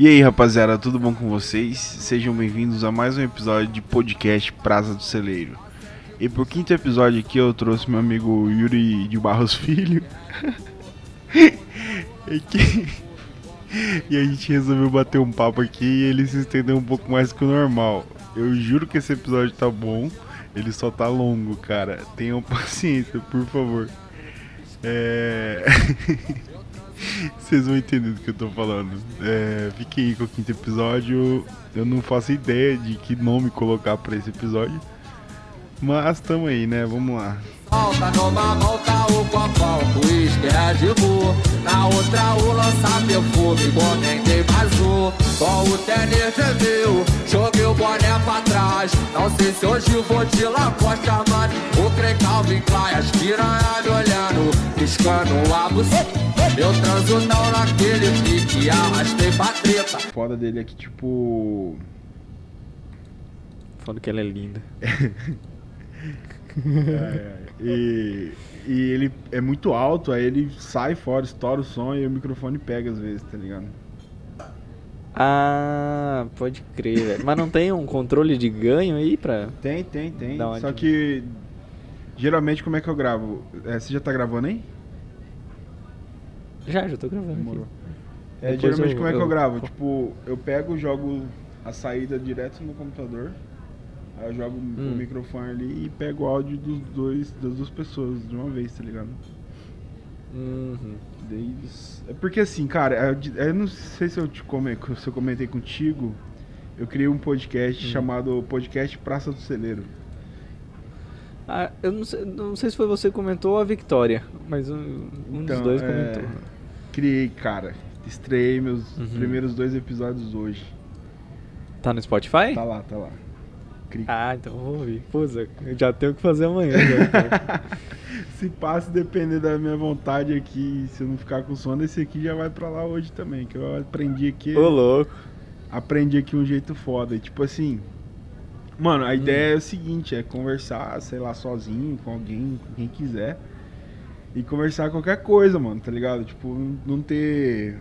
E aí, rapaziada, tudo bom com vocês? Sejam bem-vindos a mais um episódio de podcast Praça do Celeiro. E pro quinto episódio aqui eu trouxe meu amigo Yuri de Barros Filho. e, que... e a gente resolveu bater um papo aqui e ele se estendeu um pouco mais que o normal. Eu juro que esse episódio tá bom, ele só tá longo, cara. Tenham paciência, por favor. É. Vocês vão entender do que eu tô falando. É, fiquem aí com o quinto episódio. Eu não faço ideia de que nome colocar pra esse episódio. Mas tamo aí, né? Vamos lá. Volta numa o copão, uísque Red Bull Na outra o perfume, um Com o tênis joguei o boné pra trás Não sei se hoje vou de Lacoste Armani O as me olhando Piscando a buceta Eu transo não naquele pique, arrastei pra treta Foda dele é que tipo... Foda que ela é linda. É, e, e ele é muito alto, aí ele sai fora, estoura o som e o microfone pega às vezes, tá ligado? Ah, pode crer, velho. Mas não tem um controle de ganho aí pra. Tem, tem, tem. Só que geralmente como é que eu gravo? É, você já tá gravando aí? Já, já tô gravando. Demorou. Aqui. É, geralmente eu- como é que eu, eu- gravo? Tipo, eu pego, jogo a saída direto no computador. Aí eu jogo o Hum. microfone ali e pego o áudio dos dois, das duas pessoas de uma vez, tá ligado? Uhum. Daí, é porque assim, cara, eu, eu não sei se eu, te come, se eu comentei contigo, eu criei um podcast Hum. chamado Podcast Praça do Celeiro. Ah, eu não sei, não sei se foi você que comentou ou a Victoria, mas um, um dos Então, dois é, comentou. Criei, cara. Estreiei meus Uhum. primeiros dois episódios hoje. Tá no Spotify? Tá lá, tá lá. Cri- Ah, então eu vou ouvir. Puxa, eu já tenho o que fazer amanhã. já. se passa depender da minha vontade aqui, se eu não ficar com sono, esse aqui já vai pra lá hoje também, que eu aprendi aqui, Ô, louco. aprendi aqui um jeito foda. E, tipo assim, mano, Hum. a ideia é o seguinte, é conversar, sei lá, sozinho, com alguém, com quem quiser. E conversar qualquer coisa, mano, tá ligado? Tipo, não- ter,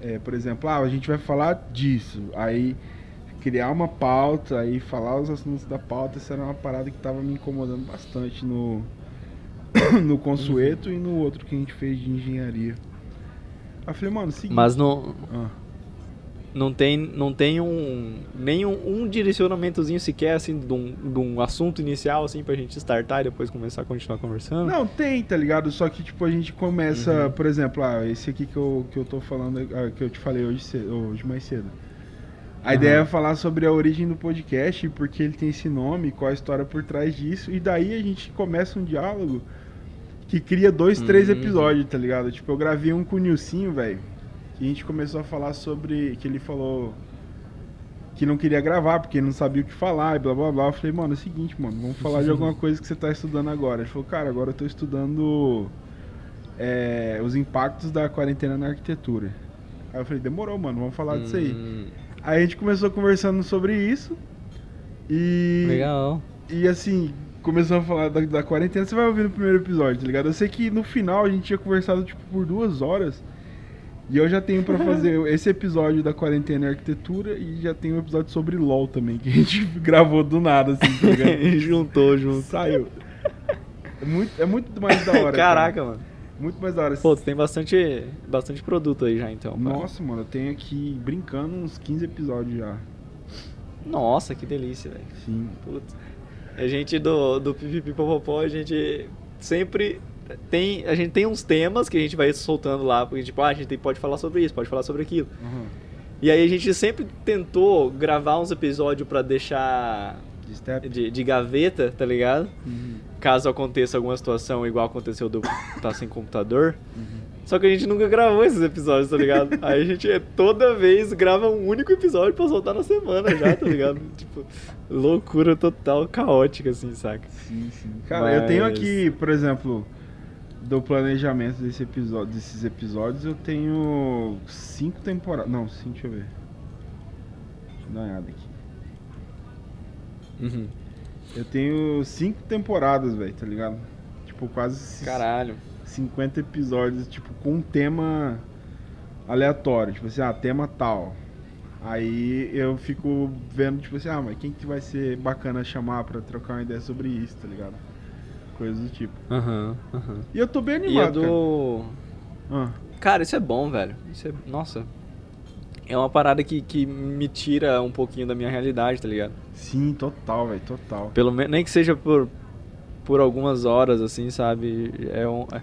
é, por exemplo, ah, a gente vai falar disso, aí criar uma pauta, aí falar os assuntos da pauta, essa era uma parada que tava me incomodando bastante no no Consueto e no outro que a gente fez de engenharia. Aí eu falei, mano, seguinte. Mas não, Ah, não tem, não tem um nenhum um direcionamentozinho sequer assim de um, de um assunto inicial assim pra gente startar e depois começar a continuar conversando. Não, tem, tá ligado? Só que, tipo, a gente começa, Uhum. por exemplo, ah, esse aqui que eu, que eu tô falando, ah, que eu te falei hoje, cedo, hoje mais cedo. A Aham. ideia é falar sobre a origem do podcast, porque ele tem esse nome, qual a história por trás disso, e daí a gente começa um diálogo que cria dois, três Uhum. episódios, tá ligado? Tipo, eu gravei um com o Nilcinho, velho, que a gente começou a falar sobre, que ele falou que não queria gravar, porque não sabia o que falar, e blá blá blá. Eu falei, mano, é o seguinte, mano, vamos falar de alguma coisa que você tá estudando agora. Ele falou, cara, agora eu tô estudando é, os impactos da quarentena na arquitetura. Aí eu falei, demorou, mano, vamos falar disso aí. Hum, Aí a gente começou conversando sobre isso. E. Legal. E assim, começamos a falar da, da quarentena. Você vai ouvir no primeiro episódio, tá ligado? Eu sei que no final a gente tinha conversado tipo por duas horas. E eu já tenho pra fazer esse episódio da quarentena e arquitetura e já tenho um episódio sobre LOL também, que a gente gravou do nada, assim, tá ligado? Juntou, junto. Saiu. É muito, é muito mais da hora. Caraca, cara. mano. Muito mais da hora. Pô, tu tem bastante, bastante produto aí já então. cara. Nossa, mano, eu tenho aqui brincando uns 15 episódios já. Nossa, que delícia, velho. Sim. Putz. A gente do, do Pipipi Popopó, a gente sempre tem. A gente tem uns temas que a gente vai soltando lá, porque tipo, ah, a gente pode falar sobre isso, pode falar sobre aquilo. Uhum. E aí a gente sempre tentou gravar uns episódios pra deixar De de, gaveta, tá ligado? Uhum. Caso aconteça alguma situação igual aconteceu do tá sem computador. Uhum. Só que a gente nunca gravou esses episódios, tá ligado? Aí a gente é, toda vez grava um único episódio pra soltar na semana já, tá ligado? tipo, loucura total, caótica, assim, saca? Sim, sim. Cara, eu tenho Mas- aqui, por exemplo, do planejamento desse episódio, desses episódios, eu tenho cinco temporadas. Não, sim, deixa eu ver. Deixa eu dar uma olhada aqui. Uhum. Eu tenho cinco temporadas, velho, tá ligado? Tipo, quase Caralho. 50 episódios, tipo, com um tema aleatório. Tipo assim, ah, tema tal. Aí eu fico vendo, tipo assim, ah, mas quem que vai ser bacana chamar pra trocar uma ideia sobre isso, tá ligado? Coisas do tipo. Aham, aham. E eu tô bem E é animado, do. cara. Ah, Cara, isso é bom, velho. Isso é. Nossa. É uma parada que, que me tira um pouquinho da minha realidade, tá ligado? sim, total, velho, total. Pelo menos. Nem que seja por, por algumas horas, assim, sabe? É, um, é,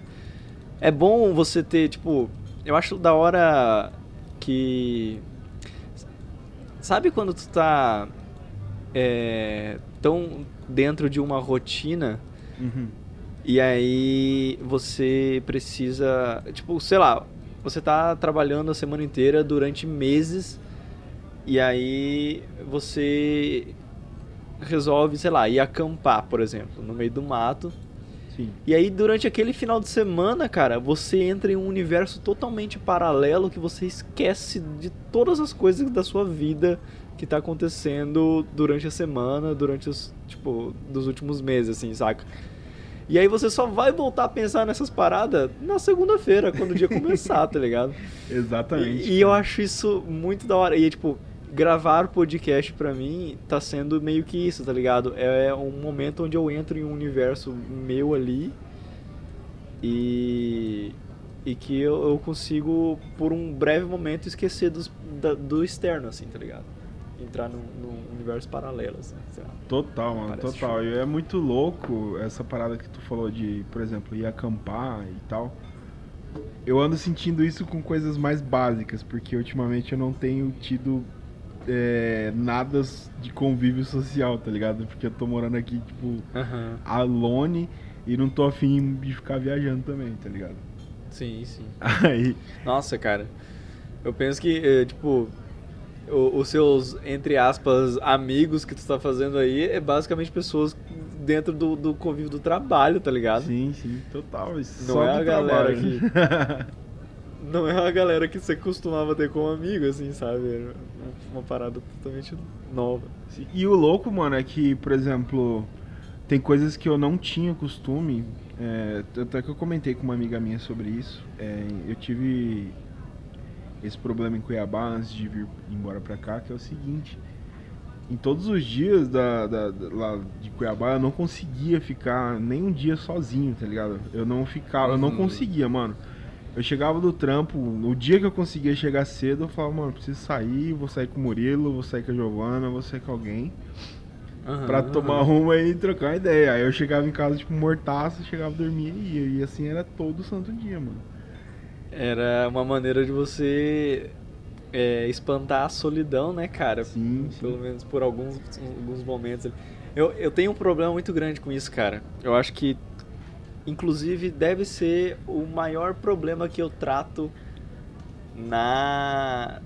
é bom você ter, tipo. Eu acho da hora que. Sabe quando tu tá. É, tão dentro de uma rotina Uhum. e aí você precisa, tipo, sei lá, você tá trabalhando a semana inteira durante meses e aí você resolve, sei lá, ir acampar, por exemplo, no meio do mato. Sim. E aí durante aquele final de semana, cara, você entra em um universo totalmente paralelo que você esquece de todas as coisas da sua vida que tá acontecendo durante a semana, durante os, tipo, dos últimos meses, assim, saca? E aí você só vai voltar a pensar nessas paradas na segunda-feira, quando o dia começar, tá ligado? Exatamente. E, e eu acho isso muito da hora. E, tipo, gravar podcast pra mim tá sendo meio que isso, tá ligado? É um momento onde eu entro em um universo meu ali e. E que eu, eu consigo, por um breve momento, esquecer dos, da- do externo, assim, tá ligado? Entrar num, num universo paralelo, assim, sei lá. Total, mano, Parece total. show. E é muito louco essa parada que tu falou de, por exemplo, ir acampar e tal. Eu ando sentindo isso com coisas mais básicas, porque ultimamente eu não tenho tido é, nada de convívio social, tá ligado? Porque eu tô morando aqui, tipo, Aham. alone e não tô afim de ficar viajando também, tá ligado? Sim, sim. Aí, Nossa, cara. Eu penso que, eh, tipo, o- os seus, entre aspas, amigos que tu tá fazendo aí é basicamente pessoas dentro do, do convívio do trabalho, tá ligado? sim, sim, total. Isso Não é a galera trabalho. Não é uma galera que você costumava ter como amigo, assim, sabe? É uma parada totalmente nova. Sim, E o louco, mano, é que, por exemplo, tem coisas que eu não tinha costume. É, até que eu comentei com uma amiga minha sobre isso. É, eu tive esse problema em Cuiabá antes de vir embora pra cá, que é o seguinte. Em todos os dias da, da- da- lá de Cuiabá, eu não conseguia ficar nem um dia sozinho, tá ligado? Eu não ficava, eu não Uhum. conseguia, mano. Eu chegava do trampo, no dia que eu conseguia chegar cedo, eu falava, mano, preciso sair, vou sair com o Murilo, vou sair com a Giovana, vou sair com alguém. Pra tomar uma e trocar uma ideia. Aí eu chegava em casa, tipo, mortaço, chegava, dormia e ia. E assim era todo santo dia, mano. Era uma maneira de você é, espantar a solidão, né, cara? Sim, sim. Pelo menos por alguns, alguns momentos. Eu, eu tenho um problema muito grande com isso, cara. Eu acho que, inclusive, deve ser o maior problema que eu trato na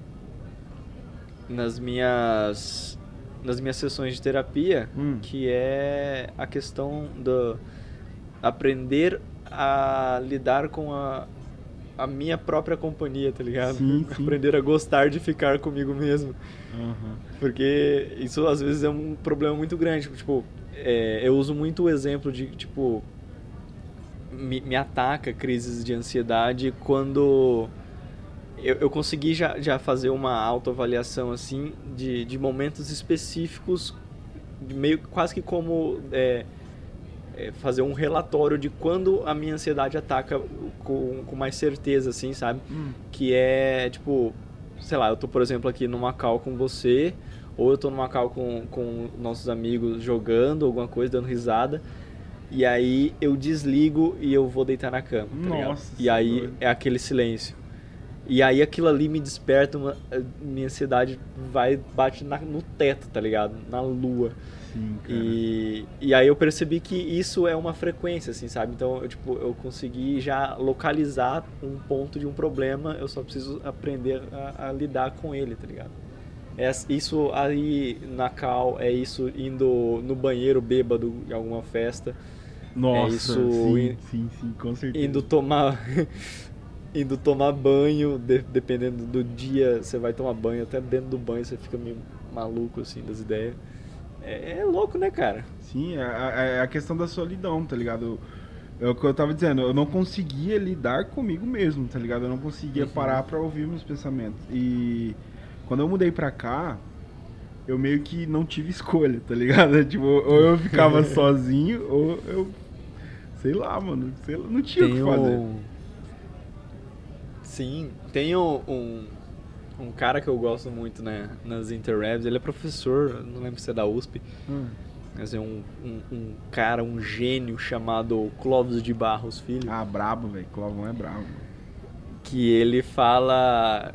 nas minhas nas minhas sessões de terapia, Hum. que é a questão do aprender a lidar com a, a minha própria companhia, tá ligado? Sim, sim. Aprender a gostar de ficar comigo mesmo. Aham. Porque isso às vezes é um problema muito grande. Tipo, é, eu uso muito o exemplo de, tipo, me, me ataca crises de ansiedade quando eu, eu consegui já, já fazer uma autoavaliação, assim, de, de momentos específicos, meio quase que como é, é, fazer um relatório de quando a minha ansiedade ataca com, com mais certeza, assim, sabe? Hum. que é tipo, sei lá, eu tô por exemplo aqui numa call com você, ou eu tô numa call com, com nossos amigos jogando alguma coisa, dando risada, e aí eu desligo e eu vou deitar na cama, tá ligado? Nossa, E aí doido. é aquele silêncio. E aí aquilo ali me desperta, uma, minha ansiedade vai, bate na- no teto, tá ligado? Na lua. Sim, cara. E, e aí eu percebi que isso é uma frequência, assim, sabe? Então, eu, tipo, eu consegui já localizar um ponto de um problema, eu só preciso aprender a, a lidar com ele, tá ligado? É isso aí na cal, é isso indo no banheiro bêbado em alguma festa, Nossa, isso sim, in- sim, sim, com certeza. indo tomar indo tomar banho, de- dependendo do dia, você vai tomar banho, até dentro do banho você fica meio maluco assim das ideias. É, é louco, né, cara? Sim, é a, é a questão da solidão, tá ligado? É o que eu tava dizendo, eu não conseguia lidar comigo mesmo, tá ligado? Eu não conseguia Uhum. parar pra ouvir meus pensamentos. E quando eu mudei pra cá, eu meio que não tive escolha, tá ligado? Tipo, ou eu ficava sozinho, ou eu. Sei lá, mano. Sei lá, não tinha o que fazer. um... Sim, tem um, um, cara que eu gosto muito né, nas interwebs, ele é professor, não lembro se é da USP, Hum. mas é um, um, um cara, um gênio chamado Clóvis de Barros Filho, Ah, brabo, velho. Clovão é brabo. que ele fala...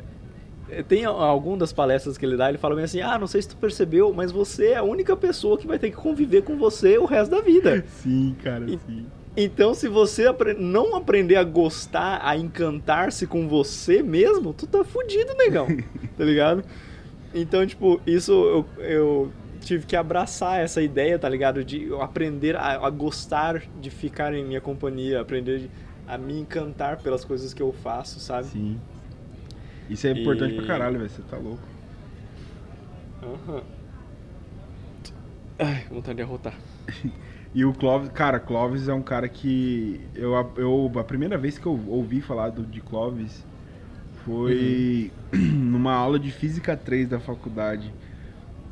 Tem algum das palestras que ele dá, ele fala bem assim, ah, não sei se tu percebeu, mas você é a única pessoa que vai ter que conviver com você o resto da vida. Sim, cara, E- sim. Então, se você apre- não aprender a gostar, a encantar-se com você mesmo, tu tá fudido, negão. tá ligado? Então, tipo, isso eu, eu tive que abraçar essa ideia, tá ligado? De eu aprender a, a gostar de ficar em minha companhia, aprender de- a me encantar pelas coisas que eu faço, sabe? Sim. Isso é importante E- pra caralho, velho. Você tá louco. Aham. Ai, vontade de arrotar. E o Clóvis, cara, Clóvis é um cara que eu, eu a primeira vez que eu ouvi falar do, de Clóvis foi numa aula de física 3 da faculdade.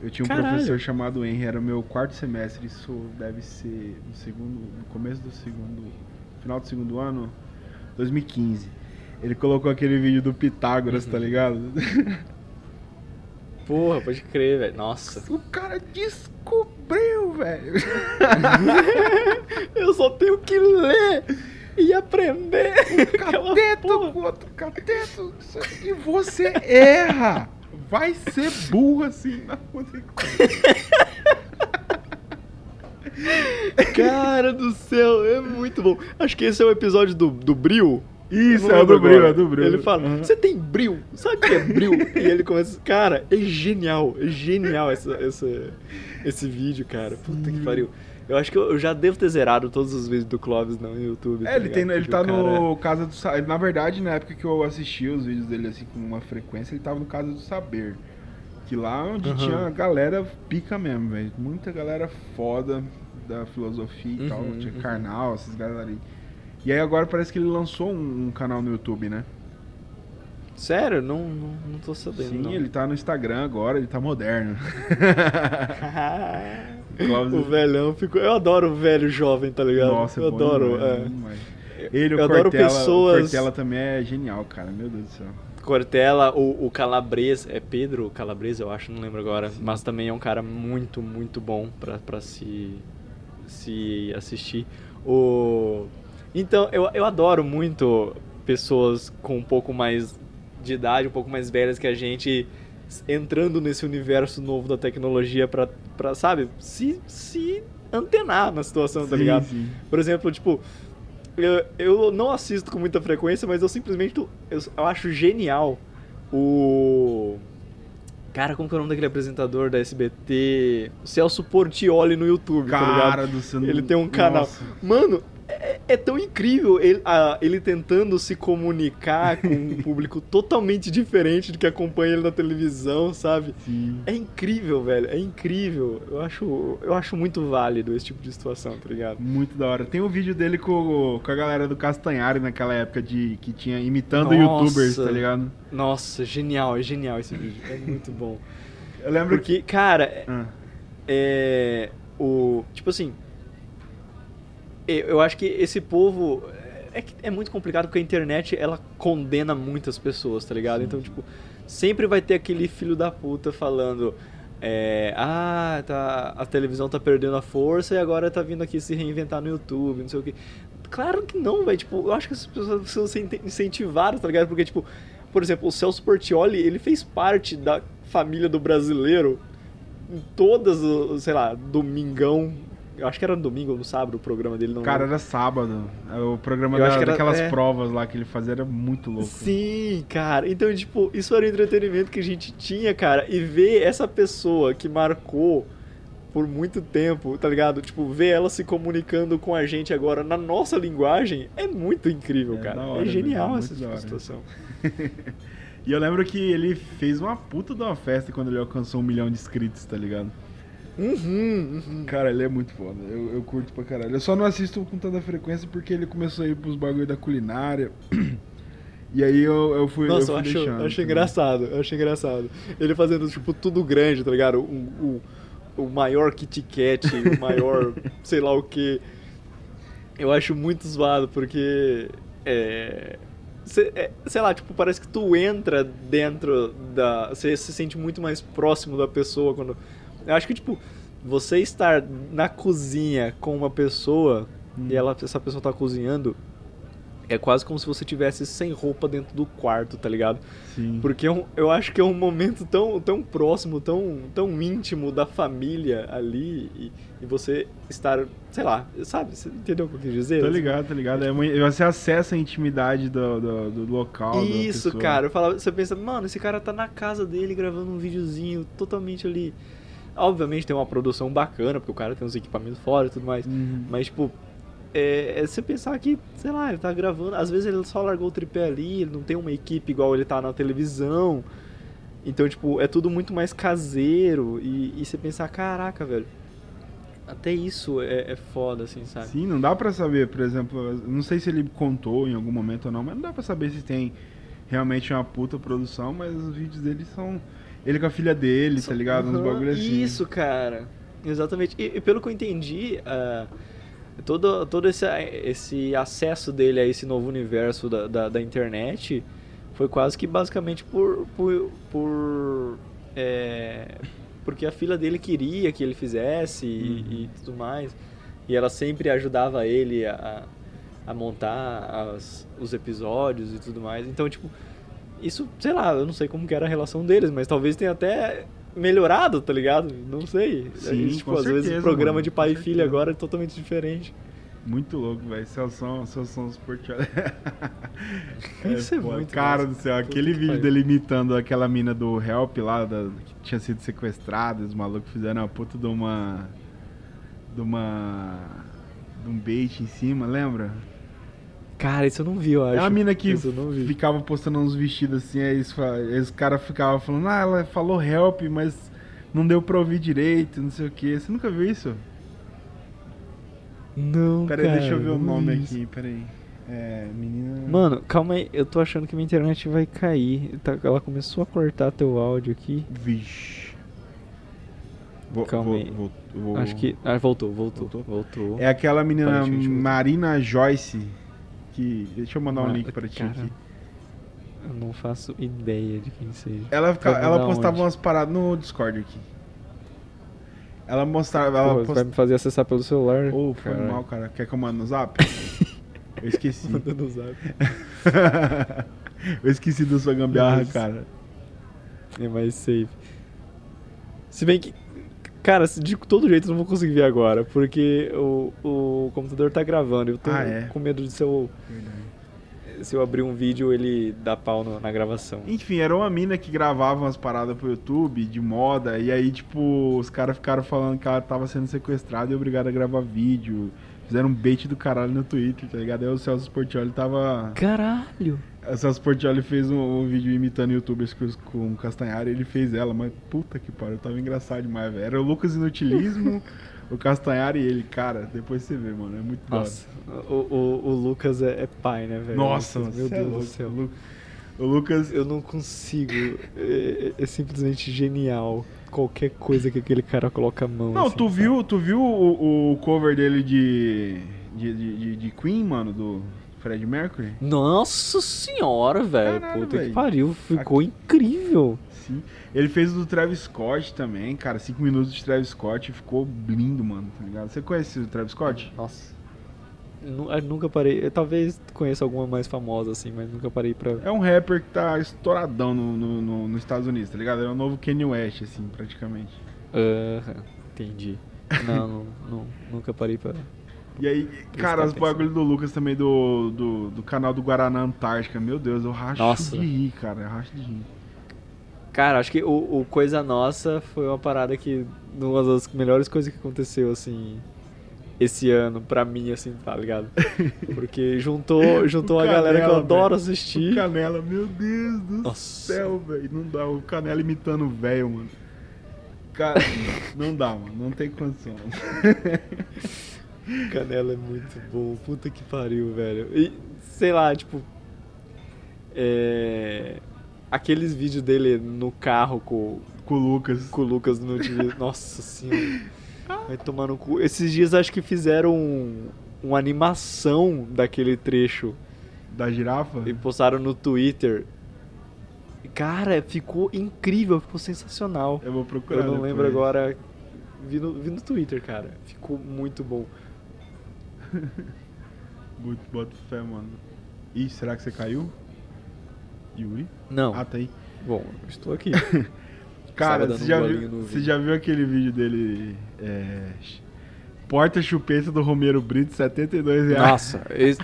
Eu tinha um Caralho. professor chamado Henry, era o meu quarto semestre, isso deve ser no segundo, no começo do segundo, final do segundo ano, 2015. Ele colocou aquele vídeo do Pitágoras, tá ligado? Porra, pode crer, velho. Nossa. o cara descobriu, velho. Eu só tenho que ler e aprender. Aquela cateto com outro cateto e você erra. Vai ser burro assim na Cara do céu, é muito bom. Acho que esse é o episódio do, do Bril. Isso, é o do Bril, é do Bril. Ele fala, Uhum. você tem Bril? Sabe o que é Bril? e ele começa, cara, é genial, é genial essa, essa, esse vídeo, cara. Puta que pariu. Eu acho que eu, já devo ter zerado todos os vídeos do Clóvis no YouTube. É, tá ele, tem, ele Porque tá o cara- é no Casa do Saber. Na verdade, na época que eu assisti os vídeos dele assim com uma frequência, ele tava no Casa do Saber. Que lá onde Aham. tinha a galera pica mesmo, velho. Muita galera foda da filosofia e tal. Uhum, Tinha uhum. Karnal, essas galera aí. E aí agora parece que ele lançou um, um canal no YouTube, né? Sério? Não, não, não tô sabendo. Sim, não. ele tá no Instagram agora, ele tá moderno. O velhão ficou. Eu adoro o velho jovem, tá ligado? Nossa, eu adoro. é. Ele, o Eu adoro Cortella, pessoas- o Cortella também é genial, cara. Meu Deus do céu. Cortella, o, o Calabres, é Pedro Calabres, eu acho, não lembro agora. Mas também é um cara muito, muito bom pra, pra se, se assistir. O... Então, eu, eu adoro muito pessoas com um pouco mais de idade, um pouco mais velhas que a gente, entrando nesse universo novo da tecnologia pra, pra sabe, se, se antenar na situação, tá Sim, ligado? sim. Por exemplo, tipo, eu, eu não assisto com muita frequência, mas eu simplesmente eu, eu acho genial o. Cara, como que é o nome daquele apresentador da SBT? Celso Portioli no YouTube, tá ligado? Cara do céu. Ele tem um canal. Nossa. Mano, é, tão incrível ele, a- ele tentando se comunicar com um público totalmente diferente do que acompanha ele na televisão, sabe? Sim. É incrível, velho. É incrível. Eu acho, eu acho muito válido esse tipo de situação, tá ligado? Muito da hora. Tem um vídeo dele com, com a galera do Castanhari naquela época de que tinha imitando Nossa. youtubers, tá ligado? Nossa, genial, é genial esse vídeo. É muito bom. Eu lembro Porque, cara, é- Ah, é. O. Tipo assim. Eu acho que esse povo. É, que é muito complicado porque a internet ela condena muitas pessoas, tá ligado? Então, tipo, sempre vai ter aquele filho da puta falando. é, ah, tá, a televisão tá perdendo a força e agora tá vindo aqui se reinventar no YouTube, não sei o que. Claro que não, velho. Tipo, eu acho que as pessoas precisam ser incentivadas, tá ligado? Porque, tipo, por exemplo, o Celso Portioli, ele fez parte da família do brasileiro em todas, sei lá, domingão. Eu acho que era no domingo ou no sábado o programa dele. Não cara, lembro. era sábado. O programa Eu da, acho que era- daquelas é. provas lá que ele fazia era muito louco. Sim, cara. Então, tipo, isso era o entretenimento que a gente tinha, cara. E ver essa pessoa que marcou por muito tempo, tá ligado? Tipo, ver ela se comunicando com a gente agora na nossa linguagem é muito incrível, É cara. da hora, é genial né? essa hora. situação. E eu lembro que ele fez uma puta de uma festa quando ele alcançou um milhão de inscritos, tá ligado? Uhum, uhum. Cara, ele é muito foda. Eu, eu curto pra caralho. Eu só não assisto com tanta frequência porque ele começou a ir pros bagulho da culinária. E aí eu, eu fui, Nossa, eu eu, fui acho, deixando. eu acho tá engraçado, eu acho engraçado. Ele fazendo, tipo, tudo grande, tá ligado? O, o, o maior Kit Kat, o maior sei lá o que. Eu acho muito zoado, porque. É, é, sei lá, tipo, parece que tu entra dentro da. Você se sente muito mais próximo da pessoa quando. Eu acho que, tipo, você estar na cozinha com uma pessoa Hum. e ela, essa pessoa tá cozinhando. É quase como se você tivesse sem roupa dentro do quarto, tá ligado? Sim. Porque é um- eu acho que é um momento tão, tão próximo, tão, tão íntimo da família ali e, e você estar, sei lá, sabe? Você entendeu o que eu quis dizer? Tô ligado, tô ligado. É você acessa a intimidade do, do, do local. Isso, cara. Eu você pensa, mano, esse cara tá na casa dele gravando um videozinho totalmente ali. Obviamente tem uma produção bacana, porque o cara tem uns equipamentos fora e tudo mais. Uhum. Mas, tipo, é, é você pensar que, sei lá, ele tá gravando. Às vezes ele só largou o tripé ali, ele não tem uma equipe igual ele tá na televisão. Então, tipo, é tudo muito mais caseiro. E, e você pensar, caraca, velho. Até isso é, é foda, assim, sabe? Sim, não dá pra saber, por exemplo, não sei se ele contou em algum momento ou não, mas não dá pra saber se tem realmente uma puta produção, mas os vídeos dele são ele com a filha dele, tá ligado? Uns Aham, bagulho assim. Isso, cara. Exatamente. E, e pelo que eu entendi, ah, todo, todo esse, esse acesso dele a esse novo universo da, da, da internet foi quase que basicamente por. por, por é, porque a filha dele queria que ele fizesse e, e tudo mais. E ela sempre ajudava ele a, a montar as, os episódios e tudo mais. Então, tipo, isso, sei lá, eu não sei como que era a relação deles, mas talvez tenha até melhorado, tá ligado? Não sei. Sim, tipo, com às vezes certeza, o programa mano, de pai e filha agora é totalmente diferente. Muito louco, velho. Celson, Celson Sportioli. Isso é pô, muito Cara do céu, aquele que vídeo pariu. dele imitando aquela mina do Help lá, da, que tinha sido sequestrada, os malucos fizeram uma puta de uma. de uma. de um bait em cima, lembra? Cara, isso eu não vi, eu acho. É a mina que ficava postando uns vestidos assim, aí os, os caras ficavam falando, ah, ela falou help, mas não deu pra ouvir direito, não sei o que. Você nunca viu isso? Não, Pera aí, cara, deixa eu ver o nome aqui, pera aí. É, menina. Mano, calma aí, eu tô achando que minha internet vai cair. Tá- ela começou a cortar teu áudio aqui. Vixe. Vou, Calma vou- aí. vou- vou- Acho que. Ah, voltou, voltou, Voltou? voltou. É aquela menina. Marina Joyce. Que. Deixa eu mandar um link pra ti cara, aqui. Eu não faço ideia de quem seja. Ela, ela postava onde? umas paradas no Discord aqui. Ela mostrava. Ela post- vai me fazer acessar pelo celular? Ô, foi Caralho. mal, cara. Quer que eu mande no zap? eu esqueci. Manda no zap. eu esqueci da sua gambiarra, Nossa. cara. É mais safe. Se bem que. Cara, de todo jeito eu não vou conseguir ver agora, porque o, o computador tá gravando. Eu tô Ah, é? com medo de se eu, se eu abrir um vídeo ele dar pau no- na gravação. Enfim, era uma mina que gravava umas paradas pro YouTube de moda, e aí, tipo, os caras ficaram falando que ela tava sendo sequestrada e obrigada a gravar vídeo. Fizeram um bait do caralho no Twitter, tá ligado? Aí o Celso Portioli tava. Caralho! O Celso Portioli fez um, um vídeo imitando youtubers com, com o Castanhari e ele fez ela, mas puta que pariu, tava engraçado demais, velho. Era o Lucas Inutilismo, o Castanhari e ele, cara, depois você vê, mano, é muito. Nossa, o, o, o Lucas é, é pai, né, velho? Nossa, Lucas, meu é Deus do louco, céu. o Lu- O Lucas. Eu não consigo. É, é simplesmente genial. Qualquer coisa que aquele cara coloca a mão. Não, assim, tu sabe? viu, tu viu o, o cover dele de, de, de, de- Queen, mano, do Fred Mercury? Nossa senhora, velho. Puta velho. que pariu. Ficou incrível. Sim. Ele fez o do Travis Scott também, cara. Cinco minutos de Travis Scott ficou lindo, mano, tá ligado? Você conhece o Travis Scott? Nossa. Nunca parei. Eu talvez conheça alguma mais famosa, assim, mas nunca parei pra. É um rapper que tá estouradão no, no- no- nos Estados Unidos, tá ligado? É o novo Kanye West, assim, praticamente. Aham, entendi. Não, não, não, nunca parei pra. E aí, cara, os bagulhos do Lucas também do, do, do canal do Guaraná Antártica, meu Deus, eu racho Nossa. de rir, cara, eu racho de rir. Cara, acho que o, o Coisa Nossa foi uma parada que. Uma das melhores coisas que aconteceu, assim. Esse ano, pra mim, assim, tá ligado? Porque juntou, juntou O a galera que eu Canela, adoro assistir. O Canela, meu Deus do Nossa. céu, velho. Não dá. O Canela imitando o velho, mano. Cara, não dá, mano. Não tem condição. Canela é muito bom, puta que pariu, velho. E, sei lá, tipo. É, aqueles vídeos dele no carro com, Com o Lucas. com o Lucas no TV. Nossa senhora. Vai tomar no cu. Esses dias acho que fizeram um, uma animação daquele trecho Da girafa? e postaram no Twitter. Cara, ficou incrível, ficou sensacional. Eu vou procurar. Eu não depois. lembro agora. Vi no, vi no Twitter, cara. Ficou muito bom. Muito boto fé, mano. Ih, será que você caiu? Yuri? Não. Ah, tá aí. Bom, estou aqui. Cara, você já, viu, você já viu aquele vídeo dele? É, Porta chupeta do Romero Brito, 72 reais. Nossa, esse...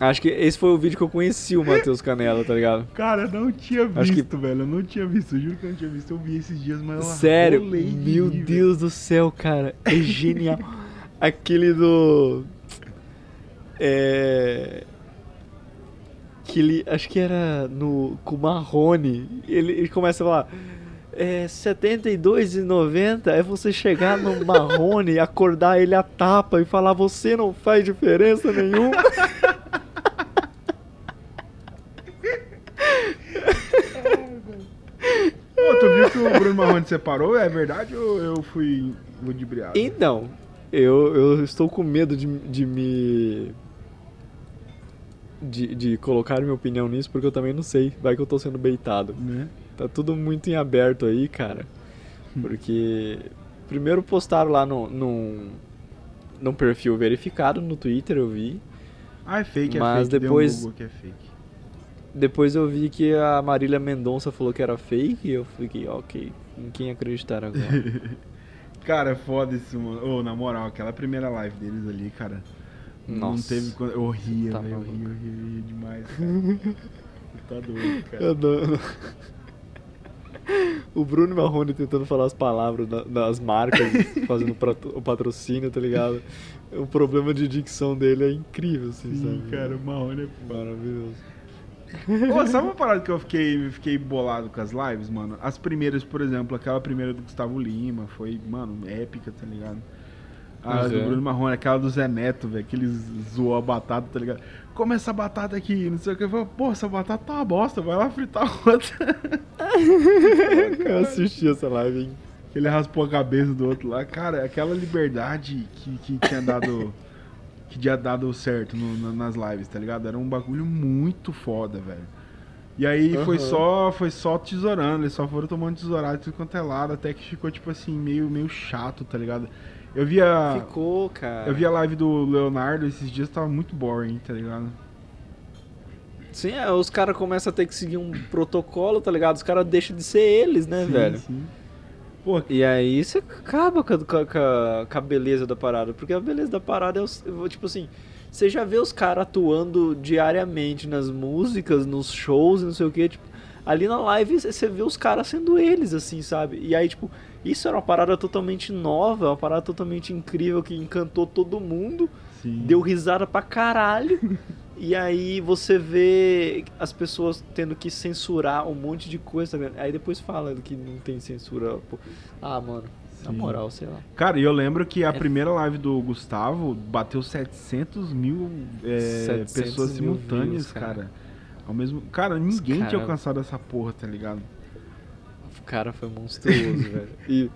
acho que esse foi o vídeo que eu conheci o Matheus Canela, tá ligado? Cara, eu não tinha Acho que- visto, velho. Eu não tinha visto. Eu juro que eu não tinha visto. Eu vi esses dias, mas eu Sério, de meu velho. Deus do céu, cara, é genial. Aquele do. É. Que ele. Acho que era no. Com o Marrone. Ele, ele começa a falar. É, R$ 72,90 é você chegar no Marrone, acordar ele a tapa e falar: Você não faz diferença nenhuma. Ô, tu viu que o Bruno Marrone separou? É verdade ou eu fui ludibriado? Então, eu, eu estou com medo de, de me. De, de colocar minha opinião nisso, porque eu também não sei. Vai que eu tô sendo beitado. Né? Tá tudo muito em aberto aí, cara. Porque. Primeiro postaram lá no, num, num perfil verificado no Twitter, eu vi. Ah, é fake, é Mas fake. depois- um é fake. Depois eu vi que a Marília Mendonça falou que era fake e eu fiquei, ok, em quem acreditar agora? Cara, é foda isso, mano. Ô, na moral, aquela primeira live deles ali, cara. Não Nossa. teve. quando- Eu ria, Tá velho. Eu ria, eu ria, eu ria demais, cara. tá doido, cara. Eu não- O Bruno Marrone tentando falar as palavras da- das marcas, fazendo o patrocínio, tá ligado? O problema de dicção dele é incrível, assim, Sim, sabe? cara, o Marrone é. Maravilhoso. Ô, sabe uma parada que eu fiquei, fiquei bolado com as lives, mano? As primeiras, por exemplo, aquela primeira do Gustavo Lima, foi, mano, épica, tá ligado? A do Uhum. Bruno Marrone, aquela do Zé Neto, velho, que eles zoou a batata, tá ligado? Come essa batata aqui, não sei o que. Eu falei, pô, essa batata tá uma bosta, vai lá fritar outra. Eu assisti essa live, hein? Ele raspou a cabeça do outro lá. Cara, aquela liberdade que, que tinha dado. que tinha dado certo no- na- nas lives, tá ligado? Era um bagulho muito foda, velho. E aí foi Aham. só foi só tesourando, eles só foram tomando tesourado de tudo quanto é lado, até que ficou tipo assim, meio, meio chato, tá ligado? Eu via. Ficou, cara. Eu vi a live do Leonardo esses dias, tava muito boring, tá ligado? Sim, é, os caras começam a ter que seguir um protocolo, tá ligado? Os caras deixam de ser eles, né, Sim, velho? sim. Pô, E aí você acaba com a, com a- beleza da parada. Porque a beleza da parada é, os- tipo assim, você já vê os caras atuando diariamente nas músicas, nos shows e não sei o que, tipo, ali na live você vê os caras sendo eles, assim, sabe? E aí, tipo, isso era uma parada totalmente nova, uma parada totalmente incrível que encantou todo mundo, sim. deu risada pra caralho. E aí você vê as pessoas tendo que censurar um monte de coisa, tá? Aí depois fala que não tem censura. pô. Ah, mano, na Sim. moral, sei lá. Cara, e eu lembro que a É. primeira live do Gustavo bateu 700 mil é, 700 pessoas mil simultâneas, views, cara. cara. Ao mesmo... Cara, ninguém tinha cara- alcançado essa porra, tá ligado? O cara foi monstruoso, velho. E,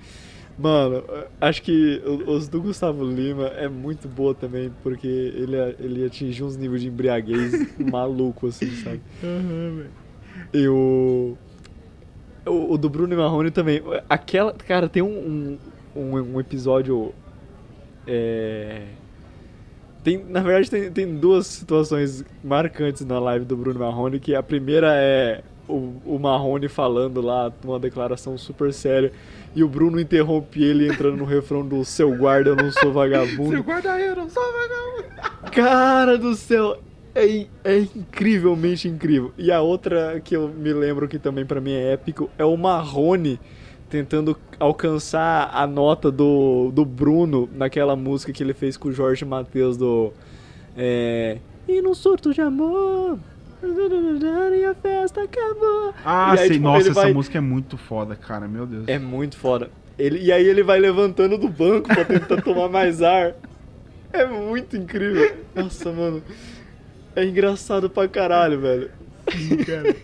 mano, acho que os do Gustavo Lima é muito boa também, porque ele, ele atingiu uns níveis de embriaguez maluco, assim, sabe? E o, o. o do Bruno Marrone também. Aquela. Cara, tem um, um, um- um episódio. É. Tem, na verdade, tem, tem duas situações marcantes na live do Bruno Marrone, que a primeira é o, o Marrone falando lá, uma declaração super séria, e o Bruno interrompe ele entrando no refrão do seu guarda, eu não sou vagabundo. Seu guarda eu não sou vagabundo. Cara do céu, é, é incrivelmente incrível. E a outra que eu me lembro que também pra mim é épico é o Marrone tentando alcançar a nota do, do Bruno naquela música que ele fez com o Jorge Matheus do. É. E num surto de amor. E a festa acabou. Ah, aí, sei. tipo, Nossa, essa vai- música é muito foda, cara. Meu Deus. É muito foda. Ele, e aí ele vai levantando do banco pra tentar tomar mais ar. É muito incrível. Nossa, mano. É engraçado pra caralho, velho. sim, cara.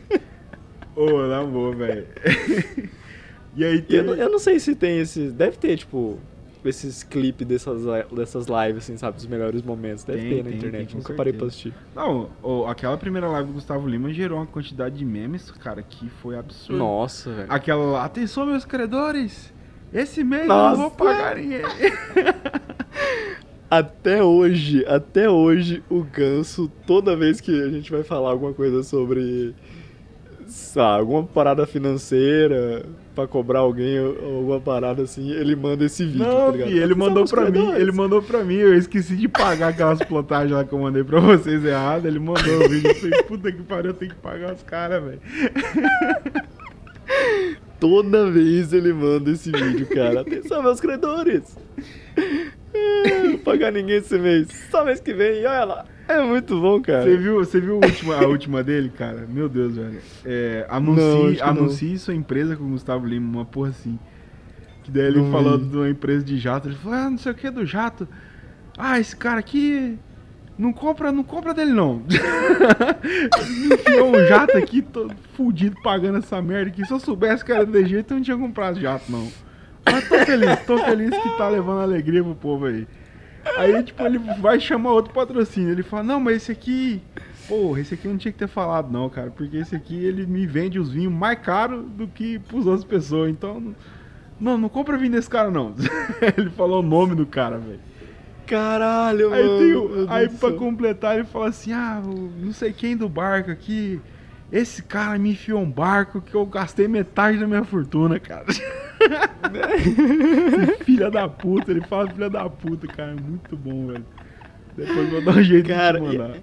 Ô, na boa, velho. E aí E tem. eu, não- eu não sei se tem esses. Deve ter, tipo, esses clipes dessas, dessas lives, assim, sabe? Dos melhores momentos. Deve Tem, ter na tem, internet. tem, Nunca parei pra certeza. assistir. Não, ô, aquela primeira live do Gustavo Lima gerou uma quantidade de memes, cara, que foi absurdo. Nossa, velho. Aquela lá, atenção meus credores, esse mês eu não vou Nossa. pagar ninguém. Até hoje, até hoje, o Ganso, toda vez que a gente vai falar alguma coisa sobre, sabe, alguma parada financeira, pra cobrar alguém ou alguma parada assim, ele manda esse vídeo, tá Não, ligado? e ele mandou pra mim, ele mandou pra mim, eu esqueci de pagar aquelas plantagens lá que eu mandei pra vocês errado, ele mandou o vídeo, eu falei, puta que pariu, eu tenho que pagar os caras, velho. Toda vez ele manda esse vídeo, cara. Atenção, meus credores! Não pagar ninguém esse mês. Só mês que vem, olha lá. É muito bom, cara. Você viu, você viu a última, a última dele, cara? Meu Deus, velho. É, anuncie, não. anuncie sua empresa com o Gustavo Lima, uma porra assim. Que daí ele Não falou vi. de uma empresa de jato, ele falou, ah, não sei o que do jato. Ah, esse cara aqui não compra, não compra dele não. Me enfiou um jato aqui, todo fudido pagando essa merda aqui. Se eu soubesse que era de jeito, eu não tinha comprado jato, não. Mas tô feliz, tô feliz que tá levando alegria pro povo aí. Aí, tipo, ele vai chamar outro patrocínio. Ele fala, não, mas esse aqui. Porra, esse aqui eu não tinha que ter falado, não, cara. Porque esse aqui ele me vende os vinhos mais caros do que pros outras pessoas. Então. não- Não, não compra vinho desse cara, não. ele falou o nome do cara, velho. Caralho, Aí, mano. tem o- aí pra céu. completar, ele fala assim: ah, não sei quem do barco aqui. Esse cara me enfiou um barco que eu gastei metade da minha fortuna, cara. Filha da puta, ele fala filha da puta, cara. é Muito bom, velho. Depois vou dar um jeito Cara, de te mandar.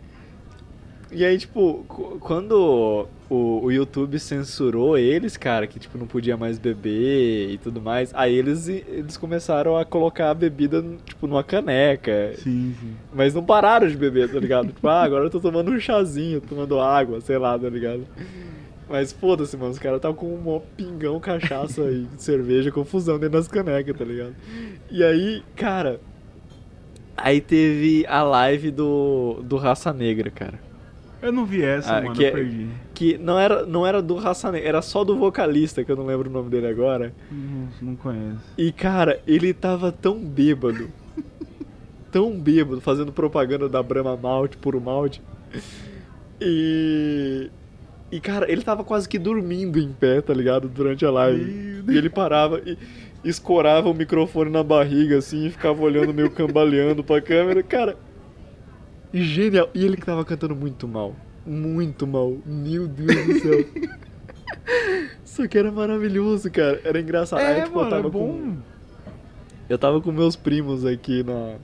E aí, tipo, qu- quando o, o YouTube censurou eles, cara, que tipo não podia mais beber e tudo mais, aí eles, eles começaram a colocar a bebida, tipo, numa caneca. Sim, sim. Mas não pararam de beber, tá ligado? tipo, ah, agora eu tô tomando um chazinho, tomando água, sei lá, tá ligado? Mas foda-se, mano, os caras estavam com um mó pingão, cachaça e cerveja, confusão dentro das canecas, tá ligado? E aí, cara, aí teve a live do, do Raça Negra, cara. Eu não vi essa, Ah, mano, que eu é- perdi. Que não era, não era do Raça Negra, era só do vocalista, que eu não lembro o nome dele agora. Não, não conheço. E, cara, ele tava tão bêbado. tão bêbado, fazendo propaganda da Brahma Malte, puro malte. E. E, cara, ele tava quase que dormindo em pé, tá ligado? Durante a live. E ele parava e escorava o microfone na barriga, assim, e ficava olhando meio cambaleando pra câmera. Cara, genial. E ele que tava cantando muito mal. Muito mal. Meu Deus do céu. Só que era maravilhoso, cara. Era engraçado. Aí, É, tipo, eu mano, é tava bom. com- eu tava com meus primos aqui na,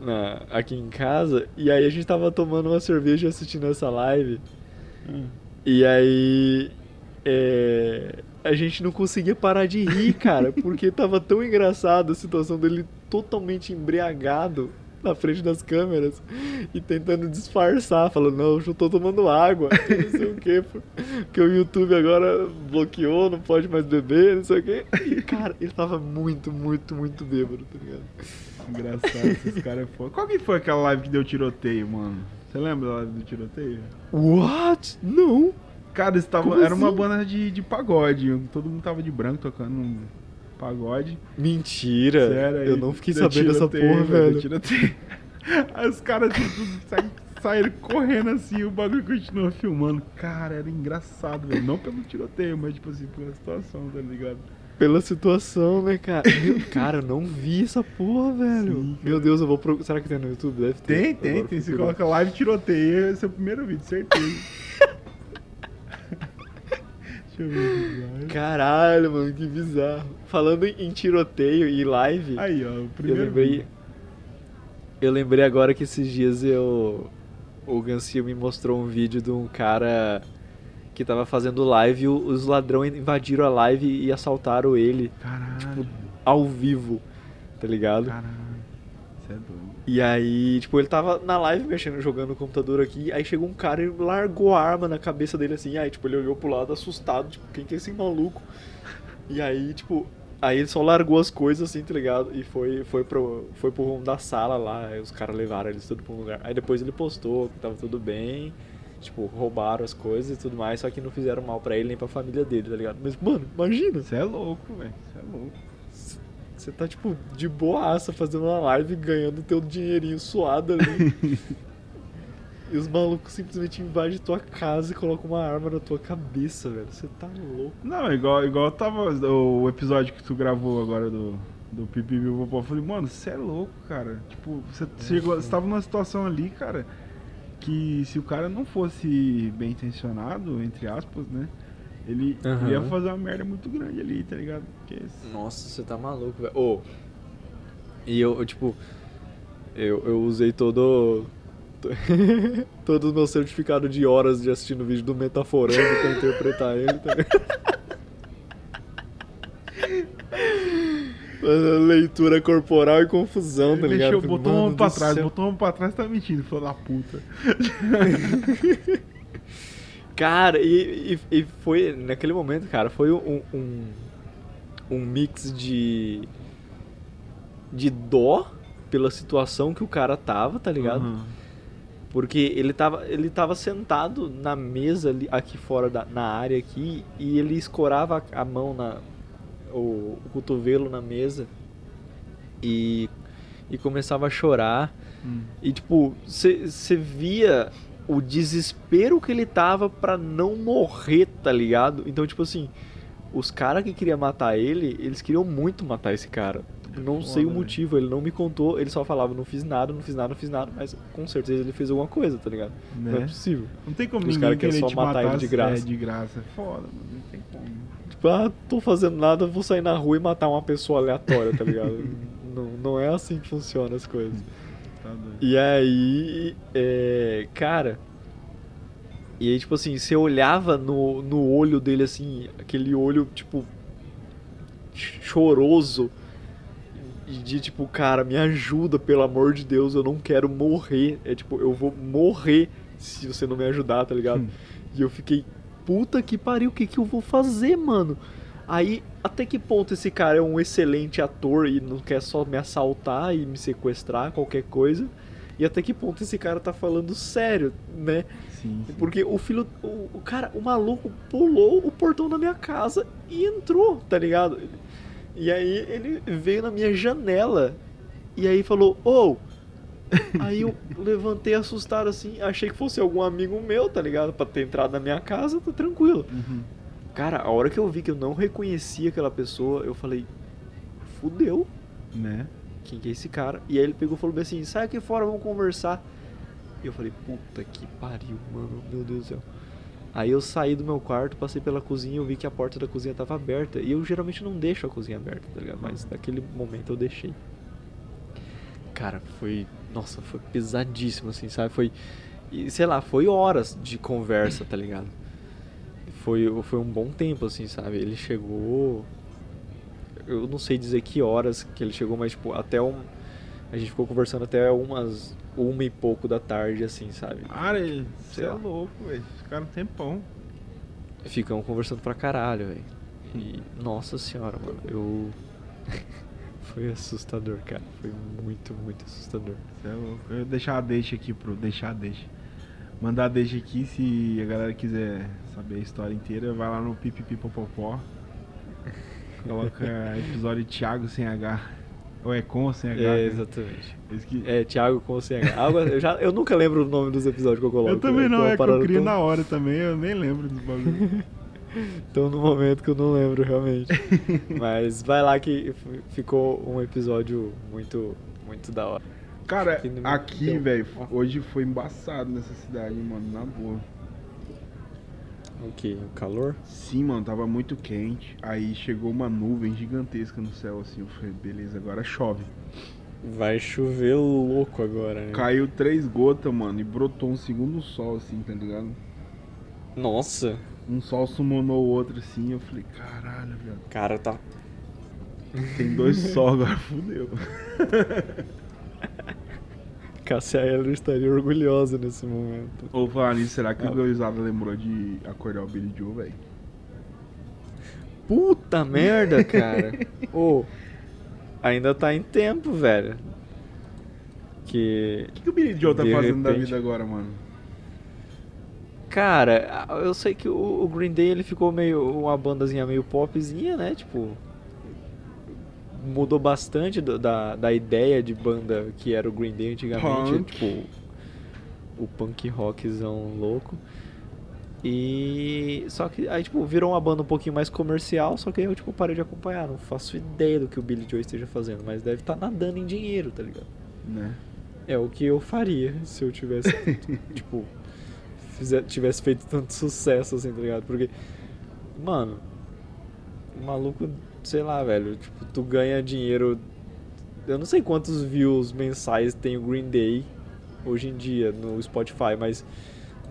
na- aqui em casa e aí a gente tava tomando uma cerveja assistindo essa live. Hum. E aí é, a gente não conseguia parar de rir, cara, porque tava tão engraçado a situação dele totalmente embriagado na frente das câmeras e tentando disfarçar, falando, não, eu tô tomando água, não sei o que, porque o YouTube agora bloqueou, não pode mais beber, não sei o que. E, cara, ele tava muito, muito, muito bêbado, tá ligado? Engraçado, esses caras é foda. Qual que foi aquela live que deu tiroteio, mano? Você lembra live do tiroteio? What? Não. Cara, Como era uma assim? banda de, de pagode. Todo mundo tava de branco tocando um pagode. Mentira. Sério, eu não fiquei sabendo dessa porra, velho. tiroteio. Aí os caras tudo sa- saíram correndo assim e o bagulho continuou filmando. Cara, era engraçado, velho. Não pelo tiroteio, mas tipo assim, pela situação, tá ligado? Pela situação, né, cara? Meu, cara, eu não vi essa porra, velho. Sim. Meu Deus, eu vou procurar. Será que tem no YouTube? Deve ter. Tem, tem, Agora tem. eu Você coloca live tiroteio, esse é o primeiro vídeo, certeza. Deixa eu ver. Caralho, mano, que bizarro. Falando em tiroteio e live, Aí, ó, o eu primeiro lembrei. vídeo. Eu lembrei agora que esses dias eu. O Gancio me mostrou um vídeo de um cara que tava fazendo live e os ladrões invadiram a live e assaltaram ele Caralho, ao vivo, tá ligado? caralho. Você é doido. E aí, tipo, ele tava na live mexendo, jogando no computador aqui, aí chegou um cara e largou a arma na cabeça dele assim, aí, tipo, ele olhou pro lado assustado, tipo, quem que é esse maluco? E aí, tipo, aí ele só largou as coisas assim, tá ligado? E foi, foi, pro, foi pro rumo da sala lá, aí os caras levaram eles tudo pra um lugar. Aí depois ele postou que tava tudo bem Tipo, roubaram as coisas e tudo mais, só que não fizeram mal pra ele nem pra família dele, tá ligado? Mas, mano, imagina. Você é louco, velho. Você é louco. Você tá, tipo, de boaça fazendo uma live ganhando teu dinheirinho suado ali. e os malucos simplesmente invadem tua casa e colocam uma arma na tua cabeça, velho. Você tá louco. Não, igual, igual tava o episódio que tu gravou agora do, do Pipi Popó. Eu falei, mano, você é louco, cara. Tipo, você, chegou, você tava numa situação ali, cara, que se o cara não fosse bem intencionado, entre aspas, né? Ele, ele ia fazer uma merda muito grande ali, tá ligado? Porque Nossa, você tá maluco, velho. Ô. E eu, eu, tipo. Eu, eu usei todo. todo o meu certificado de horas de assistindo vídeo do Metaforando pra interpretar ele, tá ligado? Leitura corporal e confusão, tá ligado? Falei, botou "Mano uma pra trás, céu." botou uma pra trás, tá mentindo, filho da puta. Cara, e, e, e foi, naquele momento, cara, foi um, um, um mix de. de dó pela situação que o cara tava, tá ligado? Aham. Porque ele tava, ele tava sentado na mesa ali, aqui fora, da, na área aqui, e ele escorava a, a mão na. O, o cotovelo na mesa e, e começava a chorar. Hum. E tipo, você via o desespero que ele tava pra não morrer, tá ligado? Então, tipo assim, os caras que queriam matar ele, eles queriam muito matar esse cara. Não sei o Foda, né? motivo, ele não me contou, ele só falava, não fiz nada, não fiz nada, não fiz nada, mas com certeza ele fez alguma coisa, tá ligado? Não é Né? possível. Não tem como Os ninguém querer só matar matar ele de graça. É, de graça. É foda, mano. Não tem como. Tipo, ah, tô fazendo nada, vou sair na rua e matar uma pessoa aleatória, tá ligado? não, não é assim que funcionam as coisas. Tá. E aí, é, cara. E aí, tipo assim, você olhava no, no olho dele, assim, aquele olho, tipo, choroso. E de tipo, cara, me ajuda, pelo amor de Deus, eu não quero morrer. É tipo, eu vou morrer se você não me ajudar, tá ligado? Hum. E eu fiquei, puta que pariu, o que que eu vou fazer, mano? Aí, até que ponto esse cara é um excelente ator e não quer só me assaltar e me sequestrar, qualquer coisa? E até que ponto esse cara tá falando sério, né? Sim, sim. Porque o filho. O, o cara, o maluco pulou o portão da minha casa e entrou, tá ligado? E aí ele veio na minha janela e aí falou, ô! aí eu levantei assustado assim, achei que fosse algum amigo meu, tá ligado? Pra ter entrado na minha casa, tá tranquilo. Uhum. Cara, a hora que eu vi que eu não reconhecia aquela pessoa, eu falei, fudeu, Né? quem que é esse cara? E aí ele pegou e falou bem assim, sai aqui fora, vamos conversar. E eu falei, puta que pariu, mano, meu Deus do céu. Aí eu saí do meu quarto, passei pela cozinha, eu vi que a porta da cozinha tava aberta. E eu geralmente não deixo a cozinha aberta, tá ligado? Mas naquele momento eu deixei. Cara, foi. Nossa, foi pesadíssimo, assim, sabe? Foi. Sei lá, foi horas de conversa, tá ligado? Foi, foi um bom tempo, assim, sabe? Ele chegou. Eu não sei dizer que horas que ele chegou, mas, tipo, até um. A gente ficou conversando até umas. Uma e pouco da tarde, assim, sabe? Cara, você é louco, velho. Ficaram um tempão. Ficamos conversando pra caralho, velho. E, nossa senhora, mano, eu. Foi assustador, cara. Foi muito, muito assustador. É. Eu vou deixar a deixa aqui pro. Deixar a deixa. Mandar a deixa aqui se a galera quiser saber a história inteira, vai lá no pipipipopopó. Coloca episódio Thiago sem H. Ou é com sem H? É, né? exatamente. Que- É, Thiago com CH. Algo- eu, já, eu nunca lembro o nome dos episódios que eu coloco. Eu também né? não, é que eu crio tão- na hora também, eu nem lembro dos bagulho. Então no momento que eu não lembro realmente. Mas vai lá que ficou um episódio muito, muito da hora. Cara, aqui, velho, hoje foi embaçado nessa cidade, mano, na boa. O que? O calor? Sim, mano, tava muito quente. Aí chegou uma nuvem gigantesca no céu, assim. Eu falei, beleza, agora chove. Vai chover louco agora, né? Caiu três gotas, mano, e brotou um segundo sol, assim, tá ligado? Nossa, Um sol summonou o outro, assim. Eu falei, caralho, velho. cara, tá. Tem dois sol agora, fudeu. Cassia Eller estaria orgulhosa nesse momento. Ou falar nisso, será que Ah. o Goizada lembrou de acordar o Billy Joe, velho? Puta merda, cara. Ô, ainda tá em tempo, velho. Que. O que, que o Billy Joe tá fazendo da repente. vida agora, mano? Cara, eu sei que o Green Day ele ficou meio uma bandazinha meio popzinha, né? Tipo, mudou bastante do- da, da ideia de banda que era o Green Day antigamente, Punk. tipo, o punk rockzão louco. E só que aí tipo virou uma banda um pouquinho mais comercial, só que aí eu tipo parei de acompanhar, não faço ideia do que o Billy Joe esteja fazendo, mas deve estar nadando em dinheiro, tá ligado? Né? É o que eu faria se eu tivesse, tipo, fizer- tivesse feito tanto sucesso assim, tá ligado? Porque, mano, o maluco, sei lá, velho, tipo, tu ganha dinheiro. Eu não sei quantos views mensais tem o Green Day hoje em dia no Spotify, mas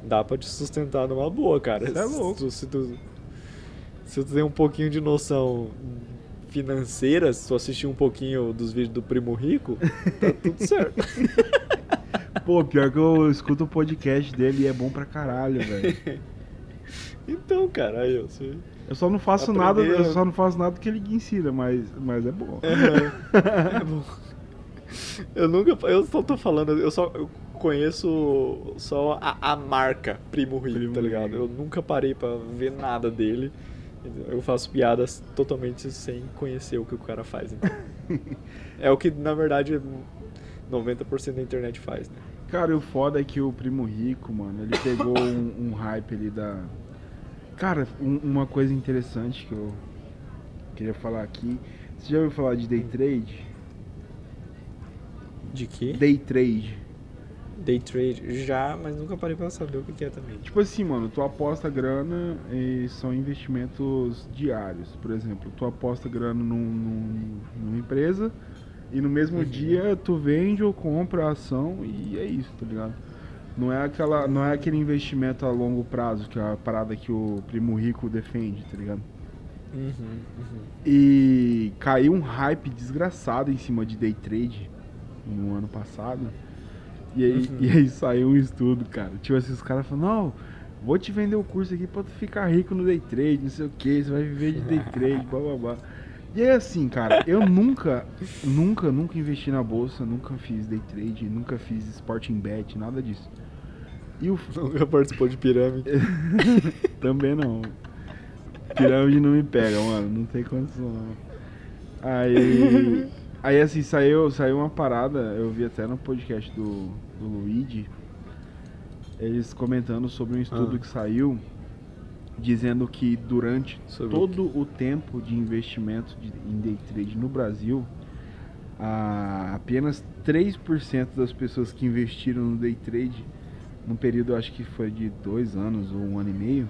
dá pra te sustentar numa boa, cara. Cê é louco. Se tu, se tu, se tu tem um pouquinho de noção financeira, se tu assistir um pouquinho dos vídeos do Primo Rico, tá tudo certo. Pô, pior que eu escuto o podcast dele e é bom pra caralho, velho. Então, cara, aí, você... Eu só não faço Aprender- nada, eu só não faço nada que ele ensina, mas, mas é bom. É bom. Eu nunca. Eu só tô falando, eu só eu conheço só a, a marca Primo Rico, Primo tá ligado? Rico. Eu nunca parei pra ver nada dele. Eu faço piadas totalmente sem conhecer o que o cara faz. então. é o que, na verdade, 90% da internet faz, né? Cara, o foda é que o Primo Rico, mano, ele pegou um, um hype ali da. Cara, um- uma coisa interessante que eu queria falar aqui. Você já ouviu falar de day trade? De quê? Day trade. Day trade? Já, mas nunca parei pra saber o que que é também. Tipo assim, mano, tu aposta grana e são investimentos diários. Por exemplo, tu aposta grana num, num- numa empresa e no mesmo Uhum. dia tu vende ou compra a ação e é isso, tá ligado? Não é, aquela, não é aquele investimento a longo prazo, que é a parada que o primo rico defende, tá ligado? Uhum, uhum. E caiu um hype desgraçado em cima de day trade no ano passado. E aí, Uhum. e aí saiu um estudo, cara. Tipo assim, os caras falaram, não, vou te vender o curso aqui pra tu ficar rico no day trade, não sei o que, você vai viver de day trade, blá blá blá. E aí assim, cara, eu nunca, nunca, nunca investi na bolsa, nunca fiz day trade, nunca fiz sporting bet, nada disso. E o, Nunca participou de pirâmide. também não. Pirâmide não me pega, mano. Não tem condição, não. Aí. Aí assim, saiu, saiu uma parada, eu vi até no podcast do, do Luigi, eles comentando sobre um estudo Ah. que saiu, dizendo que durante Sobre todo o tempo de investimento de, em day trade no Brasil, a- apenas 3% das pessoas que investiram no day trade, num período acho que foi de dois anos ou um ano e meio,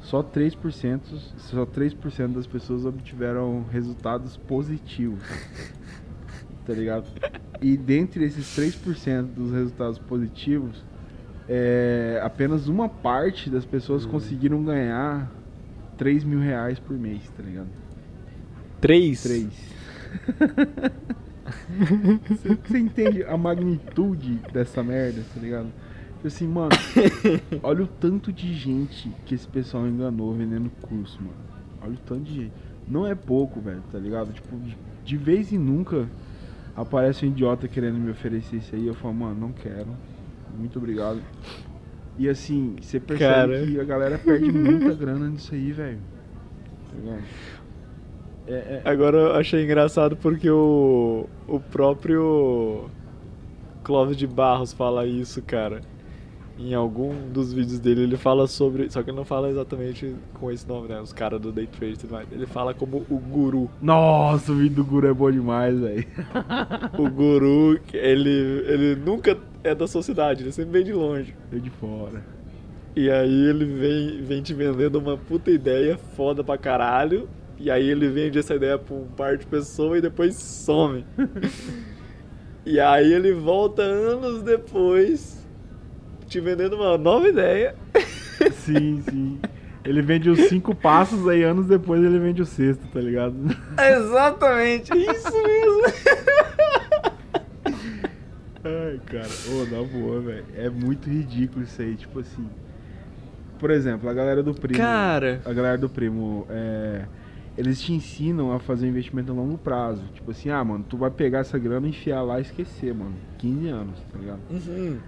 só 3%, só 3% das pessoas obtiveram resultados positivos. tá ligado? E dentre esses 3% dos resultados positivos, é, apenas uma parte das pessoas Hum. conseguiram ganhar 3 mil reais por mês, tá ligado? Três? 3. Você você entende a magnitude dessa merda, tá ligado? Tipo assim, mano, olha o tanto de gente que esse pessoal enganou vendendo curso, mano. Olha o tanto de gente. Não é pouco, velho, tá ligado? Tipo, de, de vez em nunca aparece um idiota querendo me oferecer isso aí. Eu falo, mano, não quero. Muito obrigado. E assim, você percebe Cara. que a galera perde muita grana nisso aí, velho. Tá? É, é, Agora eu achei engraçado porque o, o próprio Clóvis de Barros fala isso, cara. Em algum dos vídeos dele ele fala sobre. Só que ele não fala exatamente com esse nome, né? Os caras do Day Trade e tudo mais. Ele fala como o guru. Nossa, o vídeo do Guru é bom demais, velho. O guru, ele, ele nunca é da sociedade, ele sempre vem de longe. Deu de fora. E aí ele vem, vem te vendendo uma puta ideia foda pra caralho. E aí ele vende essa ideia pra um par de pessoas e depois some. e aí ele volta anos depois te vendendo uma nova ideia. Sim, sim. Ele vende os cinco passos, aí anos depois ele vende o sexto, tá ligado? Exatamente, isso mesmo. Ai, cara, ô, na boa, velho. É muito ridículo isso aí, tipo assim. Por exemplo, a galera do primo. Cara. A galera do primo, é. Eles te ensinam a fazer investimento a longo prazo. Tipo assim, ah, mano, tu vai pegar essa grana, enfiar lá e esquecer, mano. 15 anos, tá ligado? Uhum.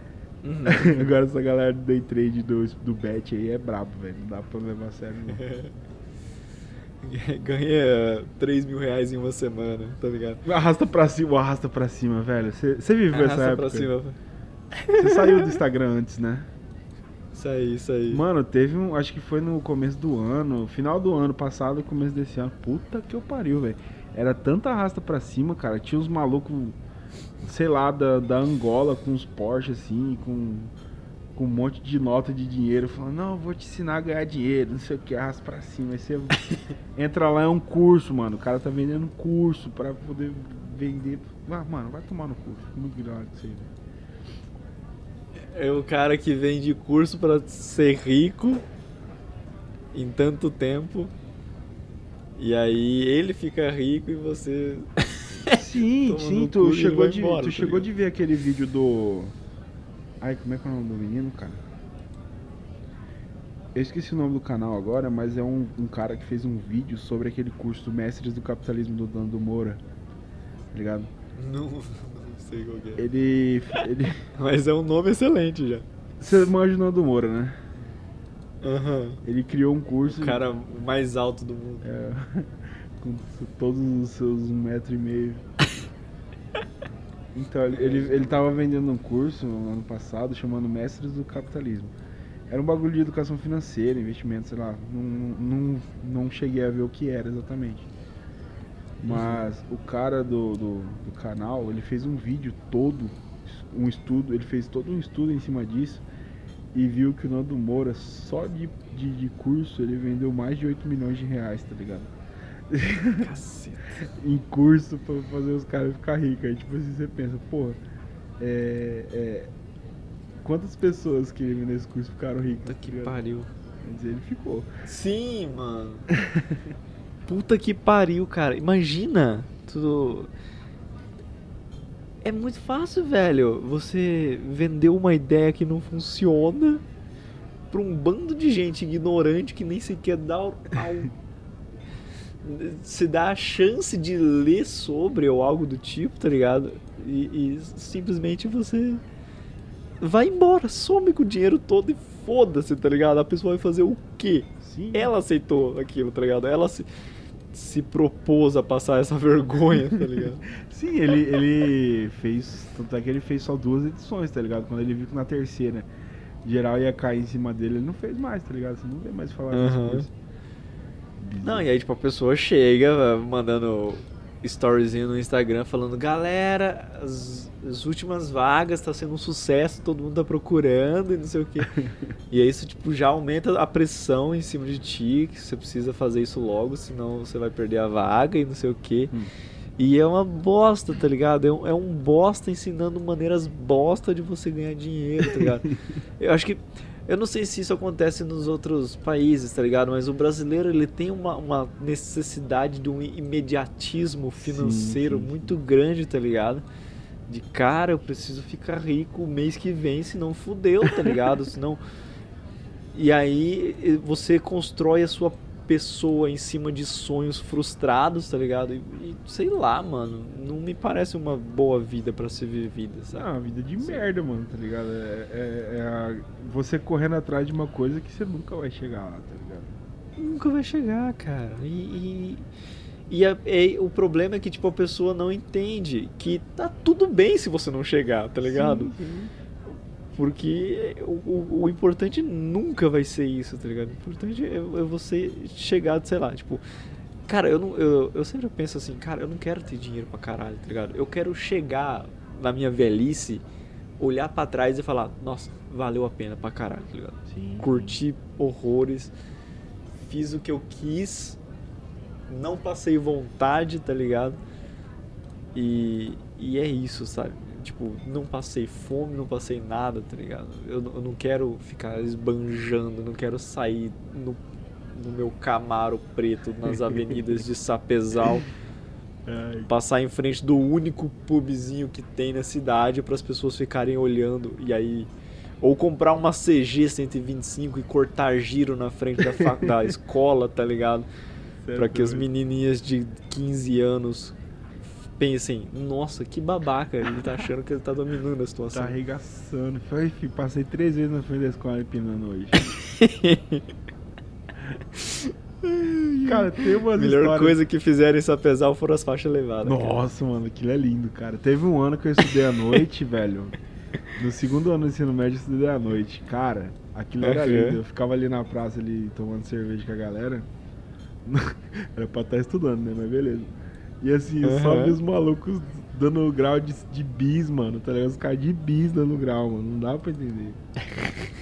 Uhum. Agora essa galera do day trade do, do bet aí é brabo, velho. Não dá pra levar a sério, não. Ganha 3 mil reais em uma semana, tá ligado? Arrasta pra cima, arrasta pra cima, velho. Você viveu essa Arrasta época? pra cima. Você saiu do Instagram antes, né? Isso aí, isso aí. Mano, teve um. Acho que foi no começo do ano, final do ano passado, começo desse ano. Puta que eu pariu, velho. Era tanta arrasta pra cima, cara. Tinha uns malucos, sei lá, da, da Angola com uns Porsche assim, com, com um monte de nota de dinheiro, falando, não, vou te ensinar a ganhar dinheiro, não sei o que, arrasta pra cima. Aí você entra lá, é um curso, mano. O cara tá vendendo curso pra poder vender. Ah, mano, vai tomar no curso. Muito grande isso aí, velho. É o cara que vende curso pra ser rico em tanto tempo. E aí ele fica rico e você. Sim, sim, tu chegou, vai de, embora, tu tá chegou de ver aquele vídeo do. Ai, como é que é o nome do menino, cara? Eu esqueci o nome do canal agora, mas é um, um cara que fez um vídeo sobre aquele curso Mestres do Capitalismo do Dando Moura. Tá ligado? Não, não sei qual que é. Ele. ele Mas é um nome excelente já. você manja o Nando Moura, né? Aham. Ele criou um curso. O cara mais alto do mundo. É, com todos os seus um metro e meio. Então, ele, ele, tava vendendo um curso no ano passado chamando Mestres do Capitalismo. Era um bagulho de educação financeira, investimento, sei lá. Não, não, não cheguei a ver o que era exatamente. Mas o cara do, do, do canal, ele fez um vídeo todo, um estudo, ele fez todo um estudo em cima disso e viu que o Nando Moura, só de, de, de curso, ele vendeu mais de 8 milhões de reais, tá ligado? Caceta. em curso pra fazer os caras ficar ricos. Aí tipo assim, você pensa, porra, é, é, quantas pessoas que nesse curso ficaram ricas? Puta tá que ligado? pariu. Mas ele ficou. Sim, mano. Puta que pariu, cara. Imagina. Tudo. É muito fácil, velho. Você vendeu uma ideia que não funciona pra um bando de gente ignorante que nem sequer dá o- ao- se dá a chance de ler sobre ou algo do tipo, tá ligado? E, e simplesmente você vai embora, some com o dinheiro todo e foda-se, tá ligado? A pessoa vai fazer o quê? Sim. Ela aceitou aquilo, tá ligado? Ela se, se propôs a passar essa vergonha, tá ligado? Sim, ele, ele fez. Tanto é que ele fez só duas edições, tá ligado? Quando ele viu que na terceira geral ia cair em cima dele, ele não fez mais, tá ligado? Você não vê mais falar dessa Aham. Não, e aí, tipo, a pessoa chega mandando storyzinho no Instagram falando: Galera, as, as últimas vagas tá sendo um sucesso, todo mundo tá procurando e não sei o quê. e aí, isso, tipo, já aumenta a pressão em cima de ti, que você precisa fazer isso logo, senão você vai perder a vaga e não sei o quê. Hum. E é uma bosta, tá ligado? É um, é um bosta ensinando maneiras bosta de você ganhar dinheiro, tá ligado? Eu acho que. Eu não sei se isso acontece nos outros países, tá ligado? Mas o brasileiro ele tem uma, uma necessidade de um imediatismo financeiro sim, sim. muito grande, tá ligado? De cara, eu preciso ficar rico o mês que vem, senão fudeu, tá ligado? senão. E aí você constrói a sua pessoa em cima de sonhos frustrados, tá ligado? E, e sei lá, mano, não me parece uma boa vida pra ser vivida, sabe? Ah, uma vida de merda, mano, tá ligado? É, é- é a- você correndo atrás de uma coisa que você nunca vai chegar lá, tá ligado? Nunca vai chegar, cara. E, e, e a- e o problema é que, tipo, a pessoa não entende que tá tudo bem se você não chegar, tá ligado? Sim, sim. Porque o, o, o importante nunca vai ser isso, tá ligado? O importante é, é você chegar, sei lá, tipo. Cara, eu, não, eu, eu sempre penso assim, cara, eu não quero ter dinheiro pra caralho, tá ligado? Eu quero chegar na minha velhice, olhar pra trás e falar, nossa, valeu a pena pra caralho, tá ligado? Sim. curti horrores, fiz o que eu quis, não passei vontade, tá ligado? E, e é isso, sabe? Tipo, não passei fome, não passei nada, tá ligado? Eu, não- eu não quero ficar esbanjando, não quero sair no, no meu Camaro preto nas avenidas de Sapezal, Ai, passar em frente do único pubzinho que tem na cidade para as pessoas ficarem olhando e aí ou comprar uma CG 125 e cortar giro na frente da, da escola, tá ligado? é Pra que as menininhas de 15 anos pensem, nossa, que babaca, ele tá achando que ele tá dominando a Tá situação. arregaçando. Foi, fi, passei três vezes na frente da escola empinando hoje. Cara, tem A umas melhor histórias... coisa que fizeram em Sapezal foram as faixas levadas. cara. Nossa, mano, aquilo é lindo, cara. Teve um ano que eu estudei à noite, velho. No segundo ano do ensino médio eu estudei à noite. Cara, aquilo era lindo. Eu ficava ali na praça ali tomando cerveja com a galera. era pra estar estudando, né? Mas beleza. E assim, eu só vi os malucos dando grau de, de bis, mano. Tá ligado? Os caras de bis dando grau, mano. Não dá pra entender.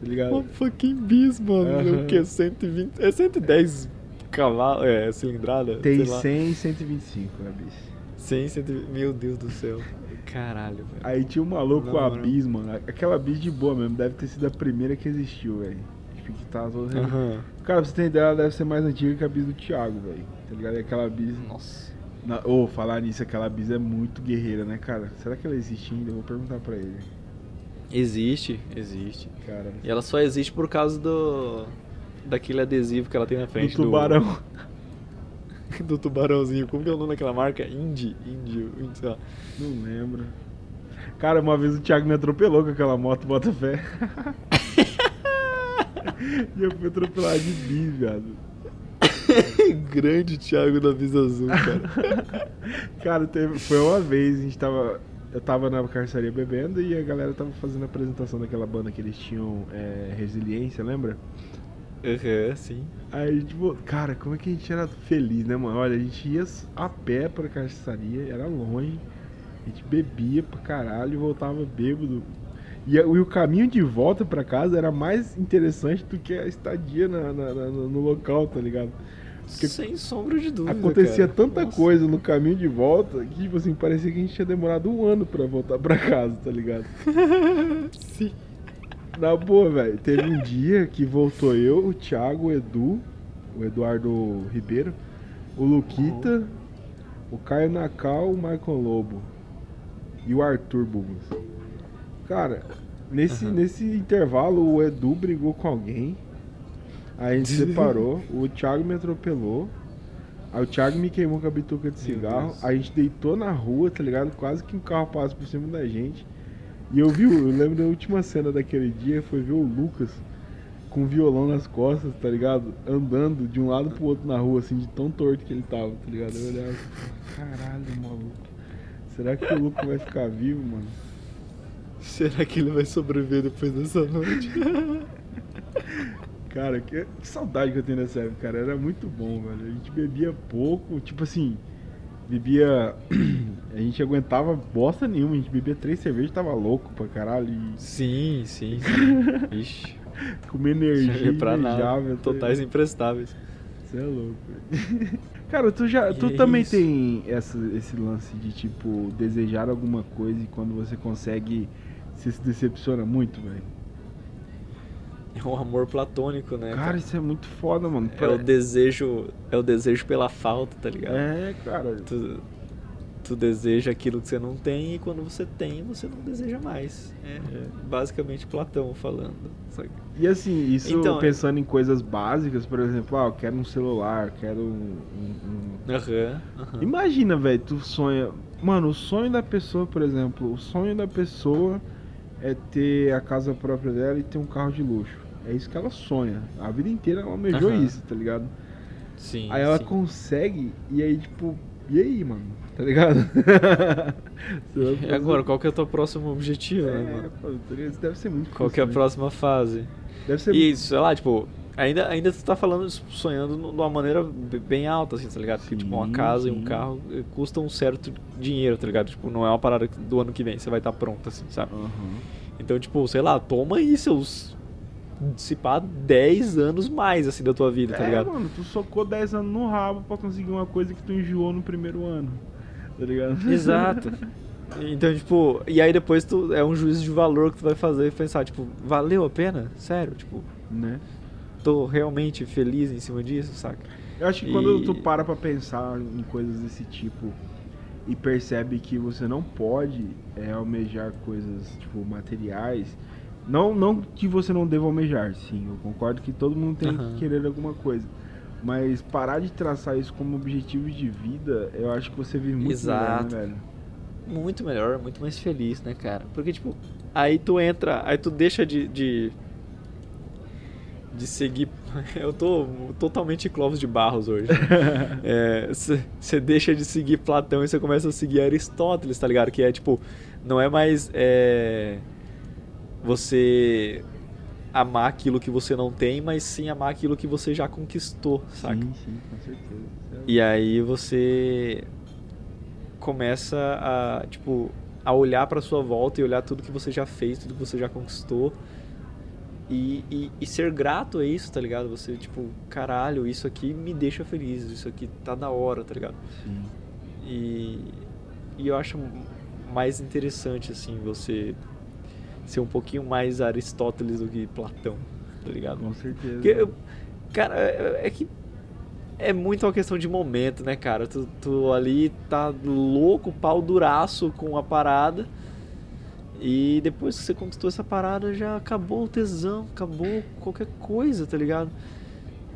Tá ligado? Uma fucking bis, mano. Aham. O que? 120. É 110 cavalos. É, cilindrada? Tem sei lá. 100 e 125 a bis. 100, 120. Meu Deus do céu. Caralho, velho. Aí tinha um maluco com a bis, mano. Aquela bis de boa mesmo. Deve ter sido a primeira que existiu, velho. Tipo, que tava toda Aham. Cara, pra você ter ideia, ela deve ser mais antiga que a bis do Thiago, velho. Tá ligado? E aquela bis. Nossa. Na... Ô, falar nisso, aquela bis é muito guerreira, né, cara? Será que ela existe ainda? Eu vou perguntar pra ele. Existe, existe. Cara. E ela só existe por causa do. Daquele adesivo que ela tem na Do frente tubarão. do tubarãozinho. Como que é o nome daquela marca? Indy. Indy, sei lá. Não lembro. Cara, uma vez o Thiago me atropelou com aquela moto Botafé. e eu fui atropelar de bis, viado. Grande Thiago da Visa Azul, cara. Cara, teve, foi uma vez, a gente tava. Eu tava na carçaria bebendo e a galera tava fazendo a apresentação daquela banda que eles tinham é, resiliência, lembra? Aham, sim. Aí, tipo, cara, como é que a gente era feliz, né, mano? Olha, a gente ia a pé pra carçaria, era longe, a gente bebia pra caralho e voltava bêbado. E, e o caminho de volta pra casa era mais interessante do que a estadia na- na- na- no local, tá ligado? Porque Sem sombra de dúvida. Acontecia cara. tanta Nossa. coisa no caminho de volta que, tipo assim, parecia que a gente tinha demorado um ano pra voltar pra casa, tá ligado? Sim. Na boa, velho. Teve um dia que voltou eu, o Thiago, o Edu, o Eduardo Ribeiro, o Luquita, o Caio Nacal, o Michael Lobo e o Arthur Bubas. Cara, nesse, Aham. nesse intervalo o Edu brigou com alguém. Aí a gente separou, o Thiago me atropelou. Aí o Thiago me queimou com a bituca de cigarro. A gente deitou na rua, tá ligado? Quase que um carro passa por cima da gente. E eu vi, eu lembro da última cena daquele dia, foi ver o Lucas com violão nas costas, tá ligado? Andando de um lado pro outro na rua, assim, de tão torto que ele tava, tá ligado? Eu olhava assim, caralho, maluco. Será que o Lucas vai ficar vivo, mano? Será que ele vai sobreviver depois dessa noite? Cara, que, que saudade que eu tenho dessa época, cara. Era muito bom, velho. A gente bebia pouco, tipo assim, bebia. A gente aguentava bosta nenhuma, a gente bebia três cervejas e tava louco pra caralho. E sim, sim, sim. Ixi. comer energia Serve pra nada. Totais ligado? imprestáveis. Você é louco. velho. Cara, tu já, tu é também isso. tem essa, esse lance de tipo desejar alguma coisa e quando você consegue você se decepciona muito, velho. É um amor platônico, né? Cara, isso é muito foda, mano. É o desejo. É o desejo pela falta, tá ligado? É, cara. Tu, tu deseja aquilo que você não tem e quando você tem, você não deseja mais. É, basicamente Platão falando. sabe? E assim, isso Então, pensando em coisas básicas, por exemplo, ah, eu quero um celular, quero um. um- um- Aham. aham. Imagina, velho, tu sonha. Mano, o sonho da pessoa, por exemplo, o sonho da pessoa é ter a casa própria dela e ter um carro de luxo. É isso que ela sonha. A vida inteira ela almejou isso, tá ligado? Sim. aí ela sim. consegue, e aí, tipo, e aí, mano? Tá ligado? E agora, qual que é o teu próximo objetivo, né, É, mano? pô, tá ligado? isso deve ser muito Qual que é a frustrante. próxima fase? Deve ser E, sei lá, tipo, ainda, ainda tu tá falando, sonhando de uma maneira be- bem alta, assim, tá ligado? Porque, tipo, uma Sim, casa e um sim. carro eh, custam um certo dinheiro, tá ligado? Tipo, não é uma parada do ano que vem, você vai estar pronto, assim, sabe? Aham. Então, tipo, sei lá, toma aí seus. Pá, 10 anos mais, assim, da tua vida, tá é, ligado? mano, tu socou 10 anos no rabo pra conseguir uma coisa que tu enjoou no primeiro ano. Tá ligado? Exato. Então, tipo, e aí depois tu é um juízo de valor que tu vai fazer e pensar, tipo, valeu a pena? Sério? Tipo, né? tô realmente feliz em cima disso, saca? Eu acho que quando E- tu para pra pensar em coisas desse tipo e percebe que você não pode é, almejar coisas, tipo, materiais, não, não que você não deva almejar, sim, eu concordo que todo mundo tem Aham. que querer alguma coisa. Mas parar de traçar isso como objetivo de vida, eu acho que você vive muito Exato. melhor, né, velho? Muito melhor, muito mais feliz, né, cara? Porque, tipo, aí tu entra, aí tu deixa de. de, de seguir. Eu tô totalmente Clóvis de Barros hoje. Você deixa de seguir Platão e você começa a seguir Aristóteles, tá ligado? Que é tipo, não é mais. É, você amar aquilo que você não tem, mas sim amar aquilo que você já conquistou, saca? Sim, sim, com certeza. E aí você começa a, tipo, a olhar pra sua volta e olhar tudo que você já fez, tudo que você já conquistou. E, e, e ser grato a isso, tá ligado? Você, tipo, caralho, isso aqui me deixa feliz, isso aqui tá da hora, tá ligado? Sim. E, e eu acho mais interessante, assim, você ser um pouquinho mais Aristóteles do que Platão, tá ligado? Com certeza. Porque, eu- cara, é é que é muito uma questão de momento, né, cara? Tu, tu ali tá louco, pau duraço com a parada. E depois que você conquistou essa parada, já acabou o tesão, acabou qualquer coisa, tá ligado?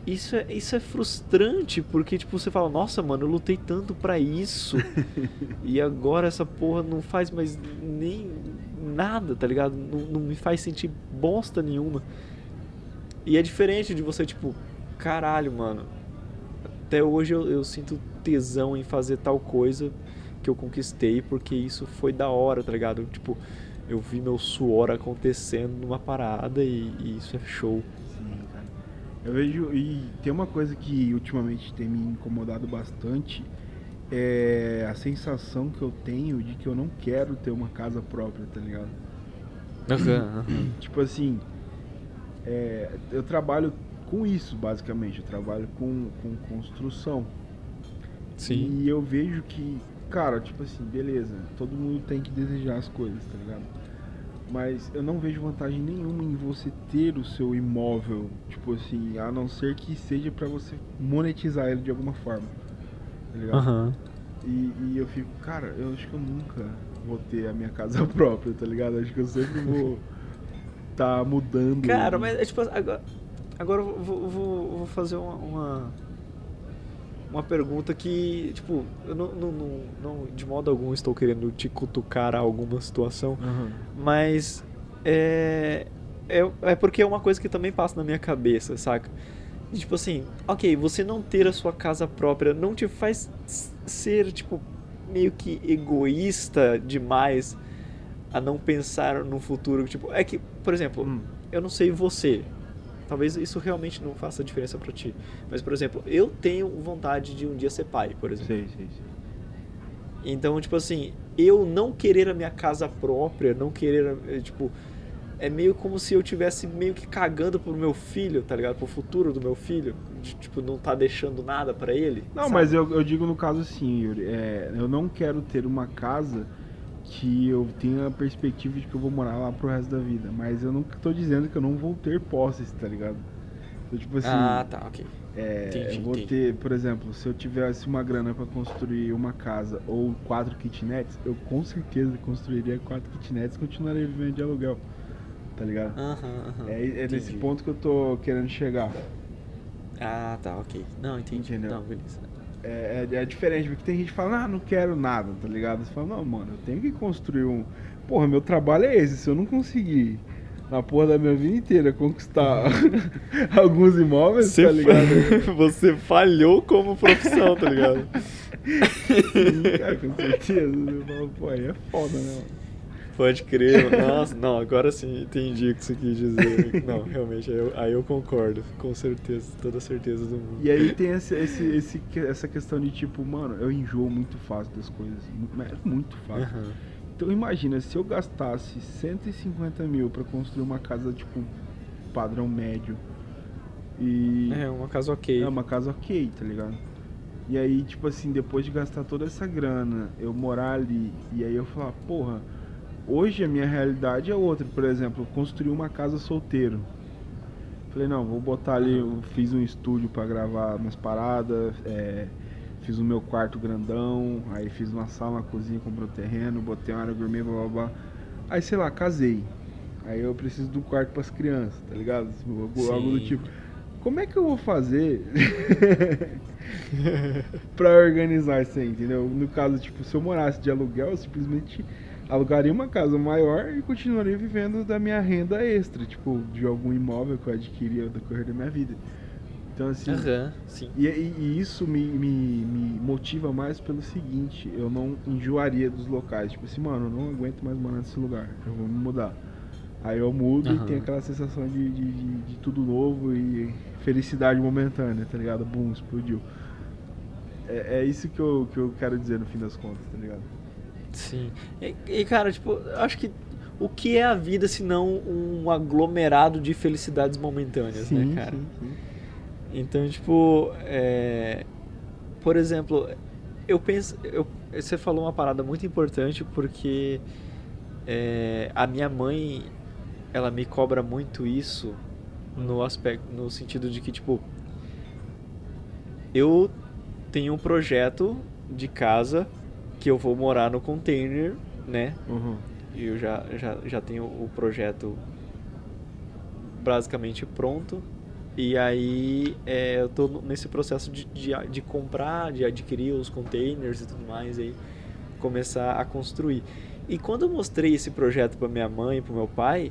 Isso é, isso é frustrante, porque, tipo, você fala, nossa, mano, eu lutei tanto pra isso. e agora essa porra não faz mais nem nada, tá ligado? Não, não me faz sentir bosta nenhuma. E é diferente de você, tipo, caralho, mano. Até hoje eu, eu sinto tesão em fazer tal coisa que eu conquistei, porque isso foi da hora, tá ligado? Tipo, eu vi meu suor acontecendo numa parada e, e isso é show. Sim, cara. Eu vejo. E tem uma coisa que ultimamente tem me incomodado bastante. É a sensação que eu tenho de que eu não quero ter uma casa própria, tá ligado? Tipo assim, é, eu trabalho com isso, basicamente. Eu trabalho com, com construção. Sim. E eu vejo que, cara, tipo assim, beleza, todo mundo tem que desejar as coisas, tá ligado? Mas eu não vejo vantagem nenhuma em você ter o seu imóvel, tipo assim, a não ser que seja pra você monetizar ele de alguma forma, tá ligado? Aham. E, e eu fico, cara, eu acho que eu nunca vou ter a minha casa própria, tá ligado? Acho que eu sempre vou tá mudando. Cara, mas é tipo, agora, agora eu vou, vou, vou fazer uma, uma, uma pergunta que, tipo, eu não, não, não, não- de modo algum estou querendo te cutucar a alguma situação, Aham. mas é, é, é porque é uma coisa que também passa na minha cabeça, saca? E, tipo assim, ok, você não ter a sua casa própria não te faz ser, tipo, meio que egoísta demais a não pensar no futuro. Tipo, é que, por exemplo, Hum. eu não sei você. Talvez isso realmente não faça diferença pra ti. Mas, por exemplo, eu tenho vontade de um dia ser pai, por exemplo. Sei, sei, sei. Então, tipo assim, eu não querer a minha casa própria, não querer, eh, tipo, é meio como se eu tivesse meio que cagando pro meu filho, tá ligado? Pro futuro do meu filho, de, tipo, não tá deixando nada pra ele. Não, sabe? mas eu, eu digo no caso assim, Yuri, é, eu não quero ter uma casa que eu tenha a perspectiva de que eu vou morar lá pro resto da vida. Mas eu não tô dizendo que eu não vou ter posses, tá ligado? Então, tipo assim, Ah, tá, ok. é, entendi, eu vou entendi. ter, por exemplo, se eu tivesse uma grana pra construir uma casa ou quatro kitnets, eu com certeza construiria quatro kitnets e continuaria vivendo de aluguel, tá ligado? É, é nesse ponto que eu tô querendo chegar. Ah, tá, ok. Não, entendi. Entendeu? Não, beleza. É, é, é diferente, porque tem gente que fala, ah, não quero nada, tá ligado? Você fala, não, mano, eu tenho que construir um. Porra, meu trabalho é esse, se eu não conseguir na porra da minha vida inteira conquistar alguns imóveis, tá ligado? você falhou como profissão, tá ligado? Sim, cara, com certeza. Pô, aí é foda, né, mano? Pode crer. Nossa, não, agora sim entendi o que você quis dizer. Não, realmente, aí eu, aí eu concordo, com certeza, toda certeza do mundo. E aí tem esse, esse, esse- essa questão de tipo, mano, eu enjoo muito fácil das coisas. é Muito fácil. Aham. Então imagina, se eu gastasse 150 mil pra construir uma casa, tipo, padrão médio. E. É, uma casa ok. É uma casa ok, tá ligado? E aí, tipo assim, depois de gastar toda essa grana, eu morar ali, e aí eu falar, porra, hoje a minha realidade é outra. Por exemplo, eu construí uma casa solteiro. Falei, não, vou botar ali, fiz um estúdio pra gravar minhas paradas, é, fiz o meu quarto grandão, aí fiz uma sala, uma cozinha, comprei um terreno, botei uma área gourmet, blá blá blá. Aí, sei lá, casei. Aí eu preciso do quarto pras crianças, tá ligado? Algo, algo do tipo. como é que eu vou fazer pra organizar isso aí, entendeu? No caso, tipo, se eu morasse de aluguel, eu simplesmente alugaria uma casa maior e continuaria vivendo da minha renda extra, tipo, de algum imóvel que eu adquiria ao decorrer da minha vida. Então, assim. Aham, sim. E, e- isso me, me, me motiva mais pelo seguinte, eu não enjoaria dos locais. Tipo assim, mano, eu não aguento mais morar nesse lugar, eu vou me mudar. Aí eu mudo Aham. e tem aquela sensação de, de, de- de tudo novo e felicidade momentânea, tá ligado? Bum, explodiu. É, é isso que eu, que eu quero dizer no fim das contas, tá ligado? Sim. E, e, cara, tipo, acho que o que é a vida se não um aglomerado de felicidades momentâneas, né, cara? sim, sim. Então, tipo, é, por exemplo, eu penso, eu, você falou uma parada muito importante porque é, a minha mãe, ela me cobra muito isso no aspecto, no sentido de que, tipo, eu tenho um projeto de casa que eu vou morar no container, né? Uhum. E eu já, já, já tenho o projeto basicamente pronto. E aí é, eu tô nesse processo de, de, de comprar, de adquirir os containers e tudo mais, e aí começar a construir. E quando eu mostrei esse projeto para minha mãe e para meu pai,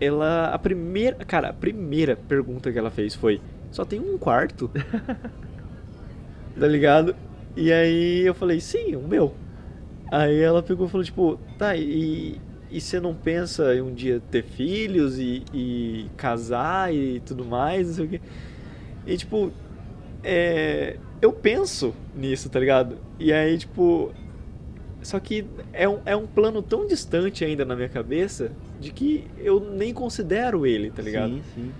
ela a primeira, cara, a primeira pergunta que ela fez foi: "Só tem um quarto?" tá ligado? E aí eu falei: "Sim, o meu". Aí ela pegou e falou, tipo, tá, e, e você não pensa em um dia ter filhos e, e casar e tudo mais, não sei o quê? E tipo, é, eu penso nisso, tá ligado? E aí, tipo, só que é um, é um plano tão distante ainda na minha cabeça de que eu nem considero ele, tá ligado? Sim, sim.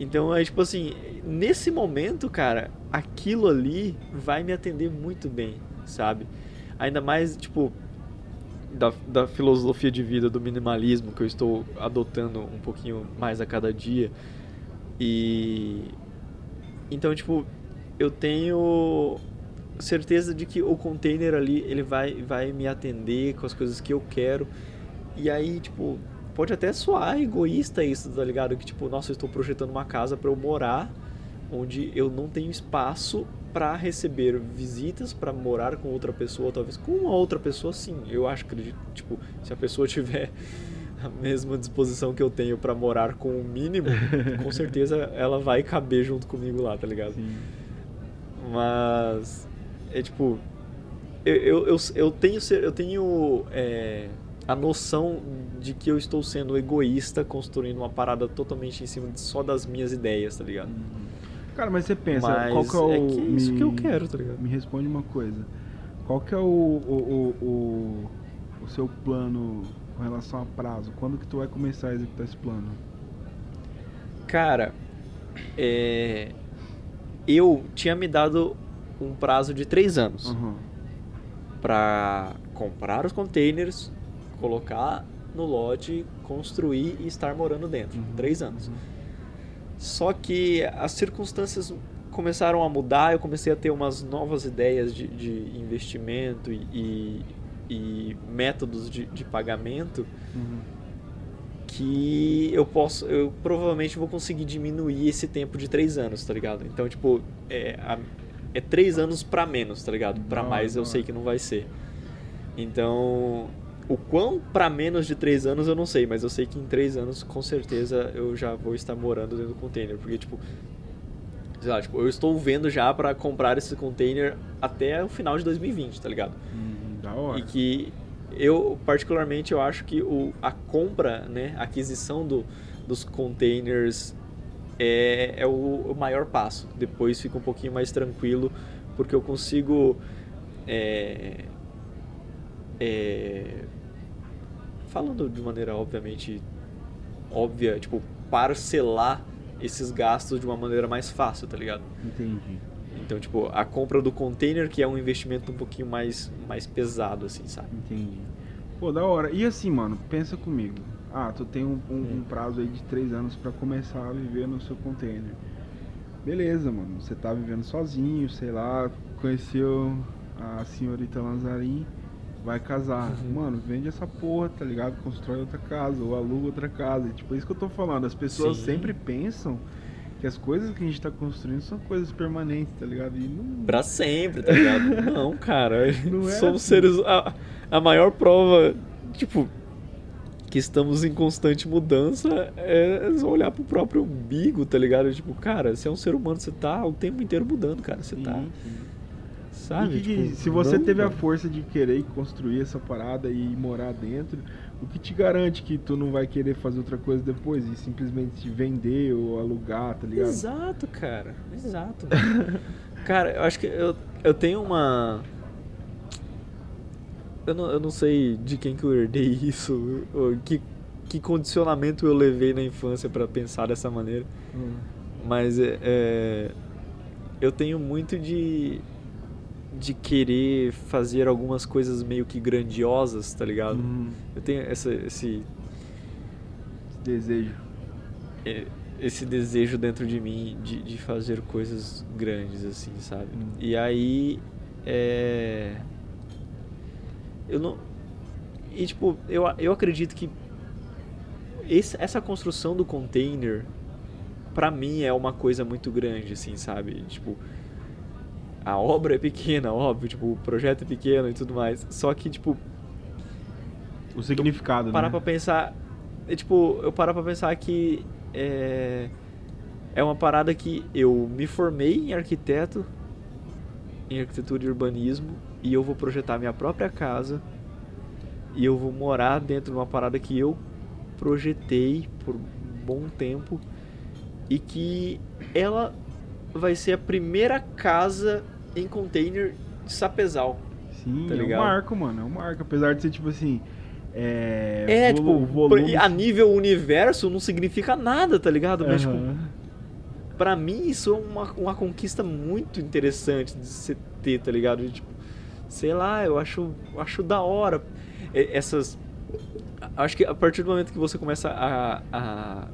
Então é tipo assim, nesse momento, cara, aquilo ali vai me atender muito bem, sabe? Ainda mais, tipo, da, da filosofia de vida do minimalismo que eu estou adotando um pouquinho mais a cada dia. E. Então, tipo, eu tenho certeza de que o container ali ele vai, vai me atender com as coisas que eu quero. E aí, tipo, pode até soar egoísta isso, tá ligado? Que tipo, nossa, eu estou projetando uma casa para eu morar onde eu não tenho espaço para receber visitas, para morar com outra pessoa, talvez com uma outra pessoa, sim. Eu acho que tipo, se a pessoa tiver a mesma disposição que eu tenho para morar com o mínimo, com certeza ela vai caber junto comigo lá, tá ligado? sim. Mas é tipo eu, eu, eu, eu tenho eu tenho é, a noção de que eu estou sendo egoísta construindo uma parada totalmente em cima de- só das minhas ideias, tá ligado? Cara, mas você pensa, Mas qual que é o. é que é isso que eu quero, tá ligado? Me responde uma coisa. Qual que é o, o, o, o, o seu plano com relação a prazo? Quando que tu vai começar a executar esse plano? Cara, é, eu tinha me dado um prazo de três anos Aham. para comprar os containers, colocar no lote, construir e estar morando dentro. Uhum. Três anos. Só que as circunstâncias começaram a mudar, eu comecei a ter umas novas ideias de, de investimento e, e, e métodos de, de pagamento Uhum. que eu posso, eu provavelmente vou conseguir diminuir esse tempo de três anos, tá ligado? Então, tipo, é, a- é três anos pra menos, tá ligado? Hora, mais eu sei hora. que não vai ser. Então, o quão pra menos de três anos eu não sei, mas eu sei que em três anos, com certeza, eu já vou estar morando dentro do container, porque, tipo, sei lá, tipo, eu estou vendo já pra comprar esse container até o final de 2020, tá ligado? Hum, da hora. E que eu, particularmente, eu acho que o, a compra, né, a aquisição do, dos containers é, é o, o maior passo. Depois fica um pouquinho mais tranquilo, porque eu consigo. é, é, falando de maneira obviamente óbvia, tipo, parcelar esses gastos de uma maneira mais fácil, tá ligado? Entendi. Então, tipo, a compra do container, que é um investimento um pouquinho mais, mais pesado, assim, sabe? Entendi. Pô, da hora. E assim, mano, pensa comigo. Ah, tu tem um, um- um Hum. prazo aí de três anos pra começar a viver no seu container. Beleza, mano. Você tá vivendo sozinho, sei lá, conheceu a senhorita Lanzarin vai casar. Mano, vende essa porra, tá ligado? Constrói outra casa, ou aluga outra casa. E, tipo, é isso que eu tô falando. As pessoas Sim. sempre pensam que as coisas que a gente tá construindo são coisas permanentes, tá ligado? E não. Pra sempre, tá ligado? Não, cara. Não é Somos assim. seres. A, a maior prova, tipo, que estamos em constante mudança é olhar pro próprio umbigo, tá ligado? Tipo, cara, você é um ser humano, você tá o tempo inteiro mudando, cara. Você tá. Sim, sim. Sabe? Que- Tipo, se você teve a força de querer construir essa parada e morar dentro, o que te garante que tu não vai querer fazer outra coisa depois e simplesmente vender ou alugar, tá ligado? Exato, cara. Exato. cara, eu acho que eu, eu tenho uma. Eu não, eu não sei de quem que eu herdei isso, ou que, que condicionamento eu levei na infância pra pensar dessa maneira. Hum. Mas é, é, eu tenho muito de, de querer fazer algumas coisas meio que grandiosas, tá ligado? Hum, Eu tenho essa, esse, desejo. é, esse desejo dentro de mim de, de fazer coisas grandes, assim, sabe? Hum. E aí, é... Eu não... E, tipo, eu, eu acredito que esse- essa construção do container, pra mim, é uma coisa muito grande, assim, sabe? Tipo, a obra é pequena, óbvio, tipo, o projeto é pequeno e tudo mais. Só que, tipo, O significado, parar né? pra pensar. É, tipo, eu parar pra pensar que é, é uma parada que eu me formei em arquiteto, em arquitetura e urbanismo, e eu vou projetar minha própria casa, e eu vou morar dentro de uma parada que eu projetei por um bom tempo, e que ela vai ser a primeira casa em container de Sapezal. Sim, tá é um marco, mano. É um marco. Apesar de ser, tipo assim. É, É, tipo, volume. a nível universo não significa nada, tá ligado? Mas, tipo, Aham. pra mim isso é uma, uma conquista muito interessante de se ter, tá ligado? De, tipo, sei lá, eu acho, eu acho da hora. E- Essas. Acho que a partir do momento que você começa a. a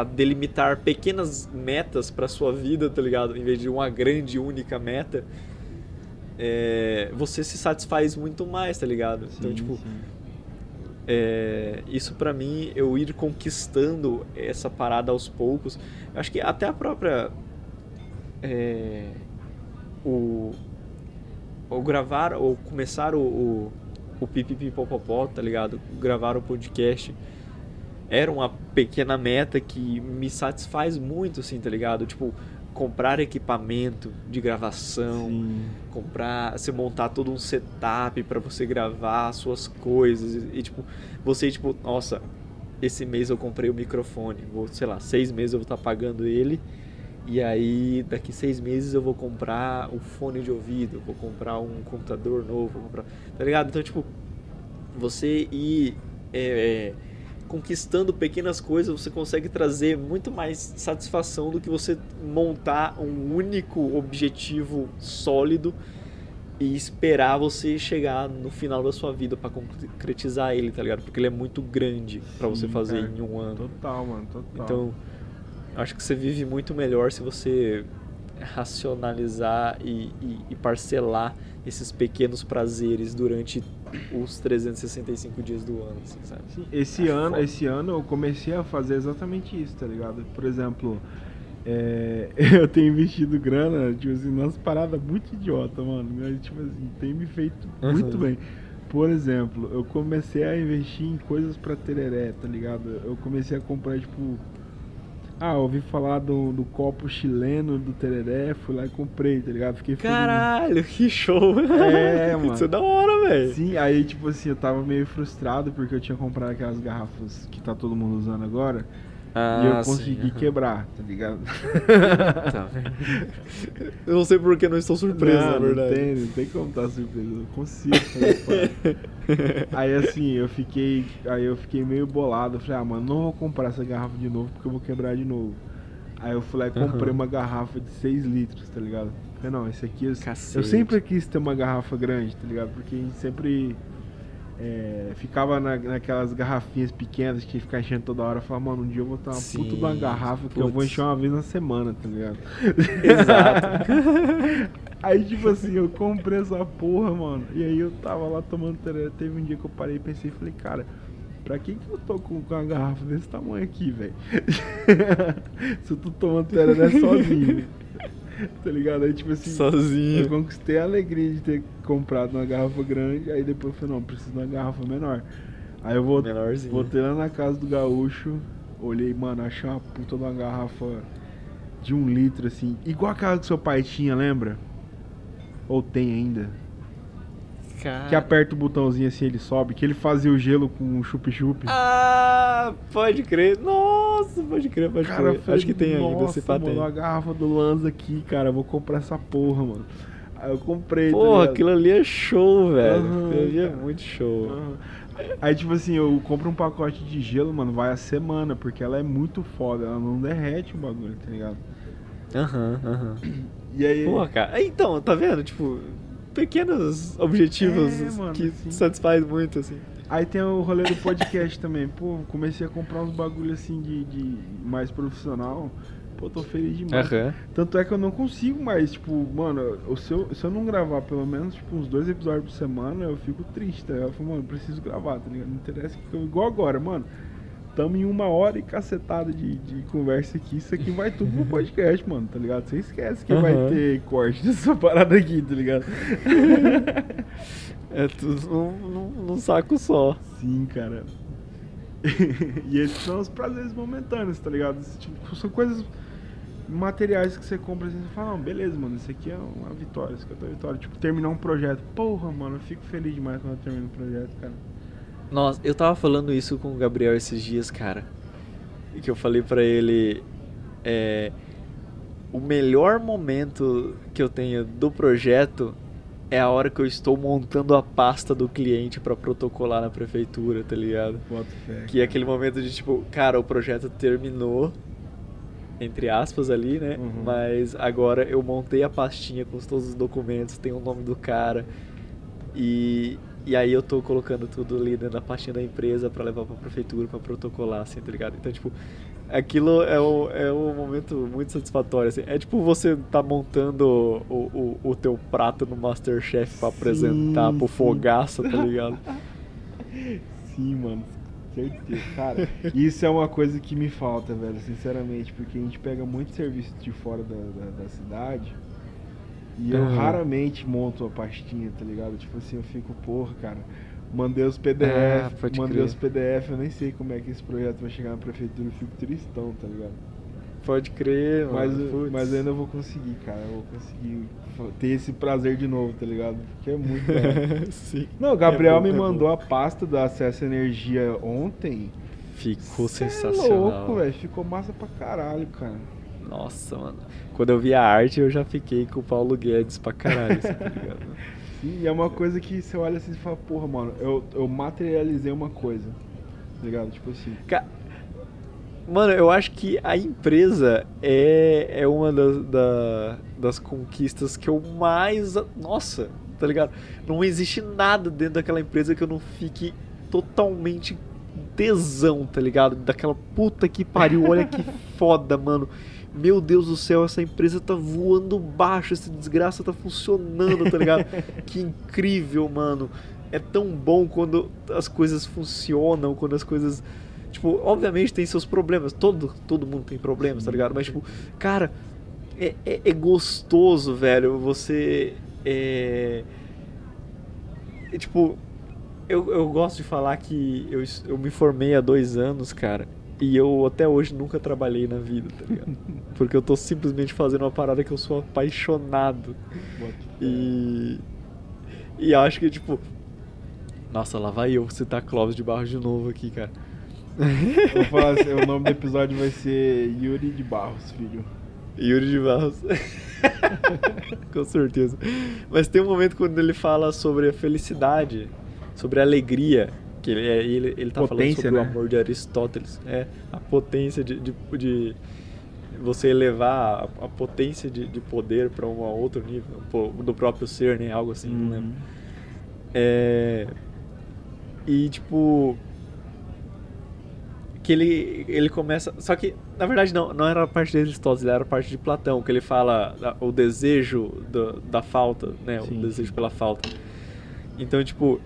a delimitar pequenas metas pra sua vida, tá ligado? Em vez de uma grande única meta, é, você se satisfaz muito mais, tá ligado? então, Sim, tipo, sim. é, isso pra mim, eu ir conquistando essa parada aos poucos. Acho que até a própria. é, o, o gravar, ou começar o, o, o pipipipopopó, tá ligado? Gravar o podcast era uma pequena meta que me satisfaz muito, assim, tá ligado? Tipo, comprar equipamento de gravação, Sim. comprar, você montar todo um setup pra você gravar as suas coisas e, tipo, você tipo, nossa, esse mês eu comprei o microfone, vou, sei lá, seis meses eu vou estar pagando ele e aí daqui seis meses eu vou comprar o fone de ouvido, vou comprar um computador novo, vou comprar, tá ligado? Então tipo, você ir é, é, conquistando pequenas coisas, você consegue trazer muito mais satisfação do que você montar um único objetivo sólido e esperar você chegar no final da sua vida pra concretizar ele, tá ligado? Porque ele é muito grande pra você fazer cara. em um ano. Total, mano, total. Então, acho que você vive muito melhor se você racionalizar e, e- e parcelar esses pequenos prazeres durante os 365 dias do ano, assim, sabe? Sim, esse Acho ano, foda. esse ano eu comecei a fazer exatamente isso, tá ligado? Por exemplo, é, eu tenho investido grana, tipo assim, nas paradas muito idiota, mano. Mas, tipo assim, tem me feito Uhum. muito bem. Por exemplo, eu comecei a investir em coisas pra tereré, tá ligado? Eu comecei a comprar, tipo. Ah, ouvi falar do, do copo chileno do tereré, fui lá e comprei, tá ligado? Fiquei feliz. Caralho, que show! É, mano. Isso é da hora, velho. Sim, aí tipo assim, eu tava meio frustrado porque eu tinha comprado aquelas garrafas que tá todo mundo usando agora Ah, e eu consegui quebrar, tá ligado? Tá. Eu não sei por que não estou surpreso, não, na verdade. Não tem, não tem como estar surpreso, eu consigo. Aí assim, eu fiquei. Aí eu fiquei meio bolado. Eu falei, ah, mano, não vou comprar essa garrafa de novo porque eu vou quebrar de novo. Aí eu fui lá e comprei Aham. uma garrafa de 6 litros, tá ligado? Falei, não, esse aqui. Eu, eu sempre quis ter uma garrafa grande, tá ligado? Porque a gente sempre. É, ficava na- naquelas garrafinhas pequenas que fica enchendo toda hora. Eu falava, mano, um dia eu vou ter uma Sim, puta de uma garrafa que eu vou putz. encher uma vez na semana, tá ligado? Exato. Aí, tipo assim, eu comprei essa porra, mano. E aí eu tava lá tomando tereré. Teve um dia que eu parei e pensei, falei, cara, pra que que eu tô com, com uma garrafa desse tamanho aqui, velho? Se eu tô tomando tereré sozinho. tá ligado? Aí, tipo assim, eu Sozinho. conquistei a alegria de ter comprado uma garrafa grande. Aí depois eu falei, não, preciso de uma garrafa menor. Aí eu vou, Menorzinho. voltei lá na casa do gaúcho. Olhei, mano, achei uma puta de uma garrafa de um litro, assim. Igual aquela que seu pai tinha, lembra? Ou tem ainda? Cara. Que aperta o botãozinho assim, ele sobe. Que ele fazia o gelo com o chup-chup. Ah, pode crer. Nossa, pode crer, pode Cara, eu crer. falei, Acho que tem ainda, Nossa, se pá mano, tem. uma garrafa do Lanza aqui, cara. Vou comprar essa porra, mano. Aí eu comprei. tá Porra, ligado? aquilo ali é show, velho. Aham, aquilo ali é cara. muito show. Aham. Aí, tipo assim, eu compro um pacote de gelo, mano, vai a semana, porque ela é muito foda, ela não derrete o bagulho, tá ligado? Aham, aham. E aí. Porra, cara. Então, tá vendo? Tipo, pequenos objetivos É, mano, que satisfazem muito, assim. Aí tem o rolê do podcast também. Pô, comecei a comprar uns bagulho assim de, de mais profissional. Pô, tô feliz demais. Aham. Tanto é que eu não consigo mais, tipo, mano, se eu, se eu não gravar pelo menos, tipo, uns dois episódios por semana, eu fico triste, tá? Eu falo, mano, preciso gravar, tá ligado? Não interessa que eu, igual agora, mano. Tamo em uma hora e cacetada de, de conversa aqui. Isso aqui vai tudo no podcast, mano, tá ligado? Você esquece que vai Aham. ter corte dessa parada aqui, tá ligado? É tudo num, num, num saco só. Sim, cara. e esses são os prazeres momentâneos, tá ligado? Tipo, são coisas materiais que você compra assim, você fala, beleza, mano, isso aqui é uma vitória, isso aqui é outra vitória. Tipo, terminar um projeto. Porra, mano, eu fico feliz demais quando eu termino um projeto, cara. Nossa, eu tava falando isso com o Gabriel esses dias, cara. E que eu falei pra ele. É, o melhor momento que eu tenho do projeto é a hora que eu estou montando a pasta do cliente pra protocolar na prefeitura, tá ligado? Que é aquele momento de tipo, cara, o projeto terminou, entre aspas ali, né? Uhum. Mas agora eu montei a pastinha com todos os documentos, tem o nome do cara. E, e aí eu tô colocando tudo ali dentro da pastinha da empresa pra levar pra prefeitura pra protocolar, assim, tá ligado? Então, tipo, aquilo é um, é um momento muito satisfatório, assim. É tipo você tá montando o, o, o teu prato no Masterchef pra Sim, apresentar pro sim. fogaça, tá ligado? Sim, mano. Certeza. Cara, isso é uma coisa que me falta, velho, sinceramente, porque a gente pega muito serviço de fora da, da, da cidade e eu raramente monto a pastinha, tá ligado? Tipo assim, eu fico, porra, cara, mandei os PDF, Ah, mandei crer. os PDF, eu nem sei como é que esse projeto vai chegar na prefeitura, eu fico tristão, tá ligado? Pode crer, Mas, mano. mas ainda vou conseguir, cara, eu vou conseguir ter esse prazer de novo, tá ligado? Porque é muito. Sim. Não, o Gabriel É bom, me é bom. mandou a pasta do Acesso à Energia ontem. Ficou Cê sensacional. É louco, velho. Ficou massa pra caralho, cara. Nossa, mano. Quando eu vi a arte, eu já fiquei com o Paulo Guedes pra caralho, tá ligado? Sim, e é uma coisa que você olha assim e fala, porra, mano, eu, eu materializei uma coisa. Tá ligado? Tipo assim. Ca- Mano, eu acho que a empresa é, é uma das, da- das conquistas que eu mais. Nossa, tá ligado? Não existe nada dentro daquela empresa que eu não fique totalmente tesão, tá ligado? Daquela puta que pariu, olha que foda, mano. Meu Deus do céu, essa empresa tá voando baixo, essa desgraça tá funcionando, tá ligado? que incrível, mano. É tão bom quando as coisas funcionam, quando as coisas. Tipo, obviamente tem seus problemas. Todo, todo mundo tem problemas, tá ligado? Mas, tipo, cara, é, é, é gostoso, velho. Você. É, é, tipo, eu, eu gosto de falar que eu, eu me formei há dois anos, cara. E eu até hoje nunca trabalhei na vida, tá ligado? Porque eu tô simplesmente fazendo uma parada que eu sou apaixonado. E. E acho que, tipo. Nossa, lá vai eu citar Clóvis de Barros de novo aqui, cara. Eu vou falar assim, o nome do episódio vai ser Yuri de Barros, filho. Yuri de Barros. Com certeza. Mas tem um momento quando ele fala sobre a felicidade, sobre a alegria. Que ele, é- ele, ele tá Potência, falando sobre né? o amor de Aristóteles. É, a potência de, de, de você elevar a, a potência de, de poder para um outro nível, do próprio ser, né? Algo assim, não lembro. É... E, tipo. Que ele, ele começa. Só que, na verdade, não, não era a parte de Aristóteles, era a parte de Platão, que ele fala da- o desejo do- da falta, né? Sim, o desejo pela falta. Então, tipo,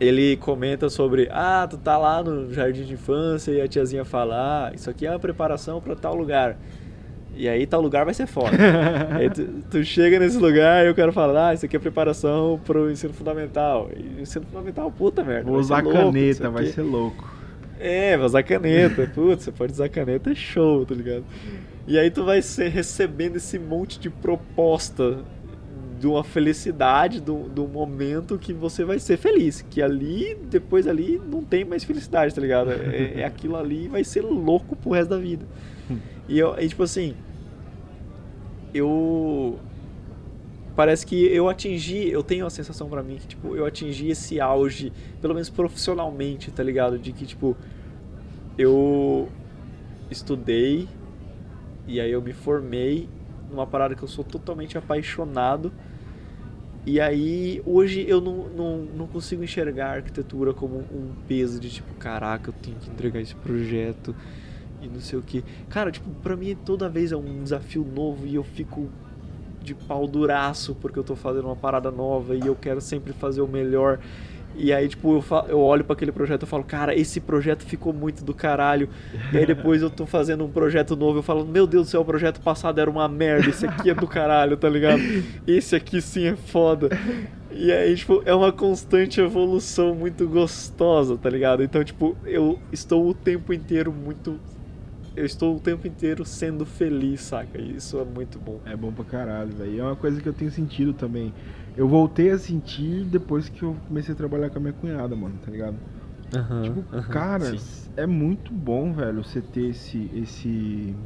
ele comenta sobre: ah, tu tá lá no jardim de infância e a tiazinha fala: ah, isso aqui é uma preparação pra tal lugar. E aí tal lugar vai ser foda. aí tu, tu chega nesse lugar e eu quero falar: ah, isso aqui é preparação pro ensino fundamental. E ensino fundamental, puta merda. Vou usar louco, caneta, o vai ser louco. É, vai usar caneta. Putz, você pode usar caneta, é show, tá ligado? E aí tu vai ser recebendo esse monte de proposta de uma felicidade, do, do momento que você vai ser feliz. Que ali, depois ali, não tem mais felicidade, tá ligado? É, é aquilo ali vai ser louco pro resto da vida. E, eu, e tipo assim, eu parece que eu atingi, eu tenho a sensação pra mim que tipo, eu atingi esse auge, pelo menos profissionalmente, tá ligado? De que tipo eu estudei e aí eu me formei numa parada que eu sou totalmente apaixonado. E aí, hoje eu não, não, não consigo enxergar a arquitetura como um peso de tipo, caraca, eu tenho que entregar esse projeto e não sei o que. Cara, tipo, pra mim toda vez é um desafio novo e eu fico de pau duraço porque eu tô fazendo uma parada nova e eu quero sempre fazer o melhor. E aí, tipo, eu, fa- eu olho pra aquele projeto e falo, cara, esse projeto ficou muito do caralho. E aí depois eu tô fazendo um projeto novo, eu falo, meu Deus do céu, o projeto passado era uma merda, esse aqui é do caralho, tá ligado? Esse aqui sim é foda. E aí, tipo, é uma constante evolução muito gostosa, tá ligado? Então, tipo, eu estou o tempo inteiro muito. Eu estou o tempo inteiro sendo feliz, saca? E isso é muito bom. É bom pra caralho, velho. É uma coisa que eu tenho sentido também. Eu voltei a sentir depois que eu comecei a trabalhar com a minha cunhada, mano, tá ligado? Tipo, cara, sim. é muito bom, velho, você ter esse, esse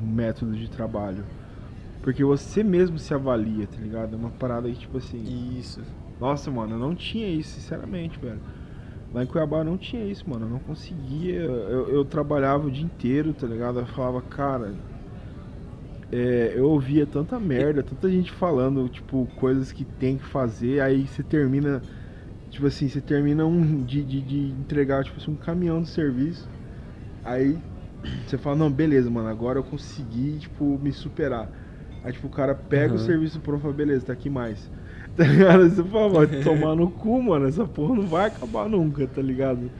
método de trabalho. Porque você mesmo se avalia, tá ligado? É uma parada que, tipo assim. Isso. Nossa, mano, eu não tinha isso, sinceramente, velho. Lá em Cuiabá eu não tinha isso, mano. Eu não conseguia. Eu, eu trabalhava o dia inteiro, tá ligado? Eu falava, cara. É, eu ouvia tanta merda, tanta gente falando, tipo, coisas que tem que fazer, aí você termina. Tipo assim, você termina um de, de, de entregar, tipo assim, um caminhão de serviço. Aí você fala, não, beleza, mano, agora eu consegui, tipo, me superar. Aí tipo, o cara pega o Aham. serviço e fala, beleza, tá aqui mais. Tá ligado? Você fala, vai tomar no cu, mano, essa porra não vai acabar nunca, tá ligado?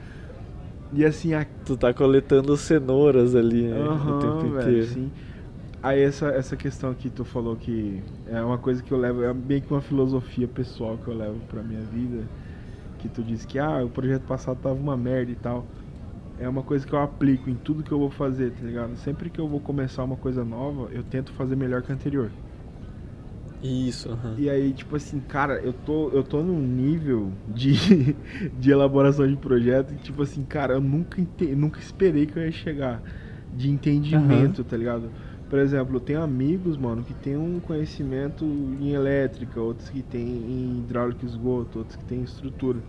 E assim, a Tu tá coletando cenouras ali né, o tempo velho, inteiro. Aí essa, essa questão que tu falou que é uma coisa que eu levo, é bem que uma filosofia pessoal que eu levo pra minha vida, que tu disse que ah, o projeto passado tava uma merda e tal. É uma coisa que eu aplico em tudo que eu vou fazer, tá ligado? Sempre que eu vou começar uma coisa nova, eu tento fazer melhor que a anterior. Isso, aham. E aí, tipo assim, cara, eu tô, eu tô num nível de, de elaboração de projeto que, tipo assim, cara, eu nunca, nunca esperei que eu ia chegar de entendimento, tá ligado? Por exemplo, eu tenho amigos, mano, que tem um conhecimento em elétrica, outros que tem em hidráulica e esgoto, outros que tem em estrutura.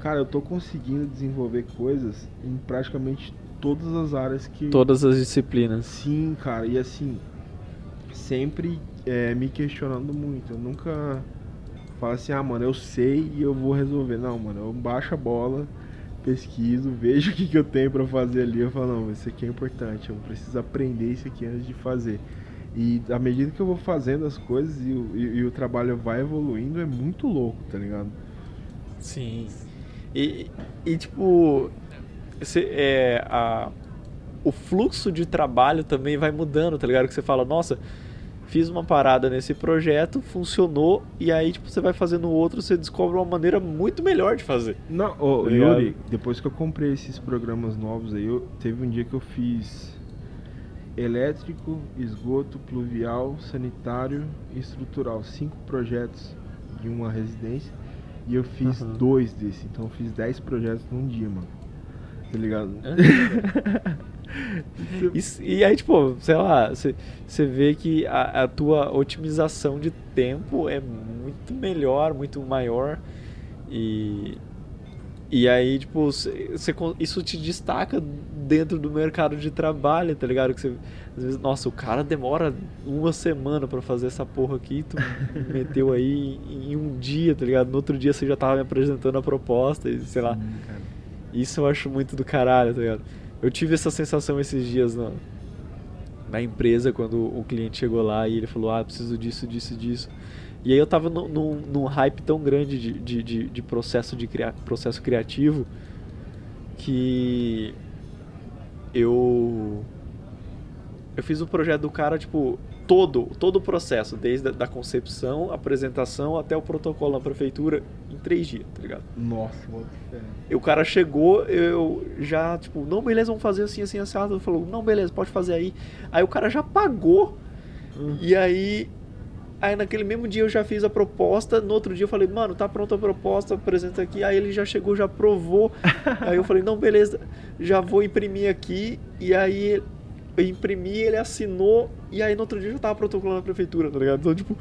Cara, eu tô conseguindo desenvolver coisas em praticamente todas as áreas que, Todas as disciplinas. Sim, cara, e assim, sempre é, me questionando muito. Eu nunca falo assim, ah, mano, eu sei e eu vou resolver. Não, mano, eu baixo a bola, pesquiso, vejo o que, que eu tenho pra fazer ali. Eu falo, não, isso aqui é importante, eu preciso aprender isso aqui antes de fazer. E à medida que eu vou fazendo as coisas e o, e- e o trabalho vai evoluindo, é muito louco, tá ligado? Sim. E, e tipo, é, a, o fluxo de trabalho também vai mudando, tá ligado? Que você fala, nossa, fiz uma parada nesse projeto, funcionou, e aí tipo, você vai fazendo outro, você descobre uma maneira muito melhor de fazer. Não, ô, Tá? Yuri, depois que eu comprei esses programas novos aí, eu, teve um dia que eu fiz elétrico, esgoto, pluvial, sanitário e estrutural. Cinco projetos de uma residência. E eu fiz Aham. dois desses. Então eu fiz dez projetos num dia, mano. Tá ligado? Isso- e aí, tipo, sei lá, você vê que a, a tua otimização de tempo é muito melhor, muito maior. E, e aí, tipo, cê- cê isso te destaca dentro do mercado de trabalho, tá ligado? Que você, às vezes, nossa, o cara demora uma semana pra fazer essa porra aqui, tu meteu aí em um dia, tá ligado? No outro dia você já tava me apresentando a proposta e sei lá. Sim, cara. Isso eu acho muito do caralho, tá ligado? Eu tive essa sensação esses dias na, na empresa, quando o cliente chegou lá e ele falou, ah, preciso disso, disso, disso. E aí eu tava num, num, num hype tão grande de, de, de, de processo, de cria, processo criativo que eu eu fiz o projeto do cara, tipo, todo, todo o processo, desde a da concepção, apresentação até o protocolo na prefeitura, em três dias, tá ligado? Nossa, muito E o cara chegou, eu já, tipo, não, beleza, vamos fazer assim, assim, assado. Falou, não, beleza, pode fazer aí. Aí o cara já pagou. Hum. E aí, aí naquele mesmo dia eu já fiz a proposta. No outro dia eu falei, mano, tá pronta a proposta, apresenta aqui. Aí ele já chegou, já provou. aí eu falei, não, beleza, já vou imprimir aqui. E aí eu imprimi, ele assinou. E aí no outro dia eu já tava protocolando na prefeitura, tá ligado? Então, tipo.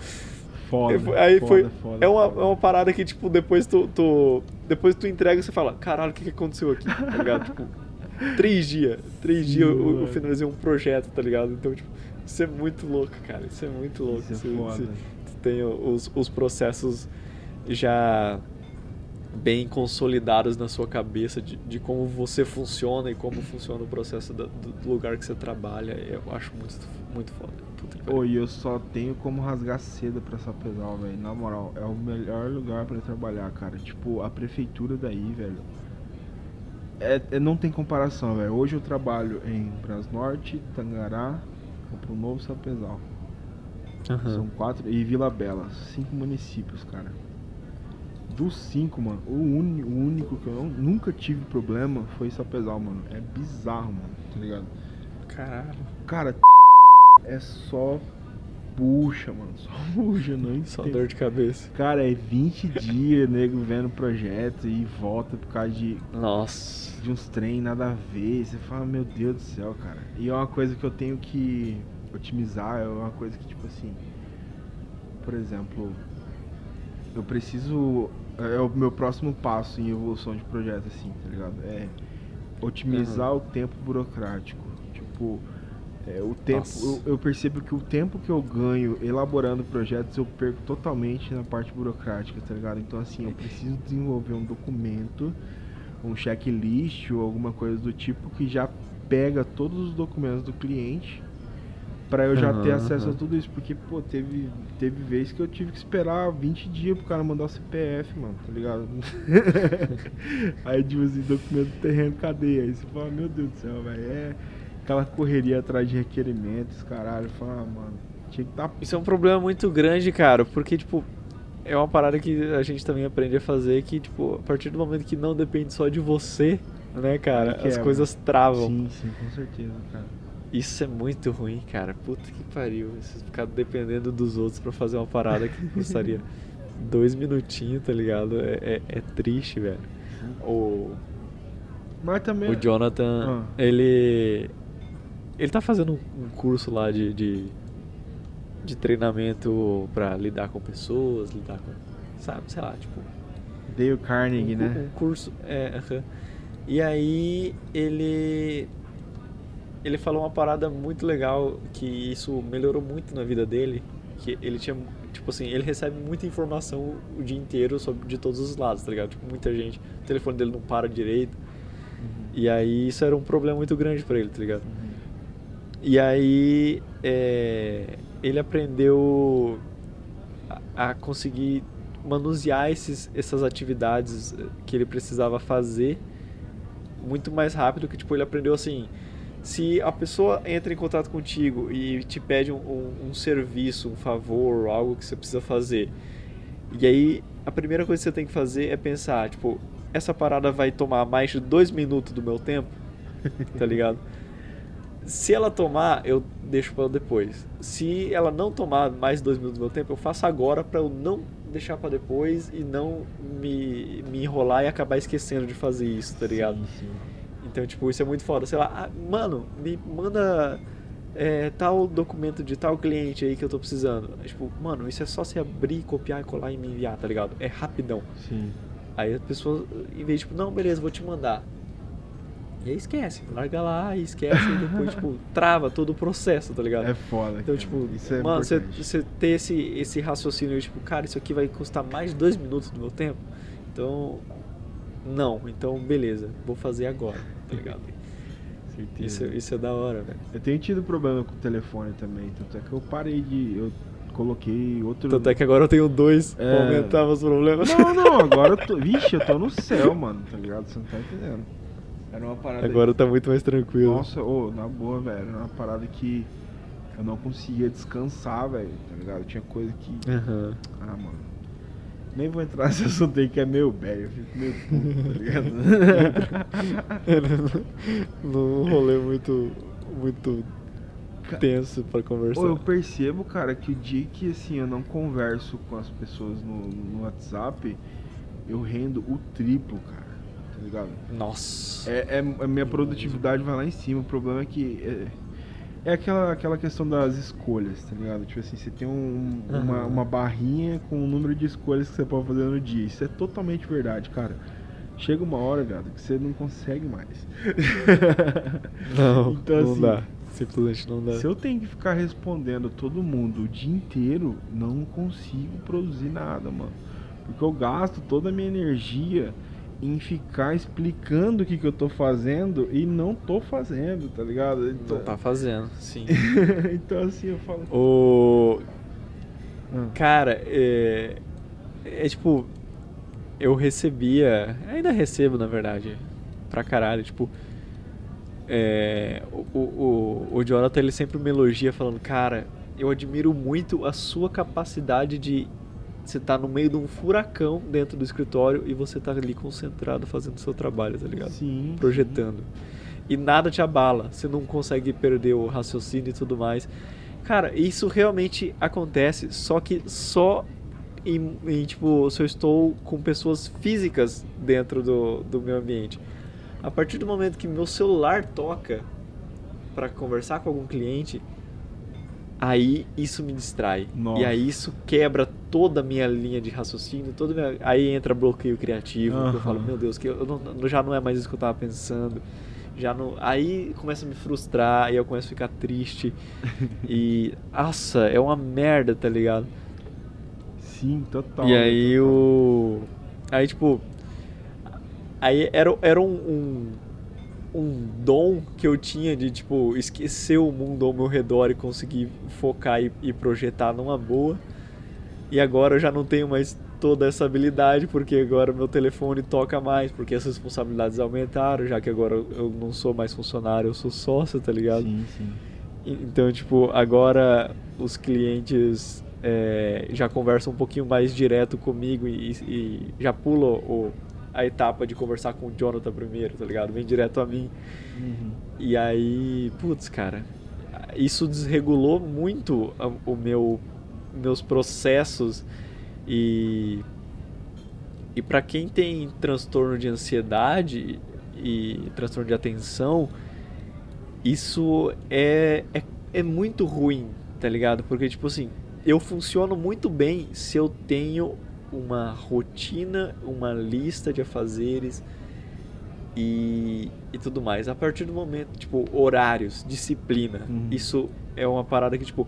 Foda, aí foda, foi. foda, é, uma, é uma parada que, tipo, depois tu, tu. Depois tu entrega e você fala, caralho, o que, que aconteceu aqui? Tá ligado? tipo, três dias. Três dias eu, eu finalizei um projeto, tá ligado? Então, tipo, isso é muito louco, cara. Isso é muito louco. Isso é Você- foda. tem os, os processos já bem consolidados na sua cabeça de, de como você funciona e como funciona o processo do, do lugar que você trabalha. Eu acho muito, muito foda. Puta e eu só tenho como rasgar seda pra Sapezal, velho. Na moral, é o melhor lugar pra trabalhar, cara. Tipo, a prefeitura daí, velho. É, é- não tem comparação, velho. Hoje eu trabalho em Brás Norte, Tangará, pro Novo Sapezal. Aham. São quatro. E Vila Bela, cinco municípios, cara. Dos cinco, mano, o, uni- o único que eu não- nunca tive problema foi Sapezal, mano. É bizarro, mano, tá ligado? Caralho. Cara, é só puxa, mano. Só puxa, não Só entendo. dor de cabeça. Cara, é 20 dias, nego, vendo projeto e volta por causa de, Nossa. de uns trem nada a ver. Você fala, meu Deus do céu, cara. E é uma coisa que eu tenho que otimizar, é uma coisa que, tipo assim, por exemplo, eu preciso. É o meu próximo passo em evolução de projeto, assim, tá ligado? É otimizar o tempo burocrático. Tipo, é, o tempo. Eu, eu percebo que o tempo que eu ganho elaborando projetos eu perco totalmente na parte burocrática, tá ligado? Então, assim, eu preciso desenvolver um documento, um checklist ou alguma coisa do tipo que já pega todos os documentos do cliente Pra eu já ter Aham, acesso a aham. tudo isso. Porque, pô, teve, teve vez que eu tive que esperar 20 dias pro cara mandar o CPF, mano, tá ligado? aí, tipo assim, documento do terreno, cadê? Aí você fala, meu Deus do céu, velho. É aquela correria atrás de requerimentos, caralho. Fala, ah, mano, tinha que tá. Isso é um problema muito grande, cara, porque, tipo, é uma parada que a gente também aprende a fazer que, tipo, a partir do momento que não depende só de você, né, cara, Aí as quebra. coisas travam. Sim, sim, com certeza, cara. Isso é muito ruim, cara. Puta que pariu. Você ficar dependendo dos outros pra fazer uma parada que custaria dois minutinhos, tá ligado? É, é, é triste, velho. O, Mas também. o Jonathan, Ah. ele. Ele tá fazendo um- curso lá de, de, de treinamento pra lidar com pessoas, lidar com. Sabe, sei lá, tipo. Dale Carnegie, um, né? um curso. É, aham. E aí ele. Ele falou uma parada muito legal que isso melhorou muito na vida dele. Que ele tinha. Tipo assim, ele recebe muita informação o dia inteiro sobre, de todos os lados, tá ligado? Tipo, muita gente. O telefone dele não para direito. E aí isso era um problema muito grande pra ele, tá ligado? E aí é, ele aprendeu a, a conseguir manusear esses, essas atividades que ele precisava fazer muito mais rápido que tipo ele aprendeu assim se a pessoa entra em contato contigo e te pede um, um- um serviço um favor algo que você precisa fazer e aí a primeira coisa que você tem que fazer é pensar tipo essa parada vai tomar mais de dois minutos do meu tempo tá ligado se ela tomar, eu deixo pra depois. Se ela não tomar mais dois minutos do meu tempo, eu faço agora pra eu não deixar pra depois e não me, me enrolar e acabar esquecendo de fazer isso, tá ligado? Sim, sim. Então, tipo, isso é muito foda. Sei lá, ah, mano, me manda é, tal documento de tal cliente aí que eu tô precisando. É, Tipo, mano, isso é só você abrir, copiar, colar e me enviar, tá ligado? É rapidão. Sim. Aí a pessoa, em vez de, tipo, não, beleza, vou te mandar. E aí esquece, larga lá e esquece e depois, tipo, trava todo o processo, tá ligado? É foda. Então, cara. tipo, isso é mano, você, ter esse, esse raciocínio, tipo, cara, isso aqui vai custar mais de dois minutos do meu tempo. Então, Não, então beleza, vou fazer agora, tá ligado? Isso, Certeza. isso é da hora, velho. Eu tenho tido problema com o telefone também, tanto é que eu parei de. Eu coloquei outro. Tanto é que agora eu tenho dois pra É. aumentar meus problemas. Não, não, agora eu tô. Vixe, eu tô no céu, mano, tá ligado? Você não tá entendendo. Era uma parada. Agora tá muito mais tranquilo. Nossa, ô, na boa, velho. Era uma parada que eu não conseguia descansar, velho, tá ligado? Tinha coisa que. Aham. Ah, mano. Nem vou entrar nesse assunto aí que é meio velho, eu fico meio puto, tá ligado? Num rolê muito, muito tenso pra conversar. Ô, eu percebo, cara, que o dia que assim eu não converso com as pessoas no, no WhatsApp, eu rendo o triplo, cara. Tá ligado? Nossa. É, é- a minha produtividade vai lá em cima. O problema é que é, é aquela, aquela questão das escolhas, tá ligado? Tipo assim, você tem um- uma, Aham. uma barrinha com o número de escolhas que você pode fazer no dia. Isso é totalmente verdade, cara. Chega uma hora, viado, que você não consegue mais. Não, Então, não assim, dá. Simplesmente não dá. Se eu tenho que ficar respondendo todo mundo o dia inteiro, não consigo produzir nada, mano. Porque eu gasto toda a minha energia em ficar explicando o que, que eu tô fazendo e não tô fazendo, tá ligado? Então, Não tá fazendo, sim. então assim, eu falo. o... Ah, Cara, é... É tipo... Eu recebia... Ainda recebo, na verdade. Pra caralho, tipo... É... O, o, o Jonathan, ele sempre me elogia falando... Cara, eu admiro muito a sua capacidade de... Você tá no meio de um furacão dentro do escritório e você tá ali concentrado fazendo seu trabalho, tá ligado? sim. projetando. E nada te abala, você não consegue perder o raciocínio e tudo mais. Cara, isso realmente acontece, só que só em, em, tipo, se eu estou com pessoas físicas dentro do, do meu ambiente. A partir do momento que meu celular toca para conversar com algum cliente, aí isso me distrai. Nossa. E aí isso quebra toda a minha linha de raciocínio, toda minha- aí entra bloqueio criativo, que eu falo, meu Deus, que eu não- já não é mais isso que eu tava pensando. Já não, aí começa a me frustrar, aí eu começo a ficar triste. e nossa, é uma merda, tá ligado? Sim, total. E aí o. Aí tipo. Aí era, era um, um, um dom que eu tinha de, tipo, esquecer o mundo ao meu redor e conseguir focar e, e projetar numa boa. E agora eu já não tenho mais toda essa habilidade, porque agora meu telefone toca mais, porque as responsabilidades aumentaram, já que agora eu não sou mais funcionário, eu sou sócio, tá ligado? Sim, sim. Então, tipo, agora os clientes é, já conversam um pouquinho mais direto comigo e, e já pulam o, a etapa de conversar com o Jonathan primeiro, tá ligado? Vem direto a mim. Uhum. E aí, putz, cara, isso desregulou muito o meu meus processos e e para quem tem transtorno de ansiedade e transtorno de atenção, isso é, é, é muito ruim, tá ligado? Porque, tipo assim, eu funciono muito bem se eu tenho uma rotina, uma lista de afazeres e, e tudo mais. A partir do momento, tipo, horários, disciplina, Uhum. isso é uma parada que, tipo,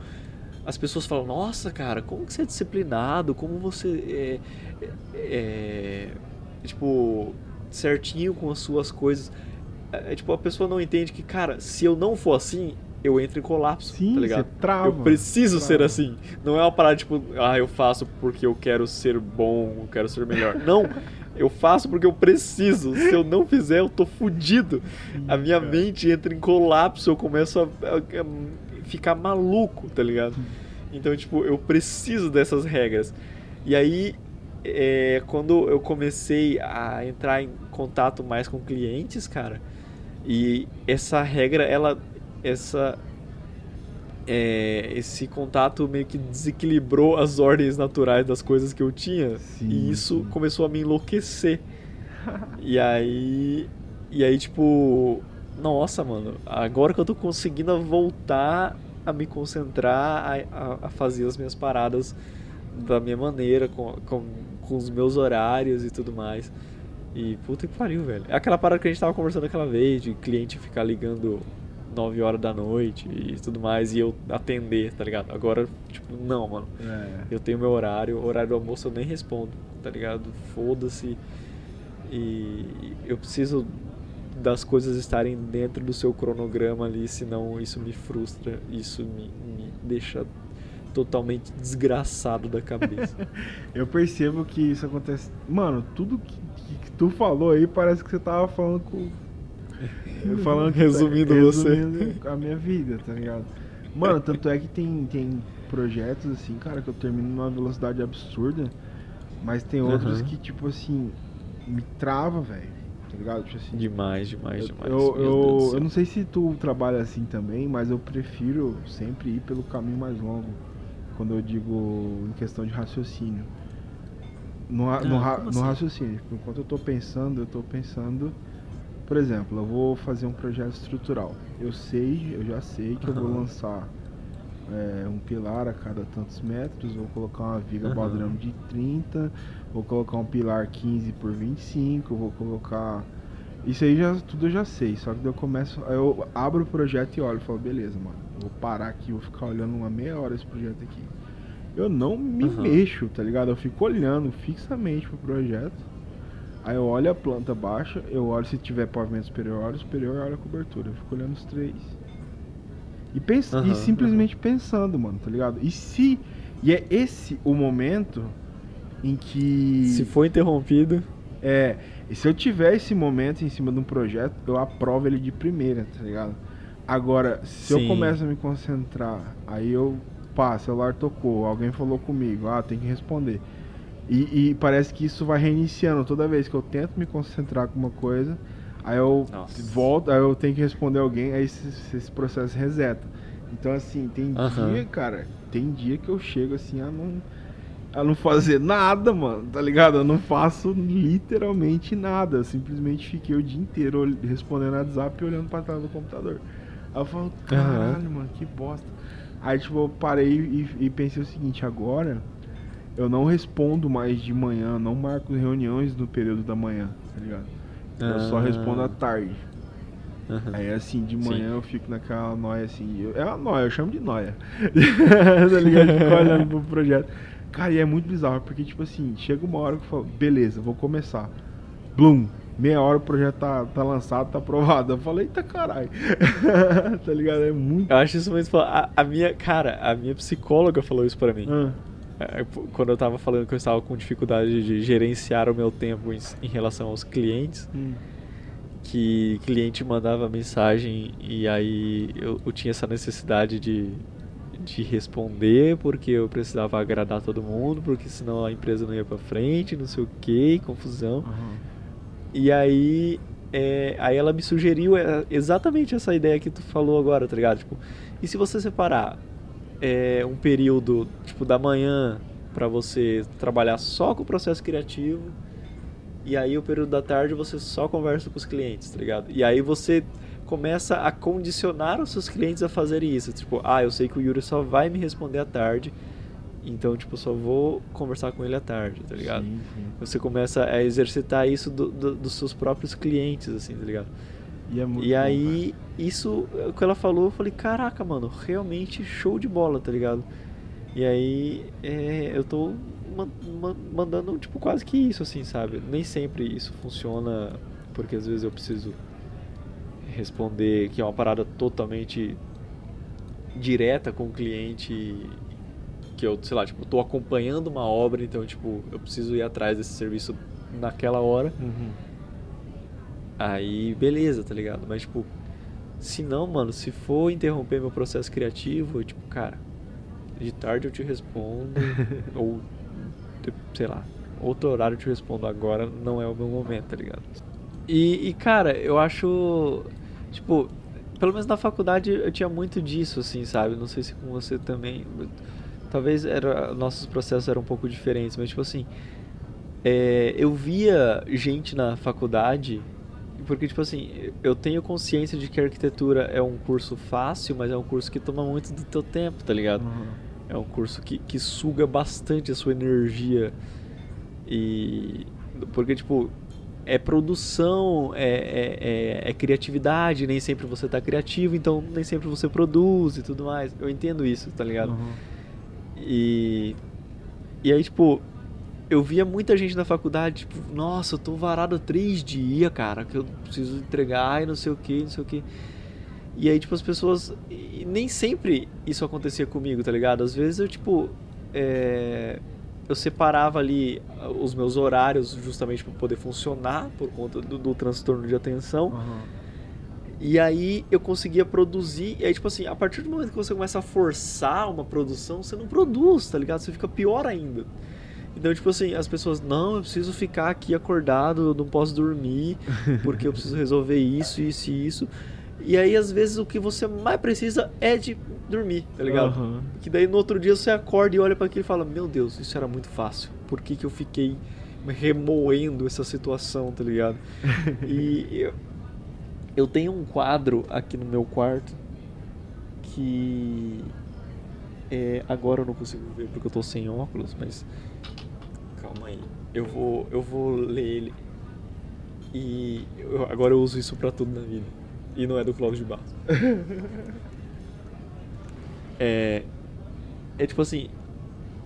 as pessoas falam, nossa, cara, como que você é disciplinado? Como você é, é, é, tipo, certinho com as suas coisas. É, tipo, a pessoa não entende que, cara, se eu não for assim, eu entro em colapso, Sim, tá ligado? você trava. Eu preciso ser Trava. assim. Não é uma parada tipo, ah, eu faço porque eu quero ser bom, eu quero ser melhor. Não, eu faço porque eu preciso. Se eu não fizer, eu tô fudido. A minha cara. mente entra em colapso, eu começo a, a- a ficar maluco, tá ligado? Então, tipo, eu preciso dessas regras. E aí, é, quando eu comecei a entrar em contato mais com clientes, cara, e essa regra, ela, essa, é, esse contato meio que desequilibrou as ordens naturais das coisas que eu tinha, Sim, e isso sim. começou a me enlouquecer. e aí, e aí, tipo, nossa, mano, agora que eu tô conseguindo voltar a me concentrar, a, a, a fazer as minhas paradas da minha maneira, com, com, com os meus horários e tudo mais. E puta que pariu, velho. É aquela parada que a gente tava conversando aquela vez, de cliente ficar ligando 9 horas da noite e tudo mais, e eu atender, tá ligado? Agora, tipo, não, mano. É. Eu tenho meu horário, o horário do almoço eu nem respondo, tá ligado? Foda-se. E eu preciso das coisas estarem dentro do seu cronograma ali, senão isso me frustra, isso me, me deixa totalmente desgraçado da cabeça. eu percebo que isso acontece. Mano, tudo que, que, tu falou aí parece que você tava falando com. falando resumindo, resumindo você. a minha vida, tá ligado? Mano, tanto é que tem, tem projetos assim, cara, que eu termino numa velocidade absurda, mas tem outros uhum. que, tipo assim, me trava, velho tá ligado? Tipo assim, demais, demais, eu, demais. Eu, eu, eu, não sei se tu trabalha assim também, mas eu prefiro sempre ir pelo caminho mais longo. Quando eu digo em questão de raciocínio. No, ah, no, no assim? raciocínio. Enquanto eu tô pensando, eu tô pensando. Por exemplo, eu vou fazer um projeto estrutural. Eu sei, eu já sei que uhum. eu vou lançar é, um pilar a cada tantos metros, vou colocar uma viga uhum. de 30, vou colocar um pilar 15 por 25, vou colocar. Isso aí já tudo eu já sei, só que eu começo. Eu abro o projeto e olho e falo, beleza, mano, vou parar aqui, vou ficar olhando uma meia hora esse projeto aqui. Eu não me uhum. mexo, tá ligado? Eu fico olhando fixamente pro projeto. Aí eu olho a planta baixa, eu olho se tiver pavimento superior, olho superior, olho a cobertura. Eu fico olhando os três. E, pens uhum, e simplesmente uhum. pensando, mano, tá ligado? E se. E é esse o momento em que. Se for interrompido. É. E se eu tiver esse momento em cima de um projeto, eu aprovo ele de primeira, tá ligado? Agora, se Sim. eu começo a me concentrar, aí eu. Pá, celular tocou, alguém falou comigo, ah, tem que responder. E, e parece que isso vai reiniciando toda vez que eu tento me concentrar com uma coisa Aí eu Nossa. volto, aí eu tenho que responder alguém, aí esse, esse processo reseta. Então, assim, tem uhum. dia, cara, tem dia que eu chego assim a não, a não fazer nada, mano, tá ligado? Eu não faço literalmente nada. Eu simplesmente fiquei o dia inteiro respondendo WhatsApp e olhando pra trás do computador. Aí eu falo, caralho, uhum. mano, que bosta. Aí, tipo, eu parei e, e pensei o seguinte, agora eu não respondo mais de manhã, não marco reuniões no período da manhã, tá ligado? Eu só respondo à tarde. Uhum. Aí assim, de manhã Sim. eu fico naquela noia assim. Eu, é uma noia, eu chamo de noia. tá ligado? Fico olhando pro projeto. Cara, e é muito bizarro, porque tipo assim, chega uma hora que eu falo, beleza, vou começar. Bloom, meia hora o projeto tá, tá lançado, tá aprovado. Eu falei, eita caralho. tá ligado? É muito. Eu acho isso muito. A, a, minha, cara, a minha psicóloga falou isso pra mim. Ah. É, quando eu tava falando que eu estava com dificuldade de gerenciar o meu tempo em, em relação aos clientes, hum. que cliente mandava mensagem e aí eu, eu, tinha essa necessidade de, de responder porque eu precisava agradar todo mundo, porque senão a empresa não ia para frente, não sei o que, confusão. Uhum. E aí, é, aí ela me sugeriu é, exatamente essa ideia que tu falou agora, tá ligado? Tipo, e se você separar é, um período tipo da manhã para você trabalhar só com o processo criativo e aí o período da tarde você só conversa com os clientes, tá ligado? E aí você começa a condicionar os seus clientes a fazerem isso. Tipo, ah, eu sei que o Yuri só vai me responder à tarde, então, tipo, só vou conversar com ele à tarde, tá ligado? Sim, sim. Você começa a exercitar isso do, do, dos seus próprios clientes, assim, tá ligado? E, é e aí, isso, o que ela falou, eu falei, caraca, mano, realmente show de bola, tá ligado? E aí, é, eu tô mandando, tipo, quase que isso, assim, sabe? Nem sempre isso funciona, porque às vezes eu preciso responder que é uma parada totalmente direta com o cliente que eu, sei lá, tipo, tô acompanhando uma obra, então, tipo, eu preciso ir atrás desse serviço naquela hora. Uhum. Aí, beleza, tá ligado? Mas, tipo, se não, mano, se for interromper meu processo criativo, eu, tipo, cara, de tarde eu te respondo, ou, sei lá, outro horário eu te respondo, agora não é o meu momento, tá ligado? E, e, cara, eu acho, tipo, pelo menos na faculdade eu tinha muito disso, assim, sabe? Não sei se com você também. Talvez era, nossos processos eram um pouco diferentes, mas, tipo assim, é, eu via gente na faculdade porque, tipo assim, eu tenho consciência de que a arquitetura é um curso fácil, mas é um curso que toma muito do teu tempo, tá ligado? Uhum. É um curso que, que suga bastante a sua energia. E. Porque, tipo, é produção, é, é, é, é, criatividade, nem sempre você tá criativo, então nem sempre você produz e tudo mais. Eu entendo isso, tá ligado? Uhum. E. E aí, tipo, eu via muita gente na faculdade, tipo, nossa, eu tô varado três dias, cara, que eu preciso entregar e não sei o que, não sei o que. E aí, tipo, as pessoas. Nem sempre isso acontecia comigo, tá ligado? Às vezes eu, tipo. É, eu separava ali os meus horários justamente para poder funcionar por conta do, do transtorno de atenção. Aham. E aí eu conseguia produzir. E aí, tipo assim, a partir do momento que você começa a forçar uma produção, você não produz, tá ligado? Você fica pior ainda. Então, tipo assim, as pessoas, não, eu preciso ficar aqui acordado, eu não posso dormir, porque eu preciso resolver isso, isso e isso. E aí, às vezes, o que você mais precisa é de dormir, tá ligado? Aham. Que daí no outro dia você acorda e olha para aquilo e fala: Meu Deus, isso era muito fácil. Por que, que eu fiquei remoendo essa situação, tá ligado? e eu, eu tenho um quadro aqui no meu quarto que. É, agora eu não consigo ver porque eu tô sem óculos, mas. Calma aí. Eu vou, eu vou ler ele. E eu- agora eu uso isso pra tudo na vida. E não é do Cláudio de Barros. É, é tipo assim,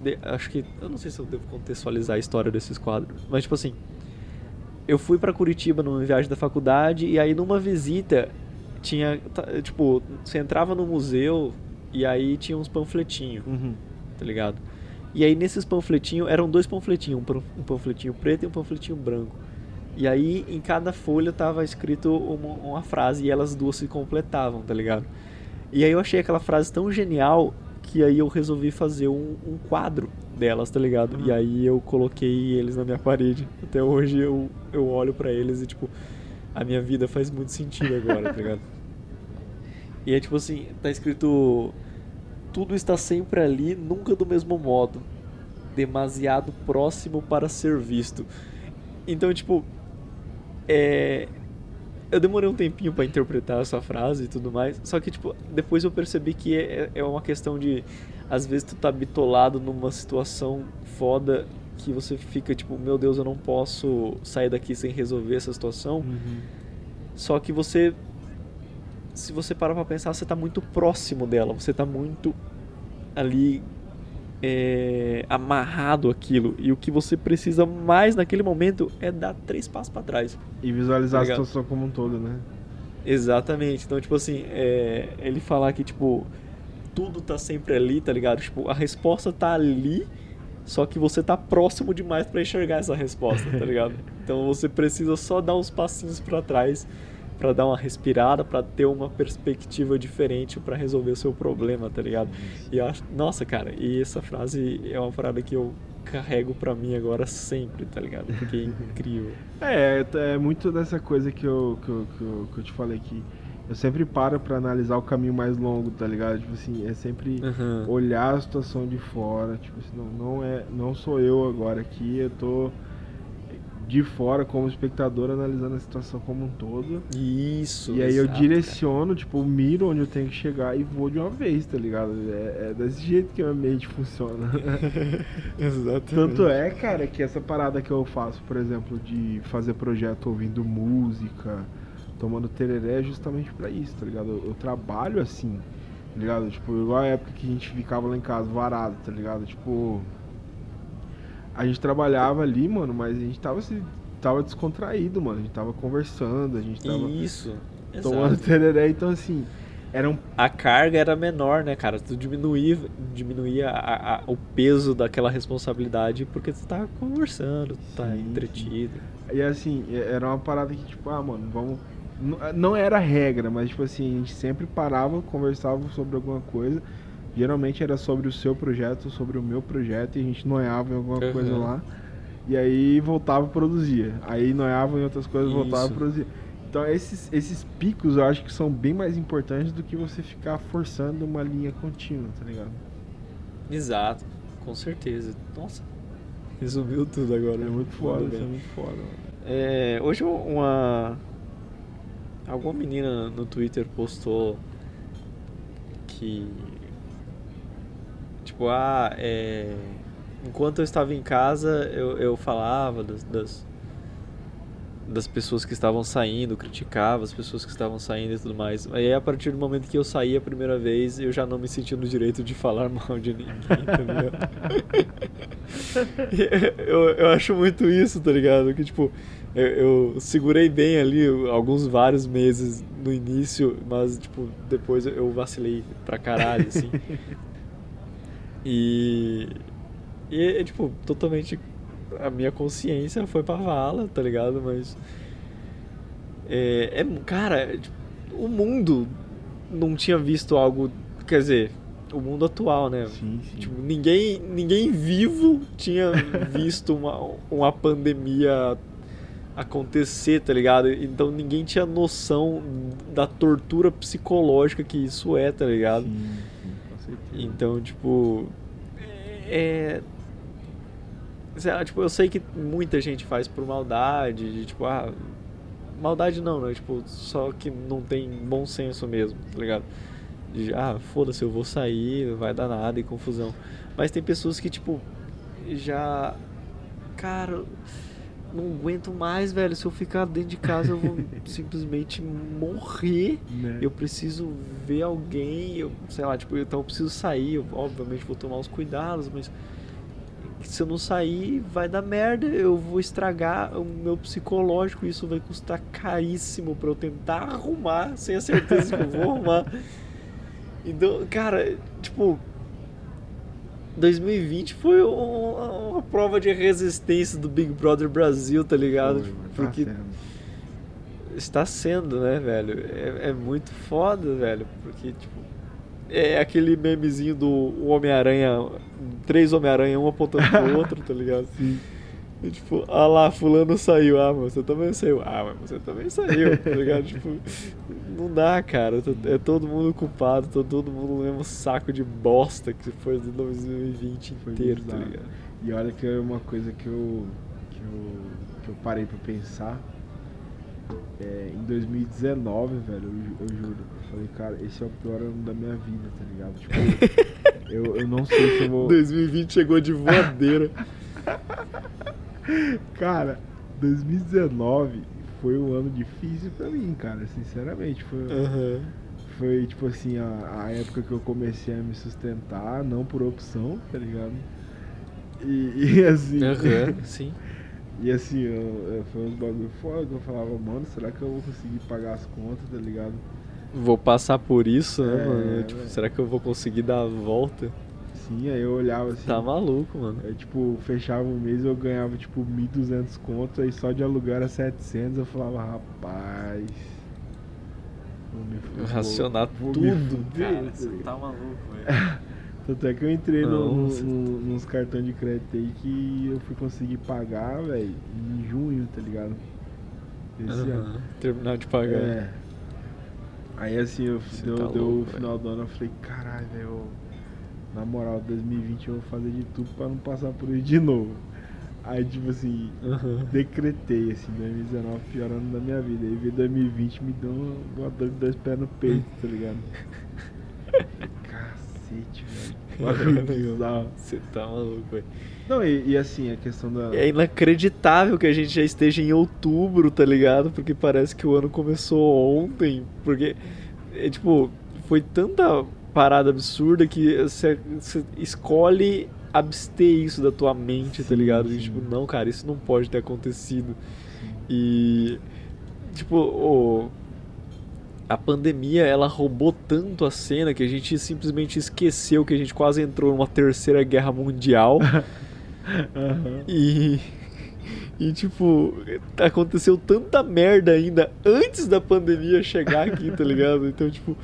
de- acho que eu não sei se eu devo contextualizar a história desses quadros, mas tipo assim, eu fui pra Curitiba numa viagem da faculdade e aí numa visita tinha tá, tipo, você entrava no museu e aí tinha uns panfletinhos, Uhum. tá ligado? E aí nesses panfletinhos, eram dois panfletinhos, pan- um panfletinho preto e um panfletinho branco. E aí em cada folha tava escrito uma, uma frase e elas duas se completavam, tá ligado? E aí eu achei aquela frase tão genial que aí eu resolvi fazer um, um quadro delas, tá ligado? E aí eu coloquei eles na minha parede. Até hoje eu, eu olho pra eles e tipo, a minha vida faz muito sentido agora, tá ligado? E é tipo assim, tá escrito tudo está sempre ali, nunca do mesmo modo. Demasiado próximo para ser visto. Então, tipo, é eu demorei um tempinho pra interpretar essa frase e tudo mais. Só que, tipo, depois eu percebi que é, é uma questão de. Às vezes tu tá bitolado numa situação foda que você fica, tipo, meu Deus, eu não posso sair daqui sem resolver essa situação. Uhum. Só que você. Se você parar pra pensar, você tá muito próximo dela. Você tá muito ali. É, amarrado àquilo. E o que você precisa mais naquele momento é dar três passos pra trás. E visualizar Tá a situação como um todo, né? Exatamente. Então, tipo assim, é, ele falar que, tipo, tudo tá sempre ali, tá ligado? Tipo, a resposta tá ali, só que você tá próximo demais pra enxergar essa resposta, tá ligado? Então você precisa só dar uns passinhos pra trás pra dar uma respirada, pra ter uma perspectiva diferente pra resolver o seu problema, tá ligado? E eu acho, nossa, cara, e essa frase é uma parada que eu carrego pra mim agora sempre, tá ligado? Porque é incrível. É, é muito dessa coisa que eu, que eu, que eu, que eu te falei que eu sempre paro pra analisar o caminho mais longo, tá ligado? Tipo assim, é sempre Aham. olhar a situação de fora, tipo assim, não, não é, não sou eu agora aqui, eu tô de fora como espectador analisando a situação como um todo. Isso. E aí eu exato, direciono, tipo, eu miro onde eu tenho que chegar e vou de uma vez, tá ligado? É, é desse jeito que a minha mente funciona. Exatamente. Tanto é, cara, que essa parada que eu faço, por exemplo, de fazer projeto ouvindo música, tomando tereré, é justamente pra isso, tá ligado? Eu, eu trabalho assim, tá ligado? Tipo, igual a época que a gente ficava lá em casa varado, tá ligado? Tipo, a gente trabalhava ali, mano, mas a gente tava se tava descontraído, mano. A gente tava conversando, a gente tava Isso. tomando Exato. tereré, então assim, era um A carga era menor, né, cara? Tu diminuía, diminuía a- a- o peso daquela responsabilidade porque tu tá conversando, tu tá Sim, entretido. E assim, era uma parada que, tipo, ah, mano, vamos. Não era regra, mas, tipo assim, a gente sempre parava, conversava sobre alguma coisa. Geralmente era sobre o seu projeto, sobre o meu projeto, e a gente noiava em alguma Uhum. coisa lá. E aí voltava e produzia. Aí noiava em outras coisas, voltava e Isso. produzia. Então esses, esses picos eu acho que são bem mais importantes do que você ficar forçando uma linha contínua, tá ligado? Exato, com certeza. Nossa, resumiu tudo agora. É muito foda, isso é muito foda. É, hoje uma. Alguma menina no Twitter postou que. Tipo, ah, é. Enquanto eu estava em casa, eu, eu falava das, das, das pessoas que estavam saindo, criticava as pessoas que estavam saindo e tudo mais. Aí a partir do momento que eu saí a primeira vez, eu já não me senti no direito de falar mal de ninguém, ligado? eu, eu acho muito isso, tá ligado? Que tipo, eu, eu, segurei bem ali alguns vários meses no início, mas tipo, depois eu vacilei pra caralho, assim. E. E é tipo, totalmente. A minha consciência foi pra vala, tá ligado? Mas. É. é cara, tipo, o mundo não tinha visto algo. Quer dizer, o mundo atual, né? Sim, sim. Tipo, ninguém, ninguém vivo tinha visto uma, uma pandemia acontecer, tá ligado? Então ninguém tinha noção da tortura psicológica que isso é, tá ligado? Sim. Então, tipo. É. Sei lá, tipo, eu sei que muita gente faz por maldade, de tipo, ah. Maldade não, né? Tipo, só que não tem bom senso mesmo, tá ligado? De, ah, foda-se, eu vou sair, vai dar nada e confusão. Mas tem pessoas que, tipo, já. Cara, não aguento mais, velho. Se eu ficar dentro de casa, eu vou simplesmente morrer. Né? Eu preciso ver alguém, eu, sei lá, tipo, então eu preciso sair. Eu, obviamente vou tomar os cuidados, mas se eu não sair, vai dar merda. Eu vou estragar o meu psicológico. Isso vai custar caríssimo pra eu tentar arrumar, sem a certeza que eu vou arrumar. Então, cara, tipo, 2020 foi um- uma prova de resistência do Big Brother Brasil, tá ligado? Foi, tá porque sendo. está sendo, né, velho? É, é muito foda, velho. Porque, tipo, é aquele memezinho do Homem-Aranha, três Homem-Aranha, um apontando pro outro, tá ligado? Sim. E, tipo, ah lá, fulano saiu. Ah, mas você também saiu. Ah, mas você também saiu, tá ligado? tipo, não dá, cara. É todo mundo culpado, tá todo mundo no mesmo saco de bosta que foi de 2020 Foi inteiro, tá ligado? E olha que é uma coisa que eu, que eu, que eu parei pra pensar. É, em 2019, velho, eu, eu juro. Eu falei, cara, esse é o pior ano da minha vida, tá ligado? Tipo, eu, eu não sei se eu vou. 2020 chegou de voadeira. Cara, 2019 foi um ano difícil pra mim, cara, sinceramente. Foi, Aham. foi tipo assim, a, a época que eu comecei a me sustentar, não por opção, tá ligado? E, e assim. Aham, sim. E assim, eu, eu- foi uns bagulho foda que eu falava, mano, será que eu vou conseguir pagar as contas, tá ligado? Vou passar por isso, né, É, mano? Tipo, velho. será que eu vou conseguir dar a volta? Sim, aí eu olhava assim. Tá maluco, mano. Eu, tipo, fechava um mês eu ganhava, tipo, 1.200 conto, aí só de alugar era 700, eu falava, rapaz... vou me vou- Racionar vou tudo. fuder, Cara, você tá maluco, velho. Tanto é que eu entrei Não, no- no- nos cartões de crédito aí que eu fui conseguir pagar, velho, em junho, tá ligado? Esse ano. Aham. Terminar de pagar. É. Aí assim, eu, Você deu, tá deu louco, o final do ano, eu falei, caralho, velho, na moral, 2020 eu vou fazer de tudo pra não passar por isso de novo. Aí, tipo assim, Aham. decretei, assim, 2019 pior ano da minha vida. Aí veio 2020 me deu uma, uma dor de dois pés no peito, tá ligado? Cacete, velho. Você tá maluco, velho. Não, e, e assim, a questão da. É inacreditável que a gente já esteja em outubro, tá ligado? Porque parece que o ano começou ontem. Porque, é, tipo, foi tanta parada absurda que você você escolhe abster isso da tua mente, tá ligado? E, tipo, não, cara, isso não pode ter acontecido. E, tipo, o- a pandemia, ela roubou tanto a cena que a gente simplesmente esqueceu que a gente quase entrou numa terceira guerra mundial. Aham. E. E tipo, aconteceu tanta merda ainda antes da pandemia chegar aqui, tá ligado? Então, tipo,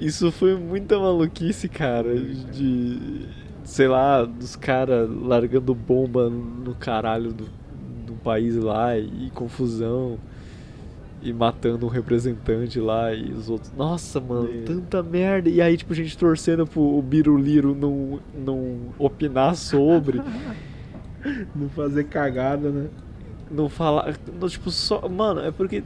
isso foi muita maluquice, cara. De. Sei lá, dos caras largando bomba no caralho do, do país lá e, confusão. E matando um representante lá e os outros. Nossa, mano, É. tanta merda. E aí, tipo, a gente torcendo pro Biruliro não, não opinar sobre. Não fazer cagada, né? não falar. não, Tipo, só. Mano, é porque.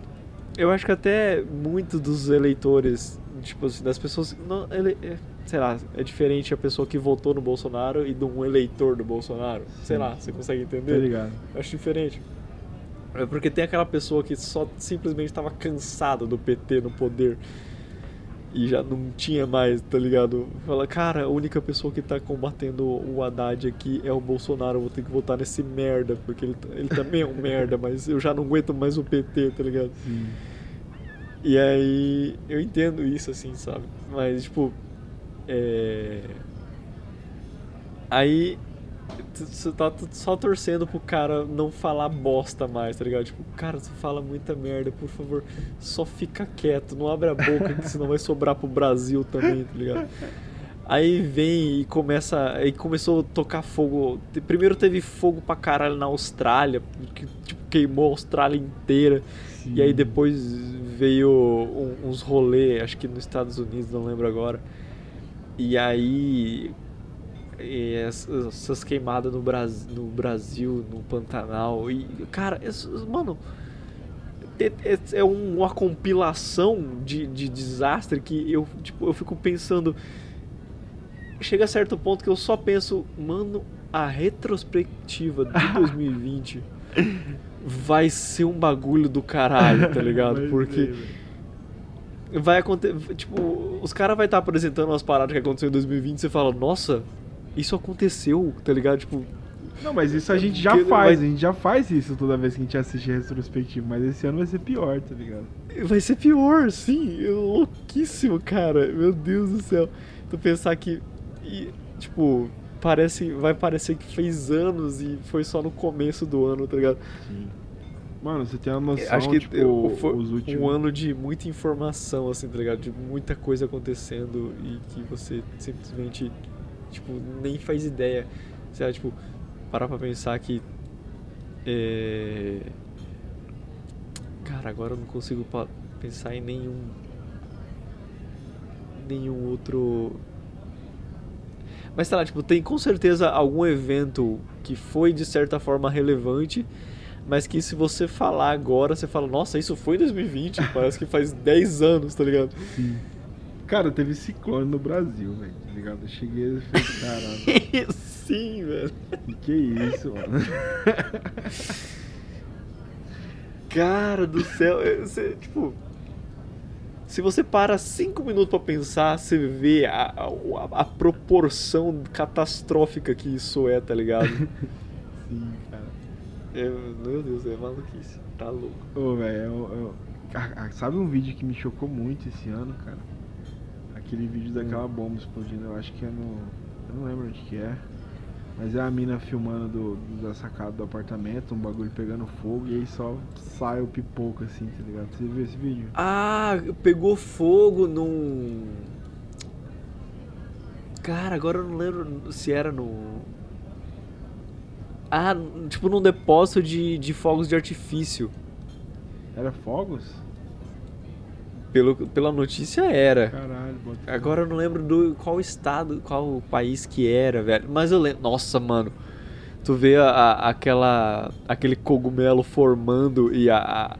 Eu acho que até muitos dos eleitores, tipo assim, das pessoas. Não, ele, é, sei lá, é diferente a pessoa que votou no Bolsonaro e de um eleitor do Bolsonaro. Sei lá, você consegue Tá entender? ligado? Eu acho diferente. É porque tem aquela pessoa que só simplesmente estava cansada do PT no poder e já não tinha mais, tá ligado? Fala, cara, a única pessoa que tá combatendo o Haddad aqui é o Bolsonaro, eu vou ter que votar nesse merda, porque ele, ele também é um merda, mas eu já não aguento mais o PT, tá ligado? Sim. E aí, eu entendo isso, assim, sabe? Mas, tipo, é. Aí, você tá só torcendo pro cara não falar bosta mais, tá ligado? Tipo, cara, você fala muita merda, por favor, só fica quieto, não abre a boca, que senão vai sobrar pro Brasil também, tá ligado? Aí vem e começa. Aí começou a tocar fogo. Primeiro teve fogo pra caralho na Austrália, que tipo, queimou a Austrália inteira. Sim. E aí depois veio um- uns rolê, acho que nos Estados Unidos, não lembro agora. E aí e essas queimadas no, Bras, no Brasil, no Pantanal. E, cara, essas- mano, é, é- é um- uma compilação de, de desastre que eu, tipo, eu fico pensando. Chega a certo ponto que eu só penso, mano, a retrospectiva de 2020 vai ser um bagulho do caralho, tá ligado? Vai Porque vai acontecer. Tipo, os caras vão estar apresentando umas paradas que aconteceu em 2020 e você fala, nossa, isso aconteceu, tá ligado? Tipo, Não, mas isso a gente já faz, vai- a gente já faz isso toda vez que a gente assiste retrospectivo, mas esse ano vai ser pior, tá ligado? vai ser pior, sim. É louquíssimo, cara. Meu Deus do céu. Tu pensar que. e, tipo, parece. Vai parecer que fez anos e foi só no começo do ano, tá ligado? Sim. Mano, você tem uma noção, Acho que tipo, eu- foi os últimos... um ano de muita informação, assim, tá ligado? De muita coisa acontecendo e que você simplesmente, tipo, nem faz ideia. Você, tipo, parar pra pensar que. É... Cara, agora eu não consigo pensar em nenhum. Nenhum outro. Mas sei lá, tipo, tem com certeza algum evento que foi de certa forma relevante, mas que se você falar agora, você fala, nossa, isso foi em 2020, parece que faz 10 anos, tá ligado? Sim. Cara, teve ciclone no Brasil, velho, tá ligado? Eu cheguei e falei, caralho, Sim, velho. que é isso, mano? Cara do céu, você, tipo. Se você para 5 minutos pra pensar, você vê a, a, a proporção catastrófica que isso é, tá ligado? Sim, cara. É, meu Deus, é maluquice. Tá louco. Ô, velho, eu, eu- sabe um vídeo que me chocou muito esse ano, cara? Aquele vídeo daquela bomba explodindo, eu acho que é no. Eu não lembro onde que é. Mas é a mina filmando do, do- da sacada do apartamento, um bagulho pegando fogo e aí só sai o pipoco assim, tá ligado? Você viu esse vídeo? Ah, pegou fogo num. Cara, agora eu não lembro se era no. Ah, tipo num depósito de, de fogos de artifício. Era fogos? Pelo, pela notícia era. Caralho. Agora eu não lembro do qual estado, qual país que era, velho. Mas eu lembro. Nossa, mano. Tu vê a, a- aquela, aquele cogumelo formando e a,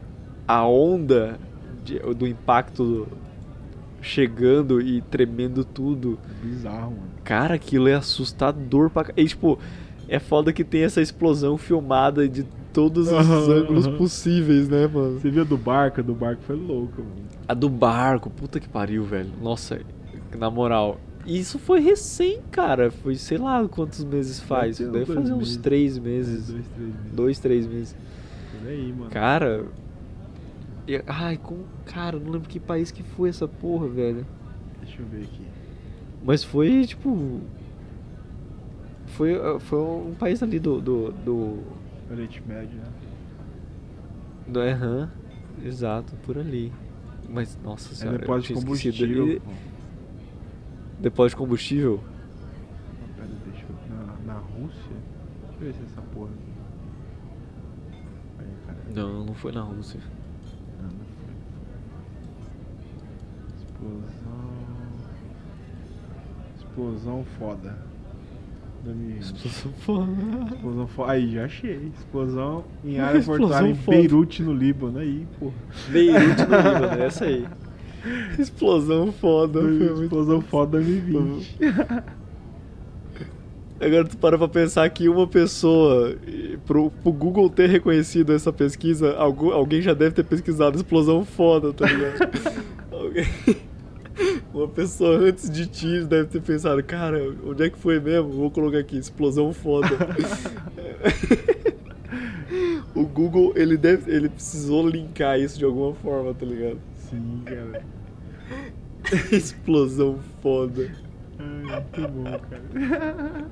a, onda de- do impacto chegando e tremendo tudo. Bizarro, mano. Cara, aquilo é assustador pra E tipo, é foda que tem essa explosão filmada de todos os Aham, ângulos aham. possíveis, né, mano? Você viu do barco? Do barco foi louca, mano. A do barco, puta que pariu, velho. Nossa, na moral. Isso foi recém, cara. Foi sei lá quantos meses faz. uns Deve fazer uns meses. três meses. Dois, três meses. Dois, três meses. Por aí, mano. Cara. e- ai, com. Cara, não lembro que país que foi essa porra, velho. Deixa eu ver aqui. Mas foi, tipo. Foi, ah, foi um país ali do. do. do. Oriente Médio, né? do Erran. Exato, por ali. Mas, nossa É senhora. eu depósito de combustível. E- pô. Depósito de combustível? Ah, Pera, deixa eu. Na, na Rússia? Deixa eu ver se é essa porra. Aí, cara. Não, não foi na Rússia. Não, não foi. Explosão. Explosão foda. 2020. Explosão foda. Explosão foda. Aí, já achei. Explosão em área portuária em. Beirute, no Líbano. Aí, porra. Beirute no Líbano, essa aí. Explosão foda. muito- Explosão foda 2020. Agora tu para pra pensar que uma pessoa, pro, pro Google ter reconhecido essa pesquisa, algu- alguém já deve ter pesquisado explosão foda, tá ligado? Alguém- Uma pessoa antes de ti deve ter pensado, cara, onde é que foi mesmo? Vou colocar aqui, explosão foda. o Google, ele deve, ele precisou linkar isso de alguma forma, tá ligado? Sim, cara. explosão foda. Ai, muito bom, cara.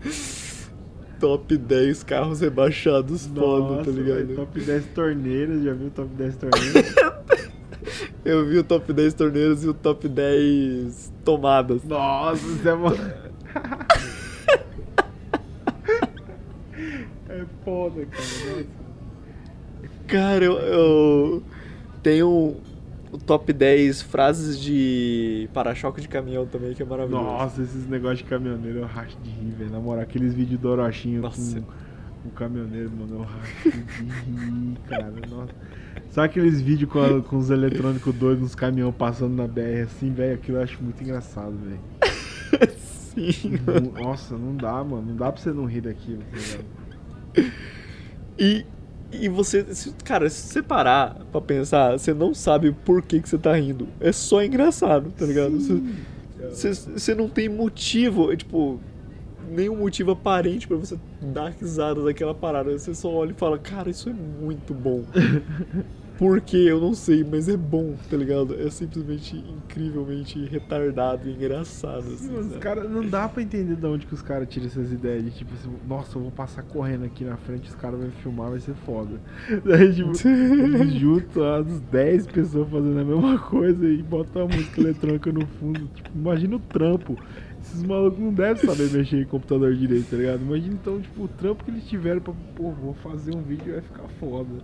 Top 10 carros rebaixados foda, Nossa, tá ligado? velho, top 10 torneiras, já viu top 10 torneiras? Eu vi o top 10 torneiros e o top 10 tomadas. Nossa, isso é mó... É foda, cara. Nossa. Cara, eu, eu tenho o top 10 frases de para-choque de caminhão também, que é maravilhoso. Nossa, esses negócios de caminhoneiro eu racho de rir, velho. Na moral, aqueles vídeos do Orochinho Nossa. com o caminhoneiro, mano, eu racho de rir, cara. Nossa. Sabe aqueles vídeos com, a- com os eletrônicos doidos, uns caminhões passando na BR assim, velho? Aquilo eu acho muito engraçado, velho. Sim. Não- Nossa, não dá, mano. Não dá pra você não rir daquilo, tá? E, e você, cara, se você parar pra pensar, você não sabe por que, que você tá rindo. É só engraçado, tá ligado? Você, você, não tem motivo, é, tipo, nenhum motivo aparente pra você dar risada daquela parada. Você só olha e fala, cara, isso é muito bom. Por quê? Eu não sei, mas é bom, tá ligado? É simplesmente incrivelmente retardado e engraçado. Assim, Sim, os cara, não dá pra entender de onde que os caras tiram essas ideias de tipo assim, nossa, eu vou passar correndo aqui na frente, os caras vão filmar, vai ser foda. Daí, tipo, eles juntam as 10 pessoas fazendo a mesma coisa e botam a música eletrônica no fundo. Tipo, imagina o trampo. Esses malucos não devem saber mexer em computador direito, tá ligado? Imagina então, tipo, o trampo que eles tiveram pra, pô, vou fazer um vídeo e vai ficar foda.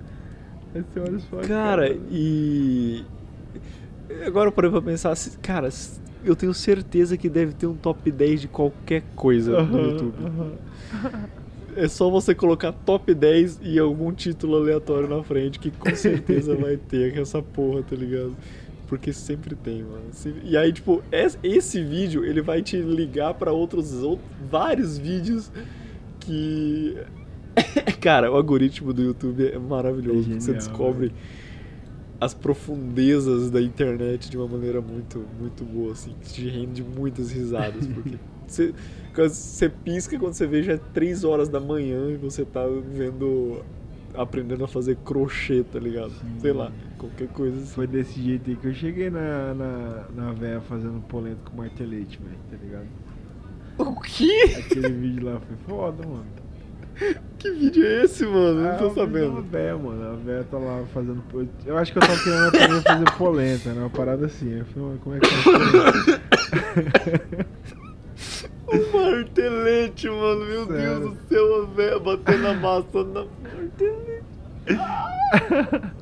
Aí você olha e fala, Cara, e. Agora eu parei pra pensar, se- cara, eu tenho certeza que deve ter um top 10 de qualquer coisa no YouTube. É só você colocar top 10 e algum título aleatório na frente, que com certeza vai ter essa porra, tá ligado? Porque sempre tem, mano. E aí, tipo, es- esse vídeo, ele vai te ligar pra outros, out- vários vídeos que... Cara, o algoritmo do YouTube é maravilhoso. É porque você genial, descobre as profundezas da internet de uma maneira muito, muito boa, assim, que te rende muitas risadas, porque você, você pisca quando você vê já é 3 horas da manhã e você tá vendo, aprendendo a fazer crochê, tá ligado? Sei lá, qualquer coisa assim. Foi desse jeito aí que eu cheguei na, na, na véia fazendo polenta com martelete, velho, tá ligado? O quê? Aquele vídeo lá foi foda, mano. Que vídeo é esse, mano? Não tô da sabendo. véia, mano. A véia tá lá fazendo. Eu acho que eu tava querendo aprender a fazer polenta, né? Uma parada assim. Eu falei, "Mas como é que polenta?" O martelete, mano, meu Sério. Deus do céu, a véia batendo a massa na martelete.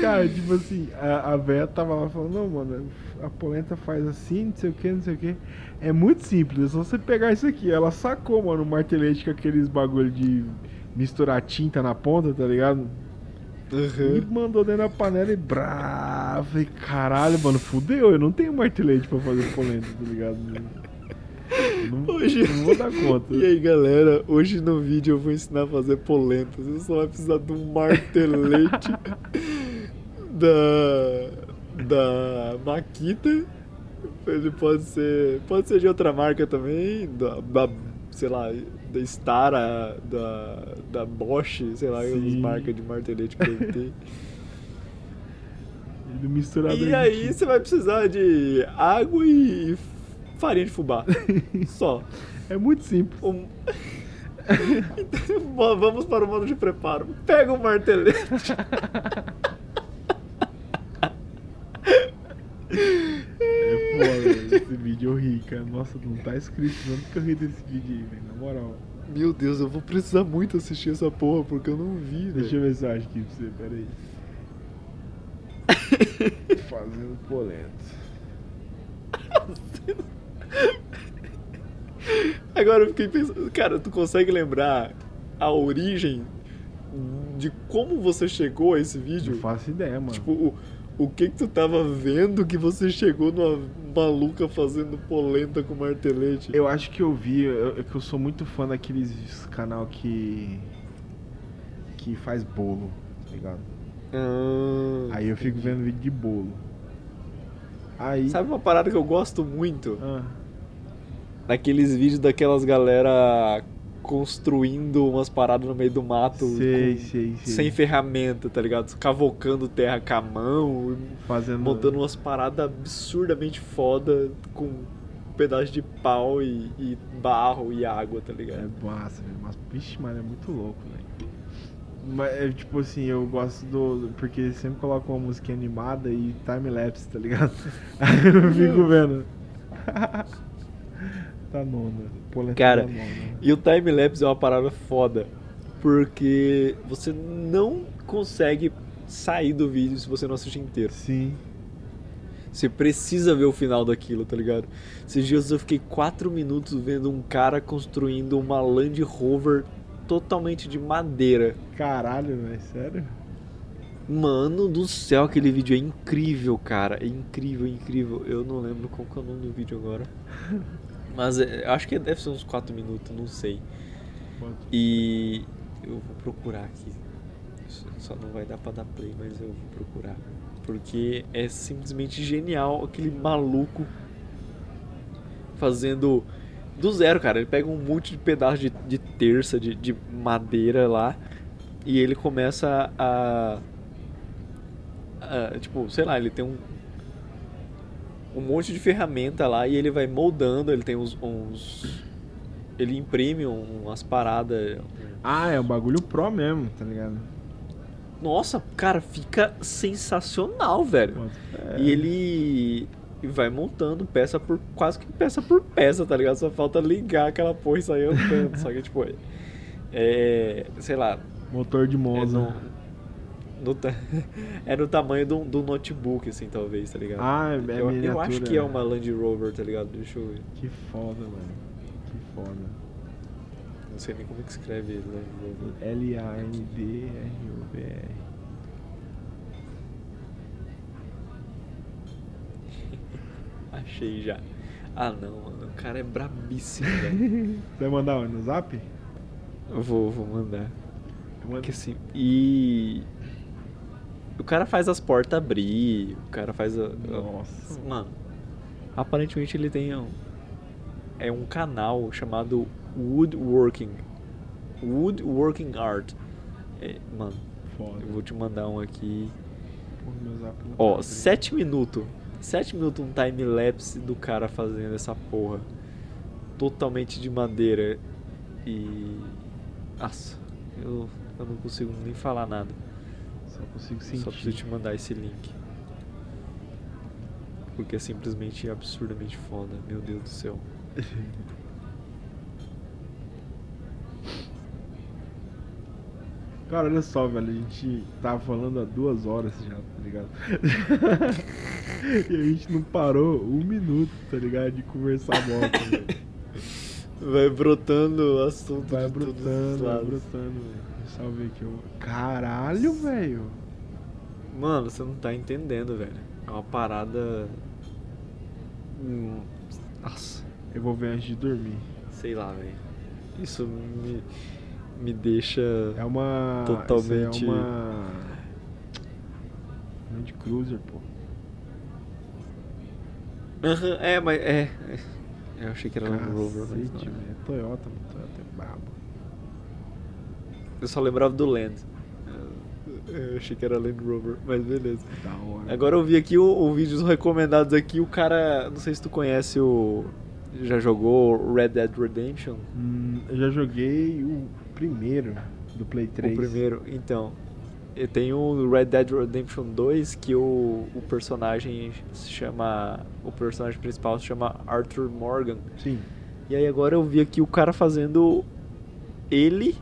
Cara, tipo assim, a, a véia tava lá falando, não, mano, a polenta faz assim, não sei o que, não sei o que. É muito simples, é só você pegar isso aqui. Ela sacou, mano, o martelete com aqueles bagulho de misturar tinta na ponta, tá ligado? E mandou dentro da panela e brá. Falei, caralho, mano, fudeu, eu não tenho martelete pra fazer polenta, tá ligado? Eu Não, Hoje- não vou dar conta. E aí galera, hoje no vídeo eu vou ensinar a fazer polenta. Você só vai precisar de um martelete da da Makita. Ele pode ser, pode ser de outra marca também, da, da sei lá, da Stara, da da Bosch, sei lá, as marcas de martelete que deve ter. E aí você vai precisar de água e farinha de fubá. Só. É muito simples. Um- Bom, Vamos para o modo de preparo. Pega o martelete. É foda, velho. Esse vídeo eu ri, cara. Nossa, não tá escrito tanto que eu ri desse vídeo aí, velho. Na moral. Meu Deus, eu vou precisar muito assistir essa porra porque eu não vi, Deixa eu ver se eu acho aqui pra você, peraí. Fazendo polenta. Agora eu fiquei pensando, cara, tu consegue lembrar a origem de como você chegou a esse vídeo? Não faço ideia, mano. Tipo, o, O que que tu tava vendo que você chegou numa maluca fazendo polenta com martelete? Eu acho que eu vi, eu, que eu sou muito fã daqueles canal que. que faz bolo, tá ligado? Ah, Aí eu fico vendo vídeo de bolo. Aí. Sabe uma parada que eu gosto muito? Ah, vídeos daquelas galera construindo umas paradas no meio do mato sei, com- sei, sei. sem ferramenta, tá ligado? Cavocando terra com a mão, Fazendo. montando umas paradas absurdamente foda com um pedaço de pau e, e barro e água, tá É ligado? massa, velho. Mas, vixe, mano, é muito louco, velho. Mas, é, tipo assim, eu gosto do. Porque sempre coloca uma música animada e time-lapse, tá ligado? Aí eu fico vendo. tá nona. Polenta Cara, tá nona. E o time-lapse é uma parada foda, porque você não consegue sair do vídeo se você não assistir inteiro. Sim. Você precisa ver o final daquilo, tá ligado? Esses dias eu fiquei 4 minutos vendo um cara construindo uma Land Rover totalmente de madeira. Caralho, velho, sério? Mano do céu, aquele vídeo é incrível, cara. É incrível, incrível. Eu não lembro qual que é o nome do vídeo agora. Mas é, acho que deve ser uns 4 minutos, não sei. Quanto? E eu vou procurar aqui. Só- Só não vai dar pra dar play, mas eu vou procurar. Porque é simplesmente genial aquele maluco fazendo do zero, cara. Ele pega um monte de pedaço de, de terça, de, de madeira lá, e ele começa a, a- Tipo, sei lá, ele tem um. Um monte de ferramenta lá e ele vai moldando, ele tem uns. uns ele imprime um- umas paradas. Ah, é um bagulho pro mesmo, tá ligado? Nossa, cara, fica sensacional, velho. É. E ele vai montando peça por quase que peça por peça, tá ligado? Só falta ligar aquela porra e sair andando. Só que, tipo, é- é. Sei lá. Motor de É Monza. no, no é no tamanho do, do notebook, assim, talvez, tá ligado? Ah, é, é eu, eu acho que é uma Land Rover, tá ligado? Deixa eu ver. Que foda, mano. Que foda. Não sei nem como é que escreve Land Rover. L-A-N-D-R-O-V-R. Achei já. Ah, não, mano. O cara é brabíssimo, velho. Você vai mandar no zap? Vou, vou mandar. Porque assim, e. O cara faz as portas abrir, o cara faz a. Nossa. Mano, aparentemente ele tem um. É um canal chamado Woodworking. Woodworking Art. É, mano, Foda. eu vou te mandar um aqui. Ó, tá 7 minutos. 7 minutos um time-lapse do cara fazendo essa porra. Totalmente de madeira. E. Nossa, eu, eu não consigo nem falar nada. Só consigo sentir. Só preciso te mandar esse link. Porque é simplesmente absurdamente foda. Meu Deus do céu. Cara, olha só, velho. A gente tava falando há duas horas já, tá ligado? e a gente não parou um minuto, tá ligado? De conversar bosta, velho. Vai brotando assunto Vai brotando, vai brotando, velho. Deixa eu ver aqui. eu- Caralho, velho. Mano, você não tá entendendo, velho. É uma parada. Hum, Nossa, Eu vou ver antes de dormir. sei lá, velho. Isso me, me deixa. É uma. Totalmente- é uma. Land Cruiser, pô. Aham, é, mas é. é. Eu achei que era Land Rover, mas não é. É Toyota, mano. Toyota é brabo. Eu só lembrava do Land. Eu achei que era Land Rover, mas beleza. Da hora. Agora eu vi aqui o, o vídeos recomendados aqui, o cara. Não sei se tu conhece o. Já jogou Red Dead Redemption? Hum, eu já joguei o primeiro do Play 3. O primeiro, então. E tem o Red Dead Redemption 2 que o, o personagem se chama. O personagem principal se chama Arthur Morgan. Sim. E aí agora eu vi aqui o cara fazendo ele,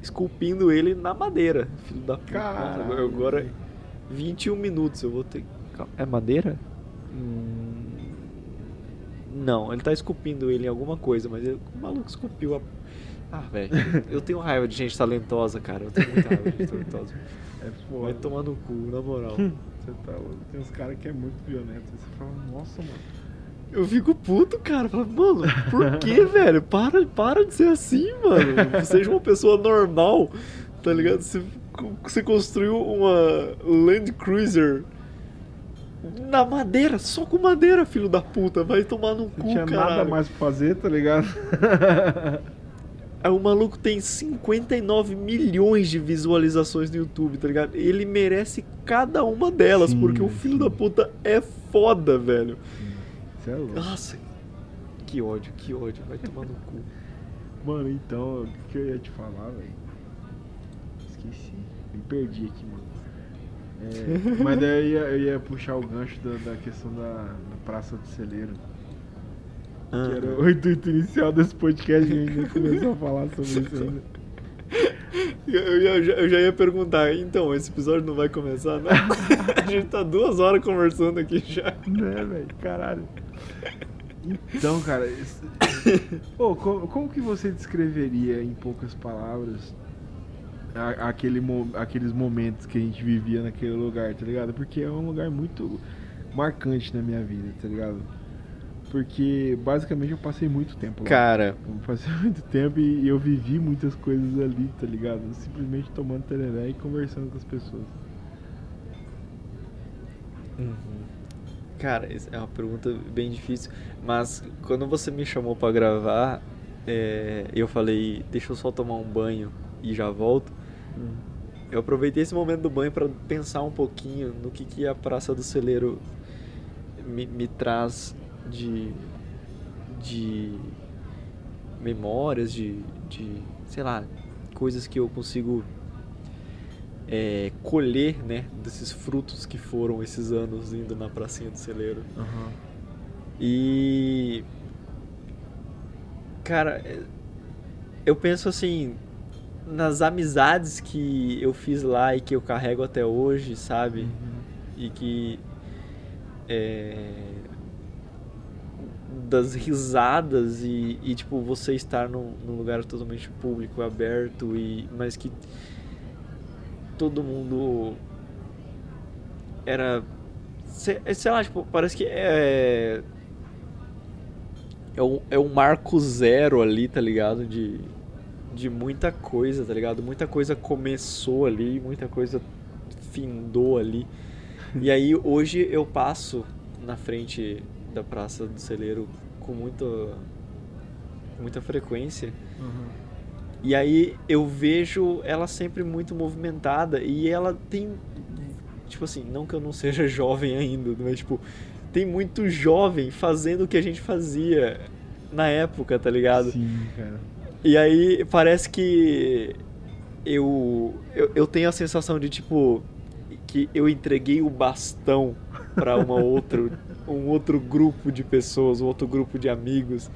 esculpindo ele na madeira. Filho da puta. Caralho. Agora 21 minutos eu vou ter. É madeira? Hum, Não, ele tá esculpindo ele em alguma coisa, mas ele- o maluco esculpiu a- Ah, velho, eu tenho raiva de gente talentosa, cara. Eu tenho muita raiva de gente talentosa. É Vai foda. tomar no cu, na moral. Você tá louco. Tem uns caras que é muito violento. Você fala, nossa, mano. Eu fico puto, cara. Falo, mano, por que, velho? Para, para de ser assim, mano. Seja uma pessoa normal, tá ligado? Você, você construiu uma Land Cruiser na madeira, só com madeira, filho da puta. Vai tomar no Não cu, tinha cara. nada mais pra fazer, tá ligado? Aí o maluco tem 59 milhões de visualizações no YouTube, tá ligado? Ele merece cada uma delas, Sim, porque o filho sim. da puta é foda, velho. Você é louco. Nossa, que ódio, que ódio. Vai tomar no cu. Mano, então, o que que eu ia te falar, velho? Esqueci. Me perdi aqui, mano. É, mas daí eu ia, eu ia puxar o gancho da, da questão da, da Praça do Celeiro. Que era o intuito inicial desse podcast e a gente nem começou a falar sobre isso ainda. Eu, eu já, eu já ia perguntar, então, esse episódio não vai começar, né? A gente tá duas horas conversando aqui já. Né, velho? Caralho. Então, cara, esse- Ô, co- como, que você descreveria em poucas palavras a- aquele, aqueles momentos que a gente vivia naquele lugar, tá ligado? Porque é um lugar muito marcante na minha vida, tá ligado? Porque basicamente eu passei muito tempo lá. Cara, Eu passei muito tempo e eu vivi muitas coisas ali, tá ligado? Simplesmente tomando tereré e conversando com as pessoas. cara, essa é uma pergunta bem difícil, mas quando você me chamou pra gravar, é, eu falei, deixa eu só tomar um banho e já volto. Eu aproveitei esse momento do banho pra pensar um pouquinho no que, que a Praça do Celeiro me, me traz de, de memórias, de, de, sei lá, coisas que eu consigo é, colher, né, desses frutos que foram esses anos indo na pracinha do celeiro. E cara, é- eu penso assim nas amizades que eu fiz lá e que eu carrego até hoje, sabe? E que é, das risadas e, e, tipo você estar num, num lugar totalmente público, aberto e mas que todo mundo era sei, sei lá, tipo, parece que é é um, é um marco zero ali, tá ligado? De, de muita coisa, tá ligado? Muita coisa começou ali, muita coisa findou ali. E aí hoje eu passo na frente da Praça do Celeiro com muita, com muita frequência. E aí eu vejo ela sempre muito movimentada e ela tem tipo assim, não que eu não seja jovem ainda, mas tipo, tem muito jovem fazendo o que a gente fazia na época, tá ligado? Sim, cara. E aí parece que eu, eu, eu tenho a sensação de tipo que eu entreguei o bastão para uma outro um outro grupo de pessoas, um outro grupo de amigos.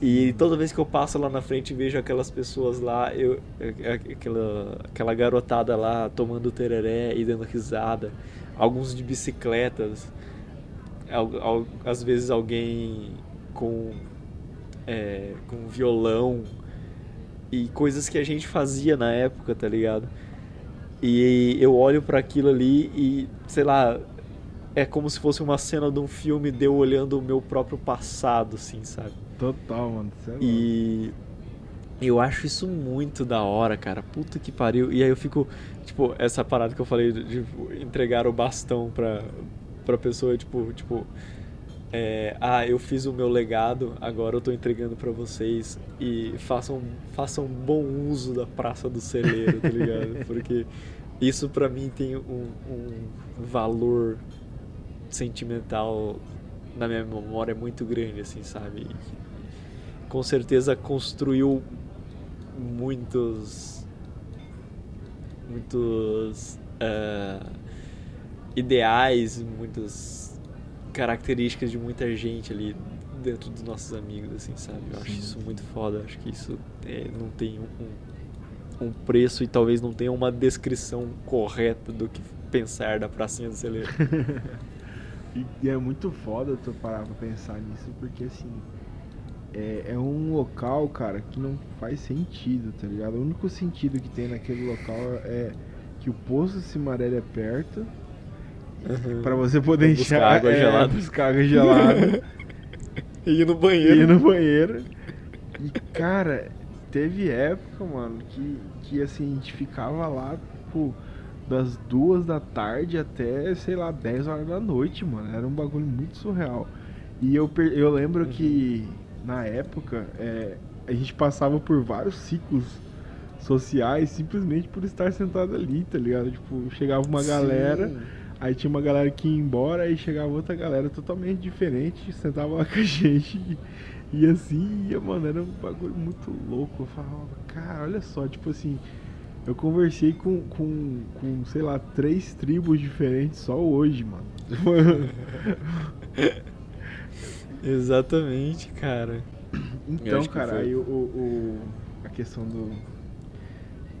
E toda vez que eu passo lá na frente e vejo aquelas pessoas lá, eu, aquela, aquela garotada lá tomando tereré e dando risada, alguns de bicicletas, al- al- às vezes alguém com, é, com violão e coisas que a gente fazia na época, tá ligado? E eu olho para aquilo ali e, sei lá, é como se fosse uma cena de um filme de eu olhando o meu próprio passado, assim, sabe? Total, mano. Cê é. E eu acho isso muito da hora, cara. Puta que pariu. E aí eu fico, tipo, essa parada que eu falei de, de entregar o bastão pra, pra pessoa, tipo, tipo, é, ah, eu fiz o meu legado, agora eu tô entregando pra vocês e façam, façam bom uso da Praça do Celeiro, tá ligado? Porque isso pra mim tem um, um valor sentimental na minha memória muito grande, assim, sabe? E com certeza construiu muitos muitos eh, ideais, muitas características de muita gente ali dentro dos nossos amigos, assim, sabe? Eu acho isso muito foda, acho que isso eh, não tem um, um preço e talvez não tenha uma descrição correta do que pensar da pracinha do celeiro. E, e é muito foda tu parar pra pensar nisso, porque assim. é, é um local, cara, que não faz sentido, tá ligado? O único sentido que tem naquele local é que o poço Cimarelli é perto. Uhum. Pra você poder Buscar enxergar água é, gelada. buscar água gelada. E ir no e banheiro. ir no banheiro. E, cara, teve época, mano, que, que assim, a gente ficava lá, tipo, das duas da tarde até, sei lá, 10 horas da noite, mano. Era um bagulho muito surreal. E eu, eu lembro que, na época, é, a gente passava por vários ciclos sociais simplesmente por estar sentado ali, tá ligado? Tipo, chegava uma galera. Sim. Aí tinha uma galera que ia embora, aí chegava outra galera totalmente diferente, sentava lá com a gente e, e assim ia, mano, era um bagulho muito louco. Eu falava, cara, olha só, tipo assim, eu conversei com, com, com sei lá, três tribos diferentes só hoje, mano. Exatamente, cara. Eu então, cara, aí o, o- a questão do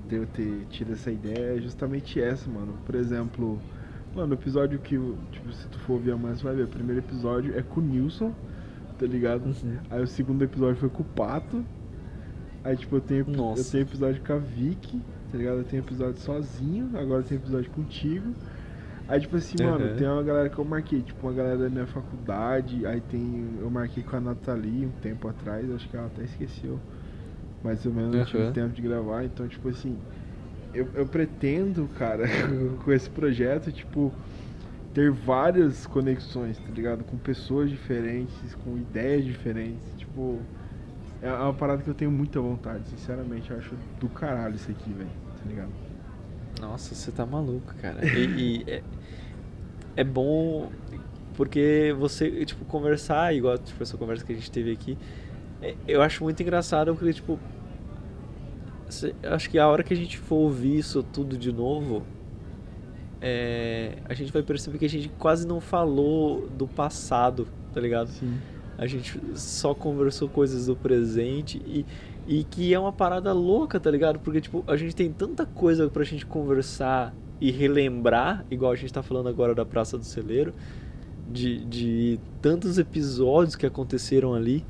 de eu ter tido essa ideia é justamente essa, mano. Por exemplo, mano, o episódio que, tipo, se tu for ouvir a mais, vai ver. O primeiro episódio é com o Nilson, tá ligado? Uhum. Aí o segundo episódio foi com o Pato. Aí, tipo, eu tenho, eu Nossa. tenho episódio com a Vicky, tá ligado? Eu tenho episódio sozinho, agora eu tenho episódio contigo. Aí, tipo assim, mano, Uhum. tem uma galera que eu marquei, tipo, uma galera da minha faculdade, aí tem. Eu marquei com a Nathalie um tempo atrás, acho que ela até esqueceu. Mais ou menos não tive Uhum. tempo de gravar, então, tipo assim, eu, eu pretendo, cara, com esse projeto, tipo, ter várias conexões, tá ligado? Com pessoas diferentes, com ideias diferentes, tipo. É uma parada que eu tenho muita vontade, sinceramente, eu acho do caralho isso aqui, velho, tá ligado? Nossa, você tá maluco, cara. E, e é, é bom porque você, tipo, conversar, igual tipo, essa conversa que a gente teve aqui, é- eu acho muito engraçado porque, tipo, acho que a hora que a gente for ouvir isso tudo de novo, é, a gente vai perceber que a gente quase não falou do passado, tá ligado? Sim. A gente só conversou coisas do presente e, e que é uma parada louca, tá ligado? Porque, tipo, a gente tem tanta coisa pra gente conversar e relembrar, igual a gente tá falando agora da Praça do Celeiro, de, de tantos episódios que aconteceram ali.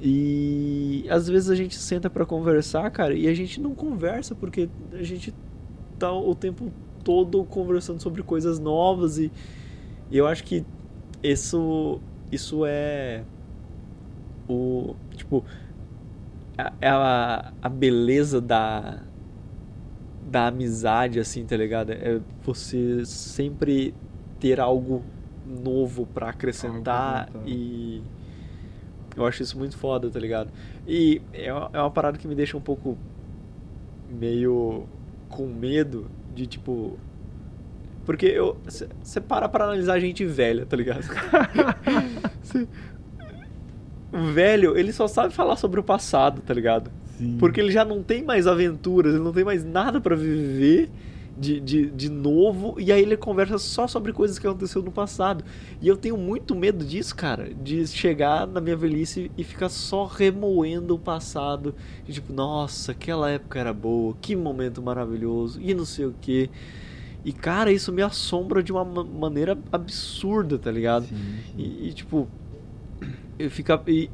E às vezes a gente senta pra conversar, cara, e a gente não conversa porque a gente tá o tempo todo conversando sobre coisas novas e, e eu acho que isso isso é o tipo a, é a, a beleza da da amizade assim tá ligado? É você sempre ter algo novo pra acrescentar e eu acho isso muito foda tá ligado? E é uma, é uma parada que me deixa um pouco meio com medo de tipo porque eu você para pra analisar a gente velha tá ligado Cê- o velho, ele só sabe falar sobre o passado, tá ligado? Sim. Porque ele já não tem mais aventuras, ele não tem mais nada pra viver de, de, de novo, e aí ele conversa só sobre coisas que aconteceu no passado. E eu tenho muito medo disso, cara, de chegar na minha velhice e ficar só remoendo o passado. E tipo, nossa, aquela época era boa, que momento maravilhoso, e não sei o que. E cara, isso me assombra de uma ma- maneira absurda, tá ligado? Sim, sim. E, e, tipo, eu fica e,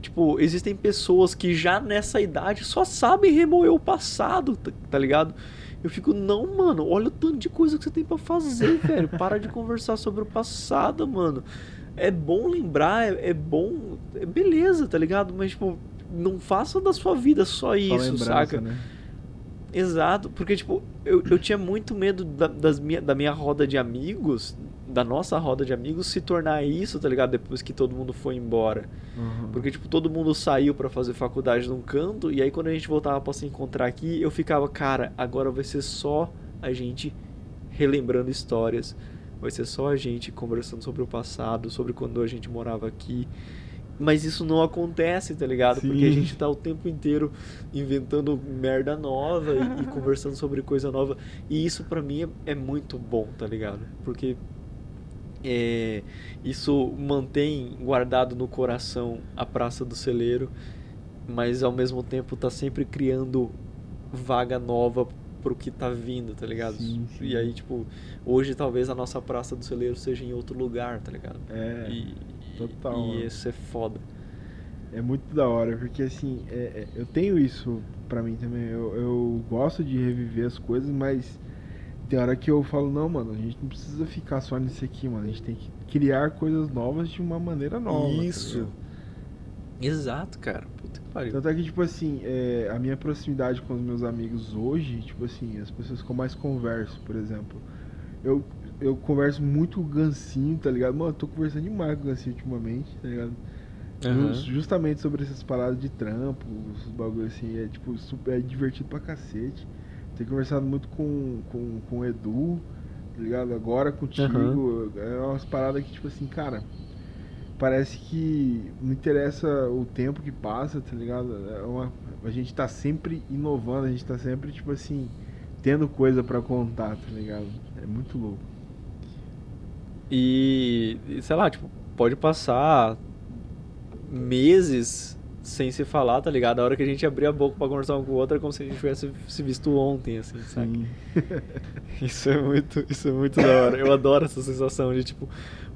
tipo, existem pessoas que já nessa idade só sabem remoer o passado, tá, tá ligado? Eu fico, não, mano, olha o tanto de coisa que você tem pra fazer, velho. Para de conversar sobre o passado, mano. É bom lembrar, é, é bom, é beleza, tá ligado? Mas, tipo, não faça da sua vida só Só isso, saca? né? Exato, porque tipo, eu, eu tinha muito medo da, das minha, da minha roda de amigos, da nossa roda de amigos, se tornar isso, tá ligado? Depois que todo mundo foi embora. Uhum. Porque, tipo, todo mundo saiu pra fazer faculdade num canto, e aí quando a gente voltava pra se encontrar aqui, eu ficava, cara, agora vai ser só a gente relembrando histórias. Vai ser só a gente conversando sobre o passado, sobre quando a gente morava aqui. Mas isso não acontece, tá ligado? Porque a Sim. gente tá o tempo inteiro inventando merda nova e, e conversando sobre coisa nova. E isso pra mim é, é muito bom, tá ligado? Porque é, isso mantém guardado no coração a Praça do Celeiro, mas ao mesmo tempo tá sempre criando vaga nova pro que tá vindo, tá ligado? Sim, sim. E aí, tipo, hoje talvez a nossa Praça do Celeiro seja em outro lugar, tá ligado? É, e, total, E mano. isso é foda. É muito da hora, porque assim, é, é, eu tenho isso pra mim também. Eu, eu gosto de reviver as coisas, mas tem hora que eu falo, não, mano, a gente não precisa ficar só nisso aqui, mano. A gente tem que criar coisas novas de uma maneira nova. tá Isso. ligado? Exato, cara. Puta que pariu. Tanto é que, tipo assim, é, a minha proximidade com os meus amigos hoje, tipo assim, as pessoas eu mais converso, por exemplo. Eu, eu converso muito com o Gancinho, tá ligado? Mano, eu tô conversando demais com o Gancinho ultimamente, tá ligado? Jus- Justamente sobre essas paradas de trampo, esses bagulho assim, é tipo, super, é divertido pra cacete. Tenho conversado muito com, com, com o Edu, tá ligado? Agora contigo. É umas paradas que, tipo assim, cara, parece que não interessa o tempo que passa, tá ligado? É uma, a gente tá sempre inovando, a gente tá sempre, tipo assim, tendo coisa pra contar, tá ligado? É muito louco. E, sei lá, tipo, pode passar meses sem se falar, tá ligado? A hora que a gente abrir a boca pra conversar um com o outro é como se a gente tivesse se visto ontem, assim, sabe? Isso é muito, isso é muito da hora. Eu adoro essa sensação de tipo,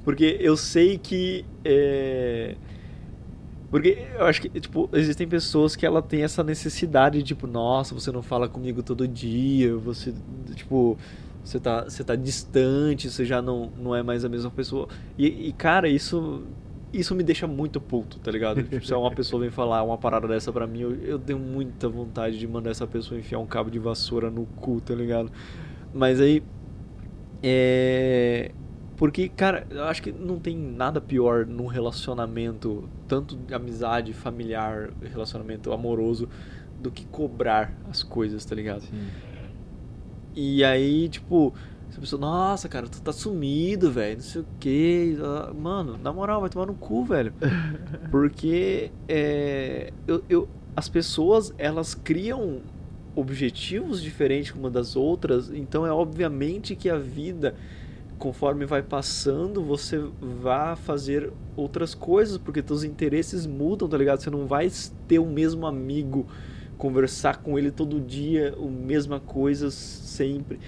porque eu sei que é porque eu acho que tipo, existem pessoas que ela tem essa necessidade de tipo, nossa, você não fala comigo todo dia, você tipo, você tá, você tá distante, você já não, não é mais a mesma pessoa. E, e, cara, isso isso me deixa muito puto, tá ligado? Tipo, se uma pessoa vem falar uma parada dessa pra mim, eu, eu tenho muita vontade de mandar essa pessoa enfiar um cabo de vassoura no cu, tá ligado? Mas aí. É. Porque, cara, eu acho que não tem nada pior num relacionamento, tanto de amizade, familiar, relacionamento amoroso, do que cobrar as coisas, tá ligado? Sim. E aí, tipo, essa pessoa, nossa, cara, tu tá sumido, velho, não sei o quê. Ah, Mano, na moral, vai tomar no cu, velho. Porque é, eu, eu- as pessoas, elas criam objetivos diferentes uma das outras, então é obviamente que a vida, conforme vai passando, você vai fazer outras coisas, porque teus interesses mudam, tá ligado? Você não vai ter o mesmo amigo, conversar com ele todo dia, a mesma coisa sempre,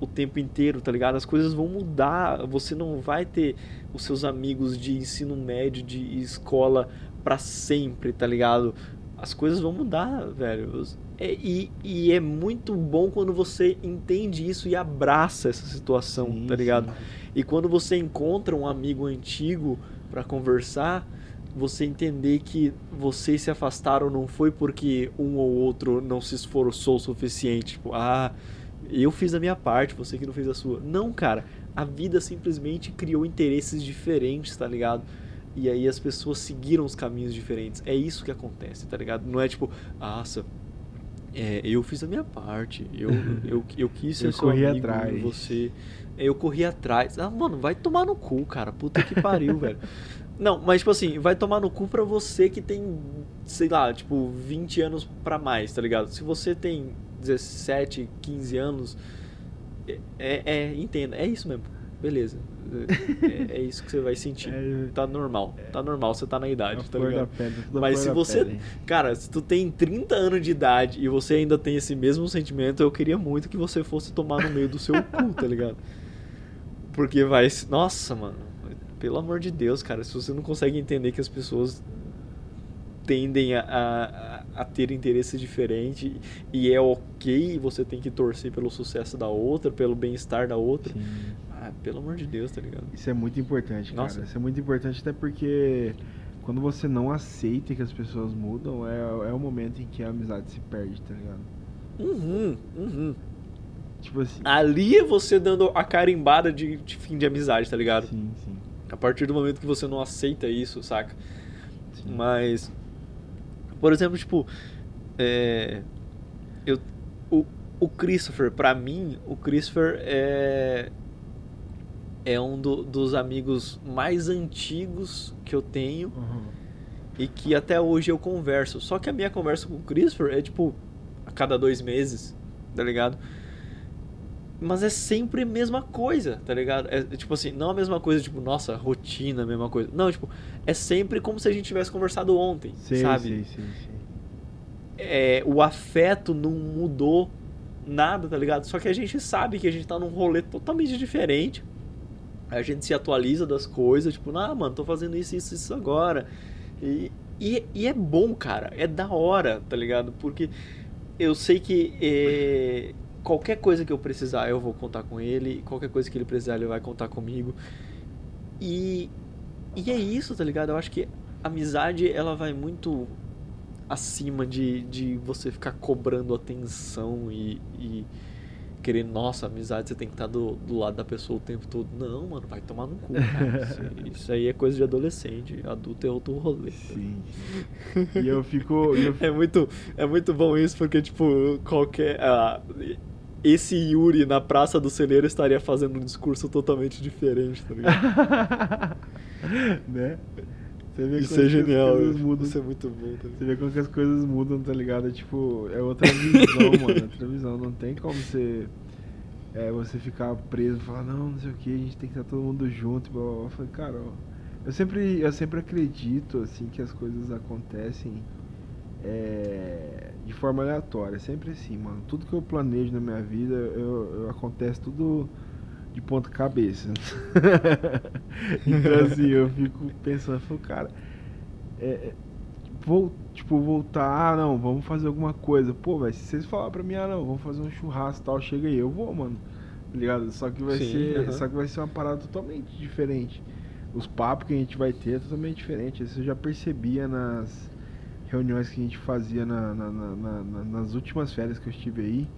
o tempo inteiro, tá ligado? As coisas vão mudar, você não vai ter os seus amigos de ensino médio, de escola pra sempre, tá ligado? As coisas vão mudar, velho. É- e, e é muito bom quando você entende isso e abraça essa situação, Sim, tá ligado? sim. E quando você encontra um amigo antigo pra conversar, você entender que vocês se afastaram não foi porque um ou outro não se esforçou o suficiente, tipo, ah, eu fiz a minha parte, você que não fez a sua. Não, cara, a vida simplesmente criou interesses diferentes, tá ligado? E aí as pessoas seguiram os caminhos diferentes. É isso que acontece, tá ligado? Não é tipo, nossa, é, eu fiz a minha parte, eu, eu, eu quis ser Eu seu corri amigo, atrás. você. Eu corri atrás. Ah, mano, vai tomar no cu, cara. Puta que pariu, velho. Não, mas tipo assim, vai tomar no cu pra você que tem, sei lá, tipo, 20 anos pra mais, tá ligado? Se você tem 17, 15 anos, é, é, é, entenda, é isso mesmo. Beleza. É, é isso que você vai sentir. É- Tá normal. Tá normal, você tá na É idade, tá ligado? pele, Mas se você. pele. Cara, se tu tem 30 anos de idade e você ainda tem esse mesmo sentimento, eu queria muito que você fosse tomar no meio do seu cu, tá ligado? Porque vai. Nossa, mano. Pelo amor de Deus, cara. Se você não consegue entender que as pessoas tendem a, a, a ter interesse diferente e é ok, você tem que torcer pelo sucesso da outra, pelo bem-estar da outra. Ah, pelo amor de Deus, tá ligado? Isso é muito importante, cara. Nossa. Isso é muito importante até porque quando você não aceita que as pessoas mudam, é, é o momento em que a amizade se perde, tá ligado? Uhum, uhum. Tipo assim. Ali é você dando a carimbada de, de fim de amizade, tá ligado? Sim, sim. A partir do momento que você não aceita isso, saca? sim. Mas, por exemplo, tipo, é, eu, o, o Christopher, pra mim, o Christopher é, é um do- dos amigos mais antigos que eu tenho Uhum. e que até hoje eu converso. Só que a minha conversa com o Christopher é tipo a cada dois meses, tá ligado? Mas é sempre a mesma coisa, tá ligado? É tipo assim, não a mesma coisa, tipo, nossa, rotina, a mesma coisa. Não, tipo, é sempre como se a gente tivesse conversado ontem, Sei, sabe? sei, sei, sei. É, o afeto não mudou nada, tá ligado? Só que a gente sabe que a gente tá num rolê totalmente diferente. A gente se atualiza das coisas, tipo, ah, mano, tô fazendo isso, isso, isso agora. E, e, e é bom, cara. É da hora, tá ligado? Porque eu sei que é, qualquer coisa que eu precisar, eu vou contar com ele. Qualquer coisa que ele precisar, ele vai contar comigo. E, e é isso, tá ligado? Eu acho que a amizade, ela vai muito acima de, de você ficar cobrando atenção e, e querer, nossa, amizade, você tem que estar do, do lado da pessoa o tempo todo. Não, mano, vai tomar no cu. Isso, isso aí é coisa de adolescente. Adulto é outro rolê. tá Sim. e eu fico. eu É muito, é muito bom isso, porque, tipo, qualquer. ah, esse Yuri na Praça do Celeiro estaria fazendo um discurso totalmente diferente, tá ligado? né? Você vê Isso é genial. coisas mudam. Isso é muito bom, tá Você vê como que as coisas mudam, tá ligado? Tipo, é outra visão, mano. Outra visão. Não tem como você. É, você ficar preso e falar, não, não sei o que, a gente tem que estar todo mundo junto. Blá, blá, blá. Eu falei, cara, ó, eu sempre, eu sempre acredito, assim, que as coisas acontecem é, de forma aleatória. Sempre assim, mano. Tudo que eu planejo na minha vida, eu, eu- acontece tudo de ponta cabeça. então, assim, eu fico pensando, falo, cara, é, é, vou, tipo, voltar, ah, não, vamos fazer alguma coisa. Pô, velho, se vocês falarem pra mim, ah, não, vamos fazer um churrasco e tal, chega aí, eu vou, mano. Tá ligado? Só que vai Sim, ser, só que vai ser uma parada totalmente diferente. Os papos que a gente vai ter é totalmente diferente. Isso eu já percebia nas reuniões que a gente fazia na- na- na- na- na- nas últimas férias que eu estive aí.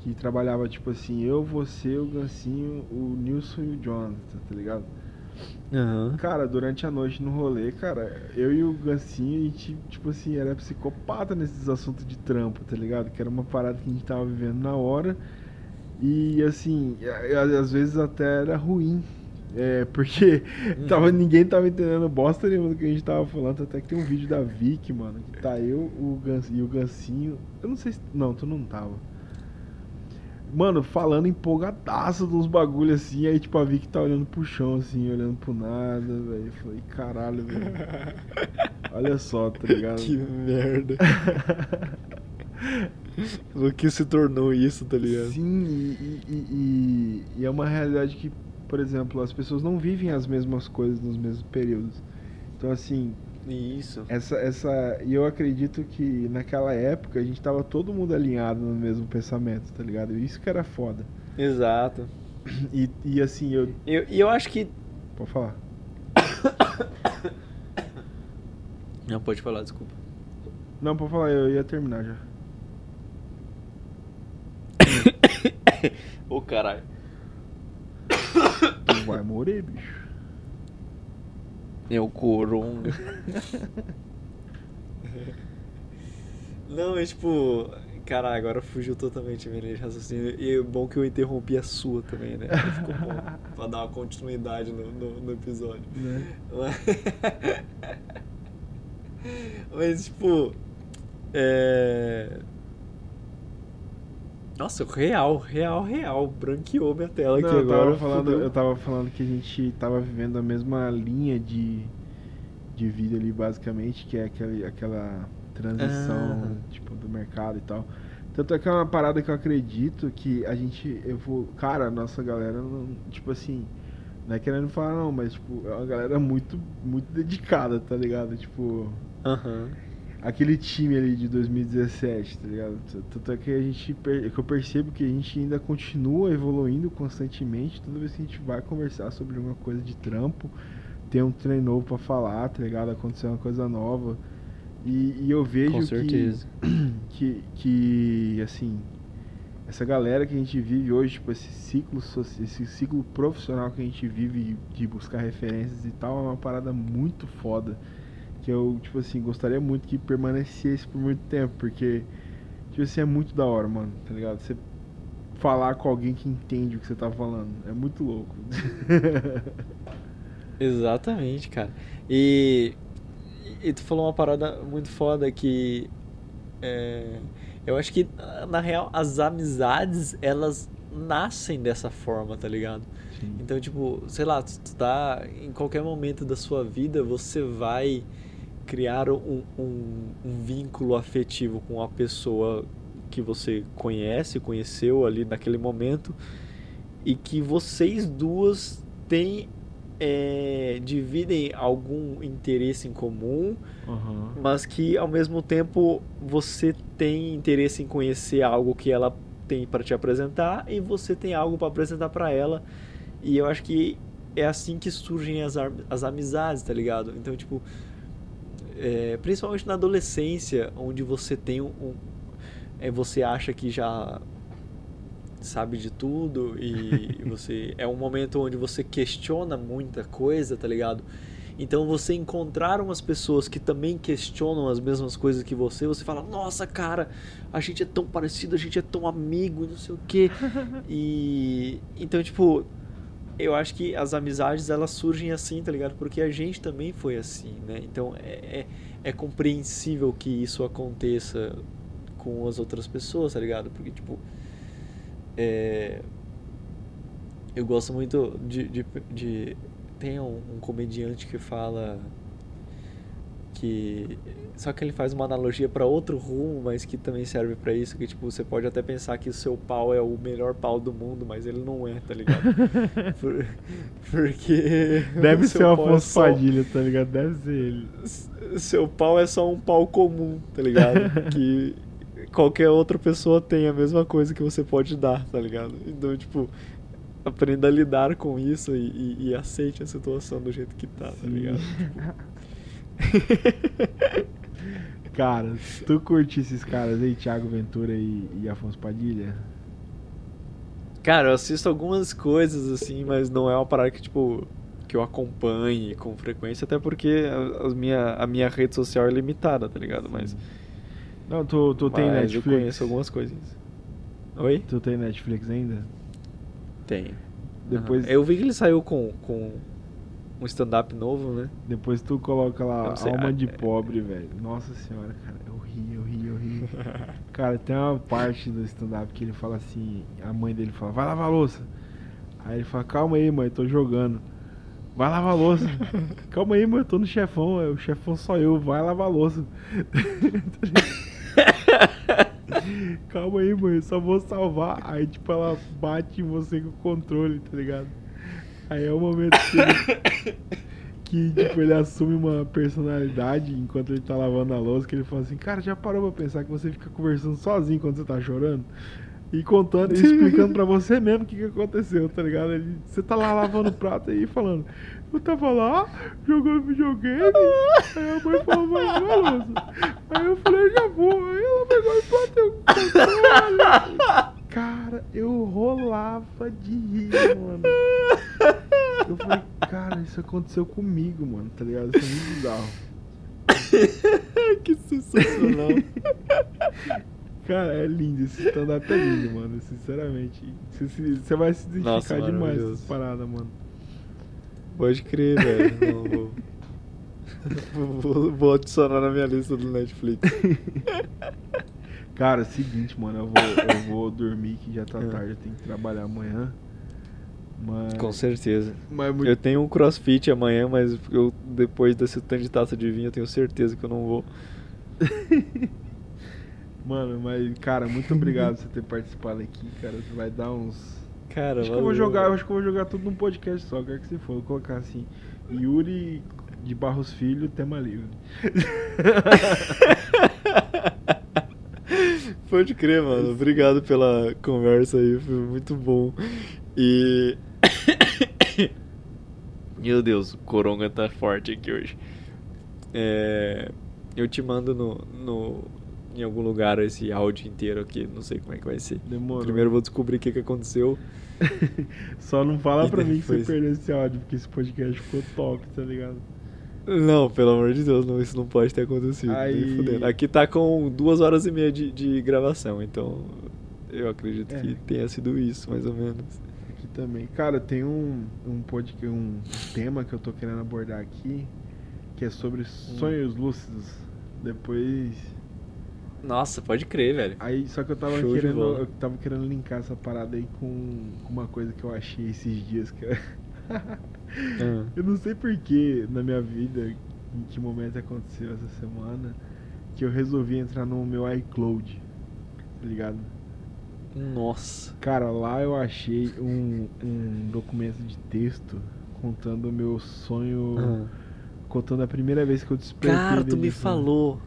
Que trabalhava tipo assim, eu, você, o Gancinho, o Nilson e o Jonathan, tá ligado? Aham. Cara, durante a noite no rolê, cara, eu e o Gancinho, a gente, tipo assim, era psicopata nesses assuntos de trampo, tá ligado? Que era uma parada que a gente tava vivendo na hora. E assim, às vezes até era ruim. É, porque tava, ninguém tava entendendo bosta nenhuma do que a gente tava falando. Até que tem um vídeo da Vicky, mano, que tá eu o Gans, e o Gancinho. Eu não sei se. Não, tu não tava. Mano, falando empolgadaço dos bagulhos assim, aí tipo a Vicky tá olhando pro chão, assim, olhando pro nada, velho. Falei, caralho, velho. Olha só, tá ligado? Que merda. o que se tornou isso, tá ligado? Sim, e- e- e- e é uma realidade que, por exemplo, as pessoas não vivem as mesmas coisas nos mesmos períodos. Então, assim, Isso. essa, essa. E eu acredito que naquela época a gente tava todo mundo alinhado no mesmo pensamento, tá ligado? Isso que era foda. Exato. E, e assim, eu. Eu- E eu, acho que. Pode falar. Não, pode falar, desculpa. Não, pode falar, eu ia terminar já. Ô caralho. Tu vai morrer, bicho. É o coronga. Não, é tipo. Caralho, agora fugiu totalmente a minha linha de raciocínio. E é bom que eu interrompi a sua também, né? Ficou bom. pra dar uma continuidade no, no, no episódio. Né? Mas- Mas, tipo. É. Nossa, real, real, real. Branqueou minha tela aqui Não, eu agora. tava, falando, eu tava falando que a gente tava vivendo a mesma linha de, de vida ali, basicamente, que é aquele, aquela transição, Ah. tipo, do mercado e tal. Tanto é que é uma parada que eu acredito que a gente, eu vou, cara, a nossa galera, não, tipo assim, não é querendo falar não, mas, tipo, é uma galera muito, muito dedicada, tá ligado? Tipo, Aham. Aquele time ali de 2017, tá ligado? Tanto é que a gente per- que eu percebo que a gente ainda continua evoluindo constantemente. Toda vez que a gente vai conversar sobre uma coisa de trampo, tem um trem novo pra falar, tá ligado? Aconteceu uma coisa nova. E, e eu vejo Com que- certeza. que, que, assim, essa galera que a gente vive hoje, tipo, esse ciclo, esse ciclo profissional que a gente vive de buscar referências e tal, é uma parada muito foda. Que eu, tipo assim, gostaria muito que permanecesse por muito tempo, porque, tipo assim, é muito da hora, mano, tá ligado? Você falar com alguém que entende o que você tá falando, é muito louco. Exatamente, cara. E, e tu falou uma parada muito foda que é, eu acho que na real as amizades elas nascem dessa forma, tá ligado? Sim. Então, tipo, sei lá, tu tu tá em qualquer momento da sua vida você vai criar um, um, um vínculo afetivo com a pessoa que você conhece, conheceu ali naquele momento e que vocês duas têm é, dividem algum interesse em comum, Aham. mas que ao mesmo tempo você tem interesse em conhecer algo que ela tem para te apresentar e você tem algo para apresentar para ela. E eu acho que é assim que surgem as, as amizades, tá ligado? Então, tipo, é, principalmente na adolescência, onde você tem um, um- é, você acha que já sabe de tudo e você é um momento onde você questiona muita coisa, tá ligado? Então você encontrar umas pessoas que também questionam as mesmas coisas que você, você fala, nossa cara, a gente é tão parecido, a gente é tão amigo, não sei o quê. e então, tipo, eu acho que as amizades elas surgem assim, tá ligado? Porque a gente também foi assim, né? Então é, é, é compreensível que isso aconteça com as outras pessoas, tá ligado? Porque, tipo, é, eu gosto muito de, de, de- tem um, um comediante que fala que só que ele faz uma analogia para outro rumo, mas que também serve para isso, que tipo, você pode até pensar que o seu pau é o melhor pau do mundo, mas ele não é, tá ligado? Por- porque Deve ser o pau é Afonso só- Padilha, tá ligado? Deve ser ele. Seu pau é só um pau comum, tá ligado? que qualquer outra pessoa tem a mesma coisa que você pode dar, tá ligado? Então, tipo, aprenda a lidar com isso e, e- e aceite a situação do jeito que tá, tá ligado? Cara, tu curte esses caras aí, Thiago Ventura e, e Afonso Padilha? Cara, eu assisto algumas coisas assim, mas não é uma parada que, tipo, que eu acompanhe com frequência, até porque a, as minha, a minha rede social é limitada, tá ligado? Mas, Não, tu, tu tem mas eu Netflix? conheço algumas coisinhas. Oi? Tu tem Netflix ainda? Tenho. Depois, Aham. Eu vi que ele saiu com, com um stand-up novo, né? depois tu coloca lá sei, Alma ah, de é- Pobre, velho. Nossa senhora, cara. Eu ri, eu ri, eu ri. cara, tem uma parte do stand-up que ele fala assim, a mãe dele fala, vai lavar a louça. Aí ele fala, calma aí, mãe, tô jogando. Vai lavar a louça. calma aí, mãe, eu tô no chefão, é, o chefão só eu, vai lavar a louça. Calma aí, mãe, eu só vou salvar. Aí, tipo, ela bate em você com o controle, tá ligado? Aí é o momento que ele, que, tipo, ele assume uma personalidade enquanto ele tá lavando a louça, que ele fala assim, cara, já parou pra pensar que você fica conversando sozinho quando você tá chorando? E contando, e explicando pra você mesmo o que, que aconteceu, tá ligado? Ele, você tá lá lavando o prato aí falando, eu tava lá jogando videogame, aí a mãe falou, vai lavar louça. Aí eu falei, já vou, aí ela pegou e bateu. Cara, eu rolava de rir, mano. Eu falei, cara, isso aconteceu comigo, mano, tá ligado? Isso é muito bizarro. que sensacional. Cara, é lindo, esse stand-up é lindo, mano, sinceramente. Você, vai se identificar Nossa, demais com essas paradas, mano. Pode crer, velho. Não, vou... vou... vou adicionar na minha lista do Netflix. Cara, é o seguinte, mano, eu vou, eu vou dormir que já tá É. tarde, eu tenho que trabalhar amanhã. Mas. Com certeza. Mas muito Eu tenho um crossfit amanhã, mas eu, depois desse tanto de taça de vinho, eu tenho certeza que eu não vou. Mano, mas, cara, muito obrigado por você ter participado aqui, cara. Você vai dar uns. Cara, acho que eu vou jogar, acho que eu vou jogar tudo num podcast só, quero que você for. Vou colocar assim, Yuri de Barros Filho, tema livre. Pode crer, mano. Obrigado pela conversa aí, foi muito bom. E. Meu Deus, o Coronga tá forte aqui hoje. É, Eu te mando no, no, em algum lugar esse áudio inteiro aqui, não sei como é que vai ser. Demorou. Primeiro eu vou descobrir o que, que aconteceu. Só não fala E pra mim que você perdeu esse áudio, porque esse podcast ficou top, tá ligado? Não, pelo amor de Deus, não, isso não pode ter acontecido. Aí-. Aqui tá com duas horas e meia de, de gravação, então eu acredito É. que tenha sido isso, mais ou menos. Aqui também. Cara, tem um, um, podcast, um tema que eu tô querendo abordar aqui, que é sobre Hum. sonhos lúcidos. Depois. Nossa, pode crer, velho. Aí, só que eu tava Show querendo. Eu tava querendo linkar essa parada aí com, com uma coisa que eu achei esses dias, cara. Ah. Eu não sei porquê na minha vida, em que momento aconteceu essa semana, que eu resolvi entrar no meu iCloud. Tá ligado? Nossa. Cara, lá eu achei um, um documento de texto contando o meu sonho. Ah. Contando a primeira vez que eu despertei. Cara, tu me assim. falou.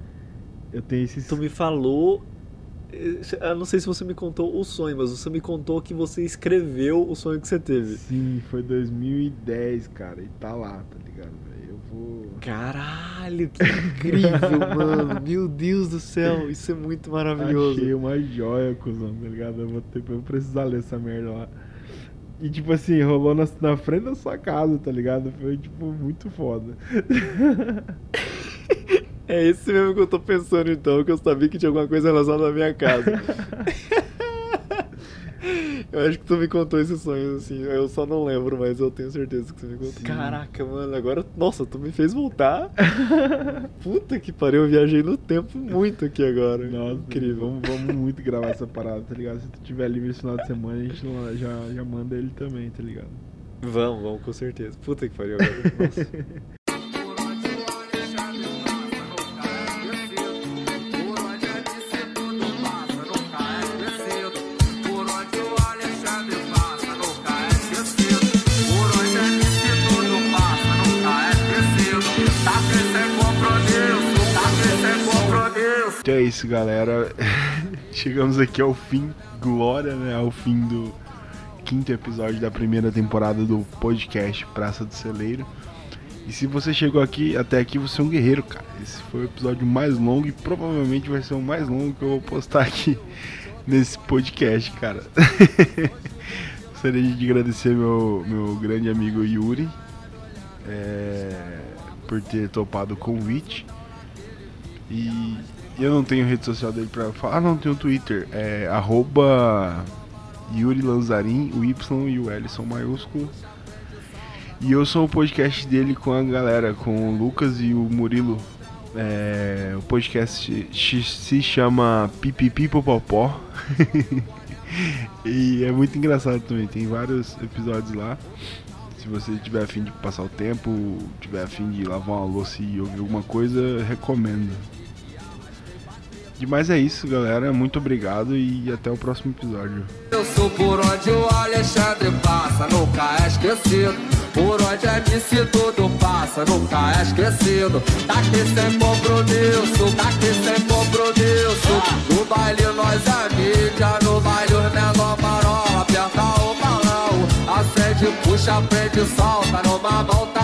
Eu tenho esse. Tu me falou. Eu não sei se você me contou o sonho, mas você me contou que você escreveu o sonho que você teve. Sim, foi 2010, cara. E tá lá, tá ligado? Eu vou. Caralho, que incrível, mano. Meu Deus do céu, isso é muito maravilhoso. Achei uma joia, cuzão, tá ligado? Eu vou, ter, eu vou precisar ler essa merda lá. E tipo assim, rolou na, na frente da sua casa, tá ligado? Foi tipo muito foda. É esse mesmo que eu tô pensando então, que eu sabia que tinha alguma coisa relacionada à minha casa. eu acho que tu me contou esse sonho, assim. Eu só não lembro, mas eu tenho certeza que você me contou. Sim. Caraca, mano, agora. Nossa, tu me fez voltar. Puta que pariu, eu viajei no tempo muito aqui agora. Nossa, Incrível. Vamos, vamos muito gravar essa parada, tá ligado? Se tu tiver livre esse final de semana, a gente já, já manda ele também, tá ligado? Vamos, vamos, com certeza. Puta que pariu agora. Nossa. Então é isso, galera. Chegamos aqui ao fim, glória, né? Ao fim do quinto episódio da primeira temporada do podcast Praça do Celeiro. E se você chegou aqui até aqui, você é um guerreiro, cara. Esse foi o episódio mais longo e provavelmente vai ser o mais longo que eu vou postar aqui nesse podcast, cara. Gostaria de agradecer meu, meu grande amigo Yuri é, por ter topado o convite. E eu não tenho rede social dele pra falar. Ah, não, tem o Twitter. É arroba Yuri Lanzarin, o Y e o L são maiúsculos. E eu sou o podcast dele com a galera, com o Lucas e o Murilo. É, o podcast se chama Pipipipopopó. e é muito engraçado também, tem vários episódios lá. Se você tiver afim de passar o tempo, tiver afim de lavar uma louça e ouvir alguma coisa, recomendo. Demais é isso, galera. Muito obrigado e até o próximo episódio. Eu sou por onde o Alexandre passa, nunca é esquecido. Por onde é MC tudo passa, nunca é esquecido. Tá aqui sem compromisso, tá aqui sem compromisso. No baile nós é mídia, no baile os menor marola. Aperta o balão, acende, puxa, prende, solta. Numa copão,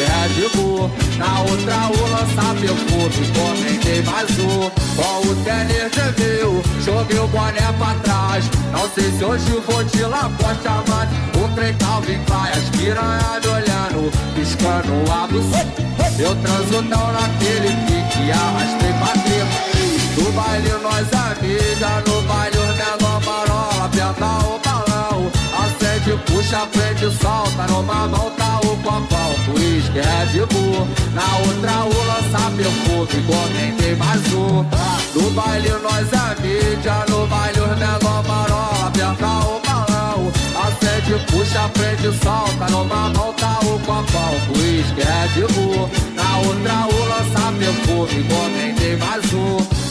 é de boa. Na outra o lança perfume, comentei mais um. Com o tênis mil, joguei o boné pra trás. Não sei se hoje vou de laposta, mas o trem Calvin Klein, as piranha me olhando, piscando a buceta. Eu transo não naquele pique, arrastei pra treta. No baile nós mídia, no baile os menor marola, aperta o balão. Acende, puxa, prende, solta, numa tá o copão, é de boa. Na outra o lança perfume, comentei mais um. No baile nós é mídia, no baile os menor marola, aperta o balão. Acende, puxa, prende, solta, numa tá o copão, é de boa. Na outra o lança perfume, comentei mais um.